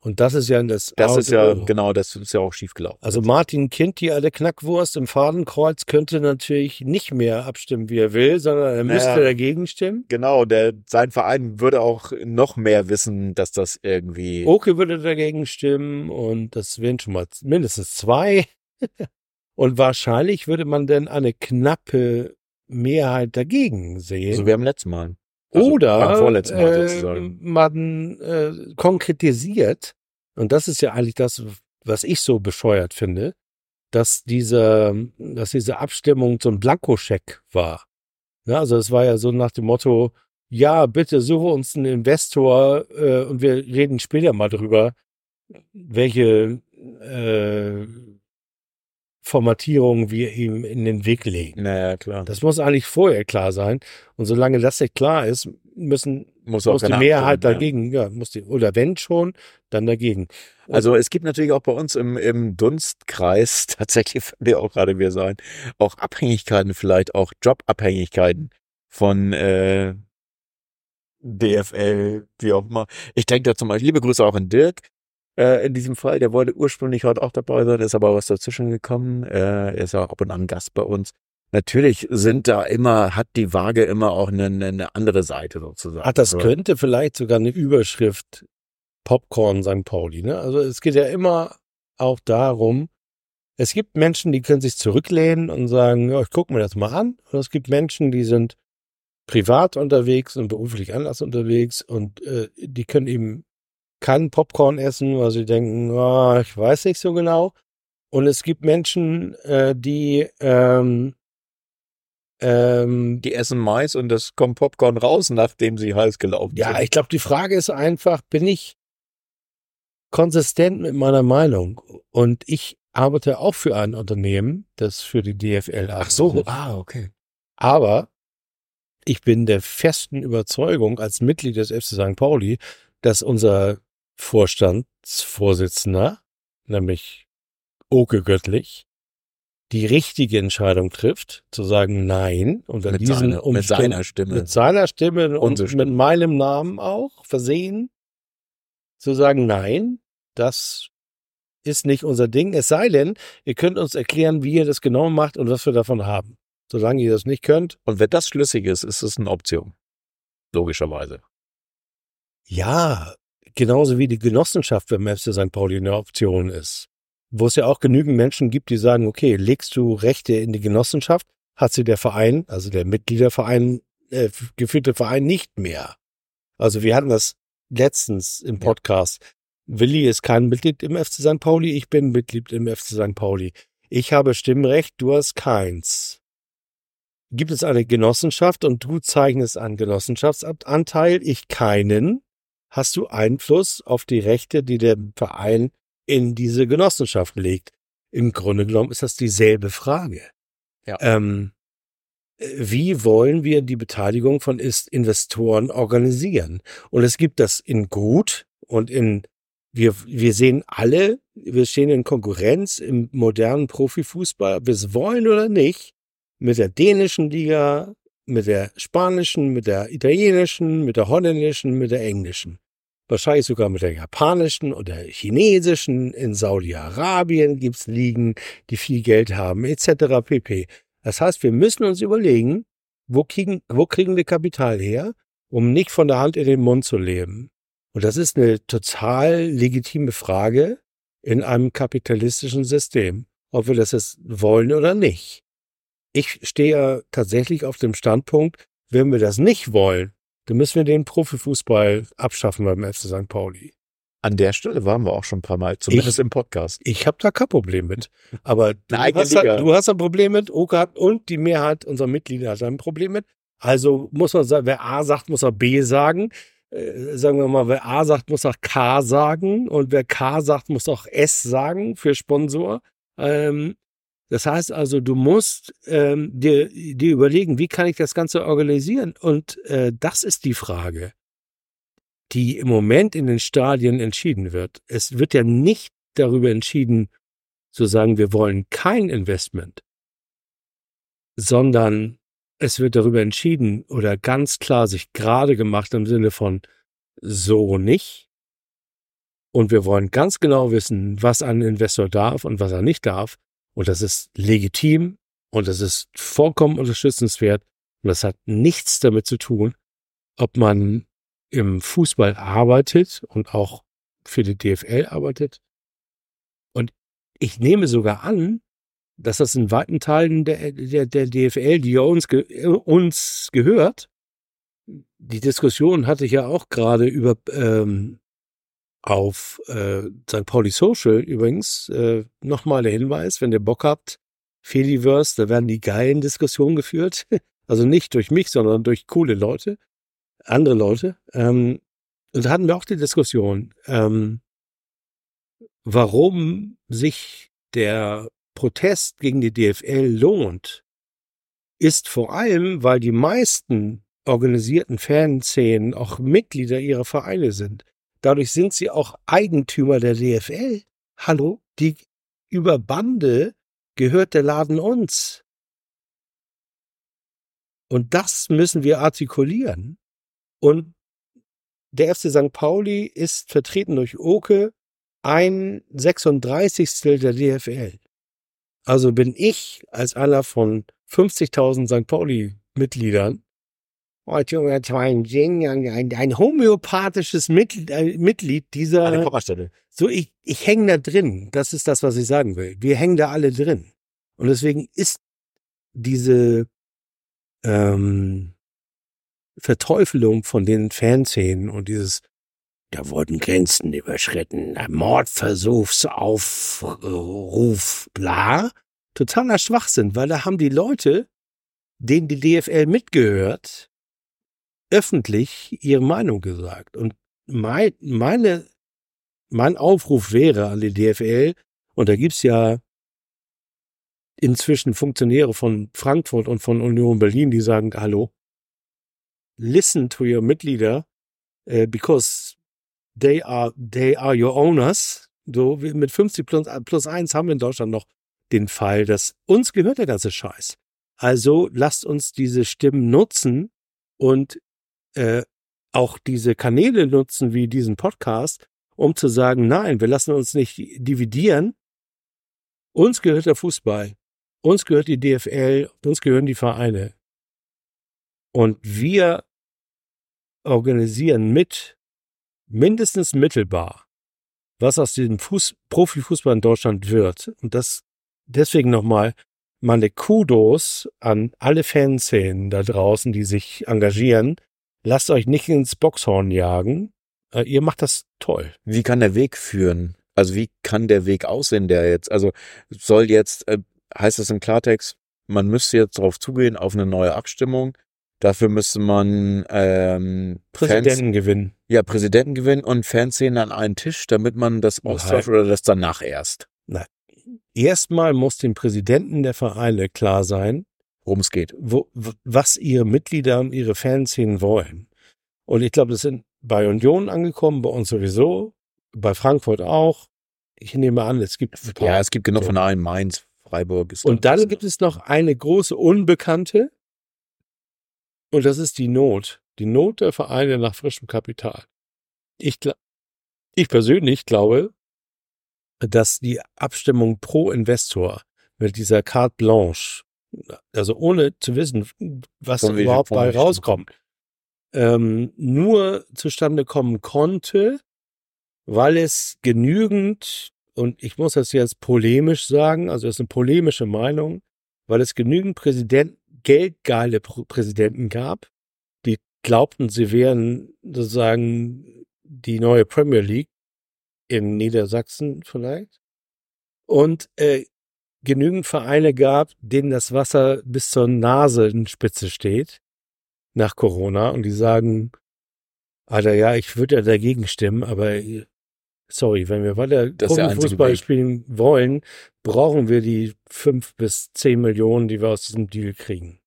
Und das ist ja das. Das und ist ja, genau, das ist ja auch schief gelaufen. Also Martin Kind, die alte Knackwurst im Fadenkreuz, könnte natürlich nicht mehr abstimmen, wie er will, sondern er müsste Naja. dagegen stimmen. Genau, der, sein Verein würde auch noch mehr wissen, dass das irgendwie. Oke würde dagegen stimmen und das wären schon mal mindestens zwei. und wahrscheinlich würde man dann eine knappe Mehrheit dagegen sehen. so wie am letzten Mal. Also Oder äh, sozusagen. man äh, konkretisiert, und das ist ja eigentlich das, was ich so bescheuert finde, dass diese, dass diese Abstimmung so ein Blankoscheck war. Ja, also es war ja so nach dem Motto, ja, bitte suche uns einen Investor äh, und wir reden später mal drüber, welche äh, Formatierung wir ihm in den Weg legen. Naja, klar. Das muss eigentlich vorher klar sein. Und solange das nicht klar ist, müssen, muss muss die Mehrheit ja. dagegen, ja, muss die, oder wenn schon, dann dagegen. Also es gibt natürlich auch bei uns im, im Dunstkreis, tatsächlich fällt mir auch gerade wieder sein, auch Abhängigkeiten, vielleicht auch Jobabhängigkeiten von äh, DFL, wie auch immer. Ich denke da zum Beispiel, liebe Grüße auch an Dirk, äh, in diesem Fall. Der wollte ursprünglich heute auch dabei sein, ist aber was dazwischen gekommen. Äh, er ist ja auch ab und an Gast bei uns. Natürlich sind da immer, hat die Waage immer auch eine, eine andere Seite sozusagen. Ach, das könnte vielleicht sogar eine Überschrift Popcorn St. Pauli, ne? Also es geht ja immer auch darum, es gibt Menschen, die können sich zurücklehnen und sagen, ja, ich gucke mir das mal an. Und es gibt Menschen, die sind privat unterwegs und beruflich anders unterwegs und äh, die können eben keinen Popcorn essen, weil sie denken, oh, ich weiß nicht so genau. Und es gibt Menschen, äh, die ähm, ähm, die essen Mais und das kommt Popcorn raus, nachdem sie heiß gelaufen ja, sind. Ja, ich glaube, die Frage ist einfach, bin ich konsistent mit meiner Meinung? Und ich arbeite auch für ein Unternehmen, das für die DFL arbeitet. Ach so, ah, okay. Aber ich bin der festen Überzeugung als Mitglied des FC St. Pauli, dass unser Vorstandsvorsitzender, nämlich Oke Göttlich, die richtige Entscheidung trifft, zu sagen Nein unter mit diesen seine, mit seiner Stimme. Mit seiner Stimme und mit meinem Namen auch versehen, zu sagen Nein, das ist nicht unser Ding. Es sei denn, ihr könnt uns erklären, wie ihr das genau macht und was wir davon haben. Solange ihr das nicht könnt. Und wenn das schlüssig ist, ist es eine Option. Logischerweise. Ja, genauso wie die Genossenschaft beim FC St. Pauli eine Option ist. Wo es ja auch genügend Menschen gibt, die sagen, okay, legst du Rechte in die Genossenschaft, hat sie der Verein, also der Mitgliederverein, äh, geführte Verein nicht mehr. Also wir hatten das letztens im Podcast. Ja. Willi ist kein Mitglied im FC St. Pauli, ich bin Mitglied im FC St. Pauli. Ich habe Stimmrecht, du hast keins. Gibt es eine Genossenschaft und du zeichnest einen Genossenschaftsanteil, ich keinen, hast du Einfluss auf die Rechte, die der Verein in diese Genossenschaft legt. Im Grunde genommen ist das dieselbe Frage. Ja. Ähm, wie wollen wir die Beteiligung von Investoren organisieren? Und es gibt das in gut und in wir, wir sehen alle, wir stehen in Konkurrenz im modernen Profifußball, ob wir es wollen oder nicht, mit der dänischen Liga, mit der spanischen, mit der italienischen, mit der holländischen, mit der englischen. Wahrscheinlich sogar mit der japanischen oder chinesischen. In Saudi-Arabien gibt's Ligen, die viel Geld haben, etc. pp. Das heißt, wir müssen uns überlegen, wo kriegen, wo kriegen wir Kapital her, um nicht von der Hand in den Mund zu leben. Und das ist eine total legitime Frage in einem kapitalistischen System, ob wir das jetzt wollen oder nicht. Ich stehe ja tatsächlich auf dem Standpunkt, wenn wir das nicht wollen, dann müssen wir den Profifußball abschaffen beim FC St. Pauli. An der Stelle waren wir auch schon ein paar Mal, zumindest ich, im Podcast. Ich habe da kein Problem mit. Aber du hast, da, du hast, ein Problem mit, Oka und die Mehrheit unserer Mitglieder hat ein Problem mit. Also muss man sagen, wer A sagt, muss er B sagen. Äh, sagen wir mal, wer A sagt, muss auch K sagen und wer K sagt, muss auch S sagen für Sponsor. Ähm, das heißt also, du musst ähm, dir, dir überlegen, wie kann ich das Ganze organisieren? Und äh, das ist die Frage, die im Moment in den Stadien entschieden wird. Es wird ja nicht darüber entschieden, zu sagen, wir wollen kein Investment, sondern es wird darüber entschieden oder ganz klar sich gerade gemacht im Sinne von so nicht. Und wir wollen ganz genau wissen, was ein Investor darf und was er nicht darf. Und das ist legitim und das ist vollkommen unterstützenswert. Und das hat nichts damit zu tun, ob man im Fußball arbeitet und auch für die DFL arbeitet. Und ich nehme sogar an, dass das in weiten Teilen der, der, der DFL, die ja uns, ge, uns gehört, die Diskussion hatte ich ja auch gerade über ähm, auf äh, St. Pauli Social übrigens äh, nochmal der Hinweis, wenn ihr Bock habt, Fediverse, da werden die geilen Diskussionen geführt. Also nicht durch mich, sondern durch coole Leute, andere Leute. Ähm, und da hatten wir auch die Diskussion, ähm, warum sich der Protest gegen die DFL lohnt, ist vor allem, weil die meisten organisierten Fanszenen auch Mitglieder ihrer Vereine sind. Dadurch sind sie auch Eigentümer der DFL. Hallo, die über Bande gehört der Laden uns. Und das müssen wir artikulieren. Und der FC St. Pauli ist vertreten durch Oke ein 36. der DFL. Also bin ich als einer von 50.000 St. Pauli-Mitgliedern heute ein, ein homöopathisches Mitglied, äh, Mitglied dieser. Eine. So, ich, ich hänge da drin. Das ist das, was ich sagen will. Wir hängen da alle drin. Und deswegen ist diese ähm, Verteufelung von den Fanszenen und dieses, da wurden Grenzen überschritten, Mordversuchsaufruf, bla, totaler Schwachsinn, weil da haben die Leute, denen die DFL mitgehört, öffentlich ihre Meinung gesagt. Und mein, meine, mein Aufruf wäre an die DFL, und da gibt's ja inzwischen Funktionäre von Frankfurt und von Union Berlin, die sagen, hallo, listen to your Mitglieder, uh, because they are, they are your owners. So, mit 50 plus, plus 1 haben wir in Deutschland noch den Fall, dass uns gehört der ganze Scheiß. Also lasst uns diese Stimmen nutzen und äh, auch diese Kanäle nutzen wie diesen Podcast, um zu sagen, nein, wir lassen uns nicht dividieren. Uns gehört der Fußball. Uns gehört die DFL, uns gehören die Vereine. Und wir organisieren mit, mindestens mittelbar, was aus diesem Fuß, Profifußball in Deutschland wird. Und das deswegen nochmal meine Kudos an alle Fanszenen da draußen, die sich engagieren, Lasst euch nicht ins Boxhorn jagen. Äh, ihr macht das toll. Wie kann der Weg führen? Also wie kann der Weg aussehen, der jetzt, also soll jetzt, äh, heißt das im Klartext, man müsste jetzt darauf zugehen, auf eine neue Abstimmung. Dafür müsste man ähm, Präsidenten Fans, gewinnen. Ja, Präsidenten gewinnen und Fanszenen an einen Tisch, damit man das austauscht oder das danach erst. Nein. Erstmal muss dem Präsidenten der Vereine klar sein, worum es geht. Wo, was ihre Mitglieder und ihre Fanszenen wollen. Und ich glaube, das sind bei Union angekommen, bei uns sowieso, bei Frankfurt auch. Ich nehme an, es gibt. Ja, es gibt genug von allen Mainz, Freiburg. Ist und dann gibt es noch eine große Unbekannte. Und das ist die Not. Die Not der Vereine nach frischem Kapital. Ich, ich persönlich glaube, dass die Abstimmung pro Investor mit dieser Carte Blanche also ohne zu wissen, was von überhaupt bei rauskommt, ähm, nur zustande kommen konnte, weil es genügend, und ich muss das jetzt polemisch sagen, also es ist eine polemische Meinung, weil es genügend Präsident, geldgeile Präsidenten gab, die glaubten, sie wären sozusagen die neue Premier League in Niedersachsen vielleicht. Und äh, genügend Vereine gab, denen das Wasser bis zur Nasenspitze steht nach Corona und die sagen, Alter, ja, ich würde ja dagegen stimmen, aber sorry, wenn wir weiter Fußball spielen wollen, brauchen wir die fünf bis zehn Millionen, die wir aus diesem Deal kriegen.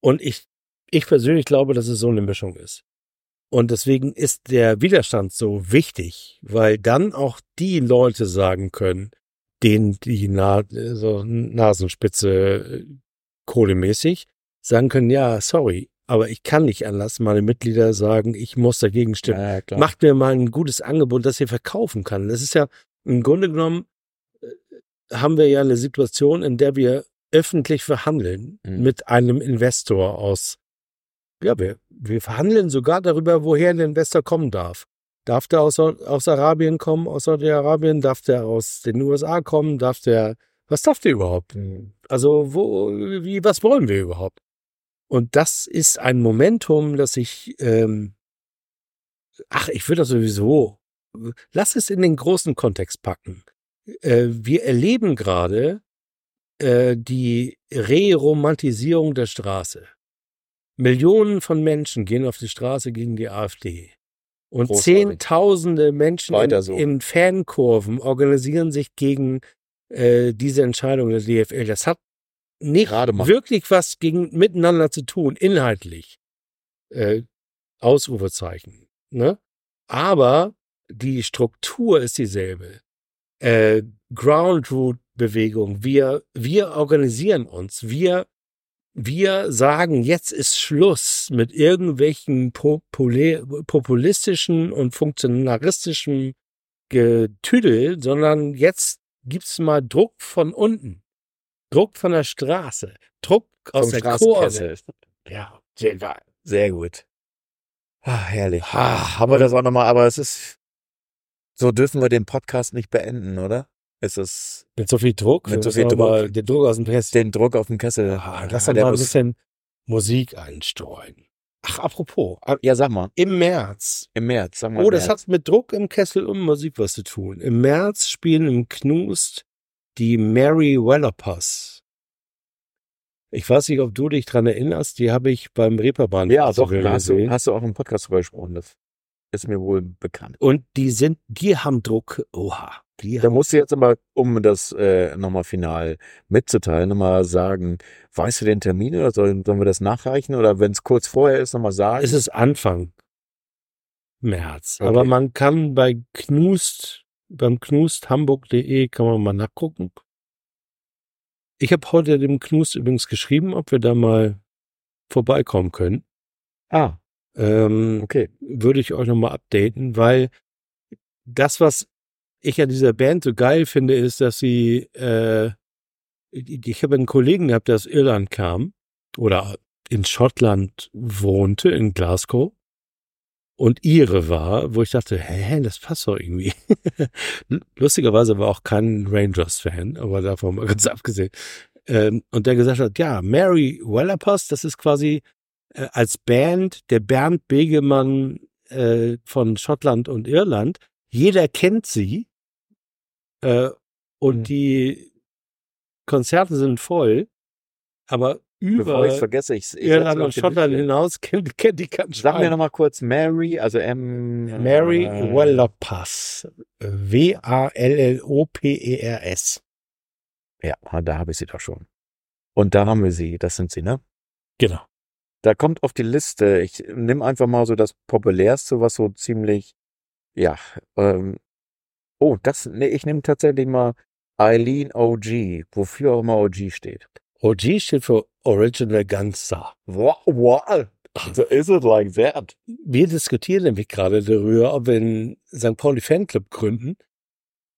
Und ich, ich persönlich glaube, dass es so eine Mischung ist. Und deswegen ist der Widerstand so wichtig, weil dann auch die Leute sagen können, denen die Na so Nasenspitze äh, kohlemäßig sagen können, ja, sorry, aber ich kann nicht anders. Meine Mitglieder sagen, ich muss dagegen stimmen. Ja, Macht mir mal ein gutes Angebot, das ihr verkaufen kann. Das ist ja im Grunde genommen äh, haben wir ja eine Situation, in der wir öffentlich verhandeln mhm. mit einem Investor aus. Ja, wir, wir verhandeln sogar darüber, woher ein Investor kommen darf. Darf der aus, aus Arabien kommen, aus Saudi-Arabien? Darf der aus den USA kommen? Darf der, was darf der überhaupt? Mhm. Also, wo, wie, was wollen wir überhaupt? Und das ist ein Momentum, das ich, ähm, ach, ich würde das sowieso, lass es in den großen Kontext packen. Äh, wir erleben gerade äh, die Re-Romantisierung der Straße. Millionen von Menschen gehen auf die Straße gegen die AfD. Und Großartig. zehntausende Menschen in, so. in, Fankurven organisieren sich gegen äh, diese Entscheidung der DFL. Das hat nicht wirklich was gegen miteinander zu tun, inhaltlich. Äh, Ausrufezeichen. Ne? Aber die Struktur ist dieselbe. Äh, Ground Root Bewegung. Wir, wir organisieren uns. Wir wir sagen, jetzt ist Schluss mit irgendwelchen populistischen und funktionaristischen Getüdel, sondern jetzt gibt's mal Druck von unten. Druck von der Straße. Druck aus Vom der Kurve. Ja, sehr gut. Ah, herrlich. Ah, haben wir das auch nochmal, aber es ist, so dürfen wir den Podcast nicht beenden, oder? Es ist Mit so viel Druck. Mit so viel Druck. Den Druck aus dem Kessel. den Druck auf dem Kessel. Ah, lass der mal ein bisschen Musik einstreuen. Ach, apropos, Ja, sag mal, im März. im März, sag mal. Oh, das März. hat mit Druck im Kessel und Musik was zu tun. Im März spielen im Knust die Mary Wallopers. Ich weiß nicht, ob du dich dran erinnerst, die habe ich beim Reeperbahn Ja, doch, hast du, hast du auch im Podcast drüber gesprochen. Das ist mir wohl bekannt. Und die sind, die haben Druck. Oha. Die Da musst du jetzt aber, um das äh, nochmal final mitzuteilen, nochmal sagen, weißt du den Termin oder sollen, sollen wir das nachreichen? Oder wenn es kurz vorher ist, nochmal sagen? es ist Anfang März. Okay. Aber man kann bei Knust, beim knusthamburg.de kann man mal nachgucken. Ich habe heute dem Knust übrigens geschrieben, ob wir da mal vorbeikommen können. ah, Ähm, okay. würde ich euch nochmal updaten, weil das, was ich an dieser Band so geil finde, ist, dass sie, äh, ich habe einen Kollegen gehabt, der aus Irland kam oder in Schottland wohnte, in Glasgow und ihre war, wo ich dachte, hä, das passt doch irgendwie. Lustigerweise war auch kein Rangers-Fan, aber davon mal ganz abgesehen. Ähm, und der gesagt hat, ja, Mary Wallopers, das ist quasi äh, als Band der Bernd Begemann äh, von Schottland und Irland. Jeder kennt sie äh, und Mhm. die Konzerte sind voll, aber Bevor ich über vergesse, ich, ich Irland und Schottland Liste. hinaus kennt, kennt die kein Sag mir nochmal kurz Mary, also M. Mary äh, Wallopers. W-A-L-L-O-P-E-R-S. Ja, da habe ich sie doch schon. Und da haben wir sie, das sind sie, ne? Genau. Da kommt auf die Liste, ich nehme einfach mal so das populärste, was so ziemlich, ja, ähm, oh, das, nee, ich nehme tatsächlich mal Eileen OG, wofür auch immer OG steht. OG steht für Original Gangster. Wow, wow, so is it like that? Wir diskutieren nämlich gerade darüber, ob wir einen St. Pauli Fanclub gründen.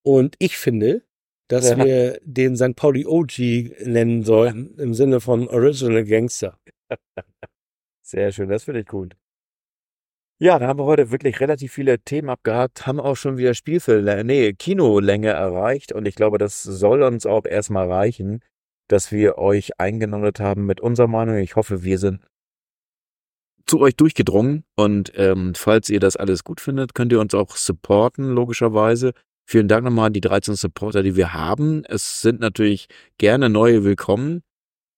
Und ich finde, dass Ja. wir den St. Pauli OG nennen sollten, im Sinne von Original Gangster. Sehr schön, das finde ich gut. Ja, da haben wir heute wirklich relativ viele Themen abgehakt, haben auch schon wieder Spielfilmlänge, nee, Kinolänge erreicht und ich glaube, das soll uns auch erstmal reichen, dass wir euch eingenordet haben mit unserer Meinung. Ich hoffe, wir sind zu euch durchgedrungen und ähm, falls ihr das alles gut findet, könnt ihr uns auch supporten, logischerweise. Vielen Dank nochmal an die 13 Supporter, die wir haben. Es sind natürlich gerne neue willkommen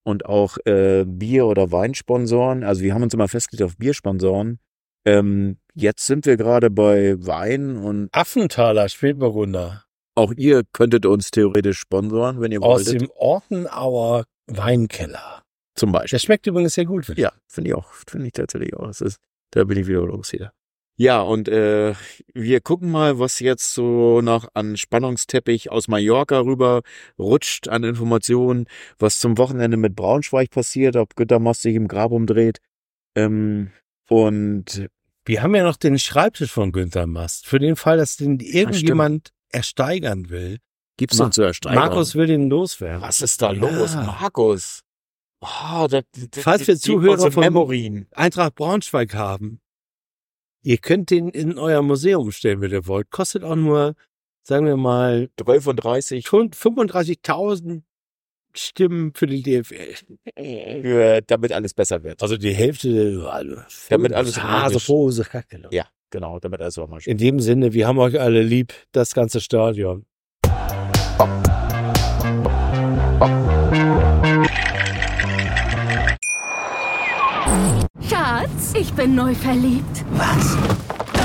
und auch äh, Bier- oder Weinsponsoren. Also wir haben uns immer festgelegt auf Biersponsoren. Ähm, jetzt sind wir gerade bei Wein und Affenthaler Spätburgunder auch ihr könntet uns theoretisch sponsoren, wenn ihr aus wolltet. dem Ortenauer Weinkeller. Zum Beispiel. Der schmeckt übrigens sehr gut. Ja, finde ich auch, finde ich tatsächlich auch. Das ist, da bin ich wieder los hier. Ja, und äh, wir gucken mal, was jetzt so noch an Spannungsteppich aus Mallorca rüber rutscht an Informationen, was zum Wochenende mit Braunschweig passiert, ob Gütermost sich im Grab umdreht. Ähm, und Wir haben ja noch den Schreibtisch von Günther Mast. Für den Fall, dass den irgendjemand ersteigern will. gibt's Ma- uns zu ersteigern? Markus will den loswerden. was ist da los, Ja. Markus? Oh, das, das, Falls wir Zuhörer von- Memorien. Eintracht Braunschweig haben. Ihr könnt den in euer Museum stellen, wenn ihr wollt. Kostet auch nur, sagen wir mal, 12 und 30 schon 35.000 Stimmen für die DFL. für, damit alles besser wird. Also die Hälfte, also Damit alles Hase. Hose, Kacke. Ja, genau, damit alles auch mal schön. In dem Sinne, wir haben euch alle lieb, das ganze Stadion. Schatz, ich bin neu verliebt. Was?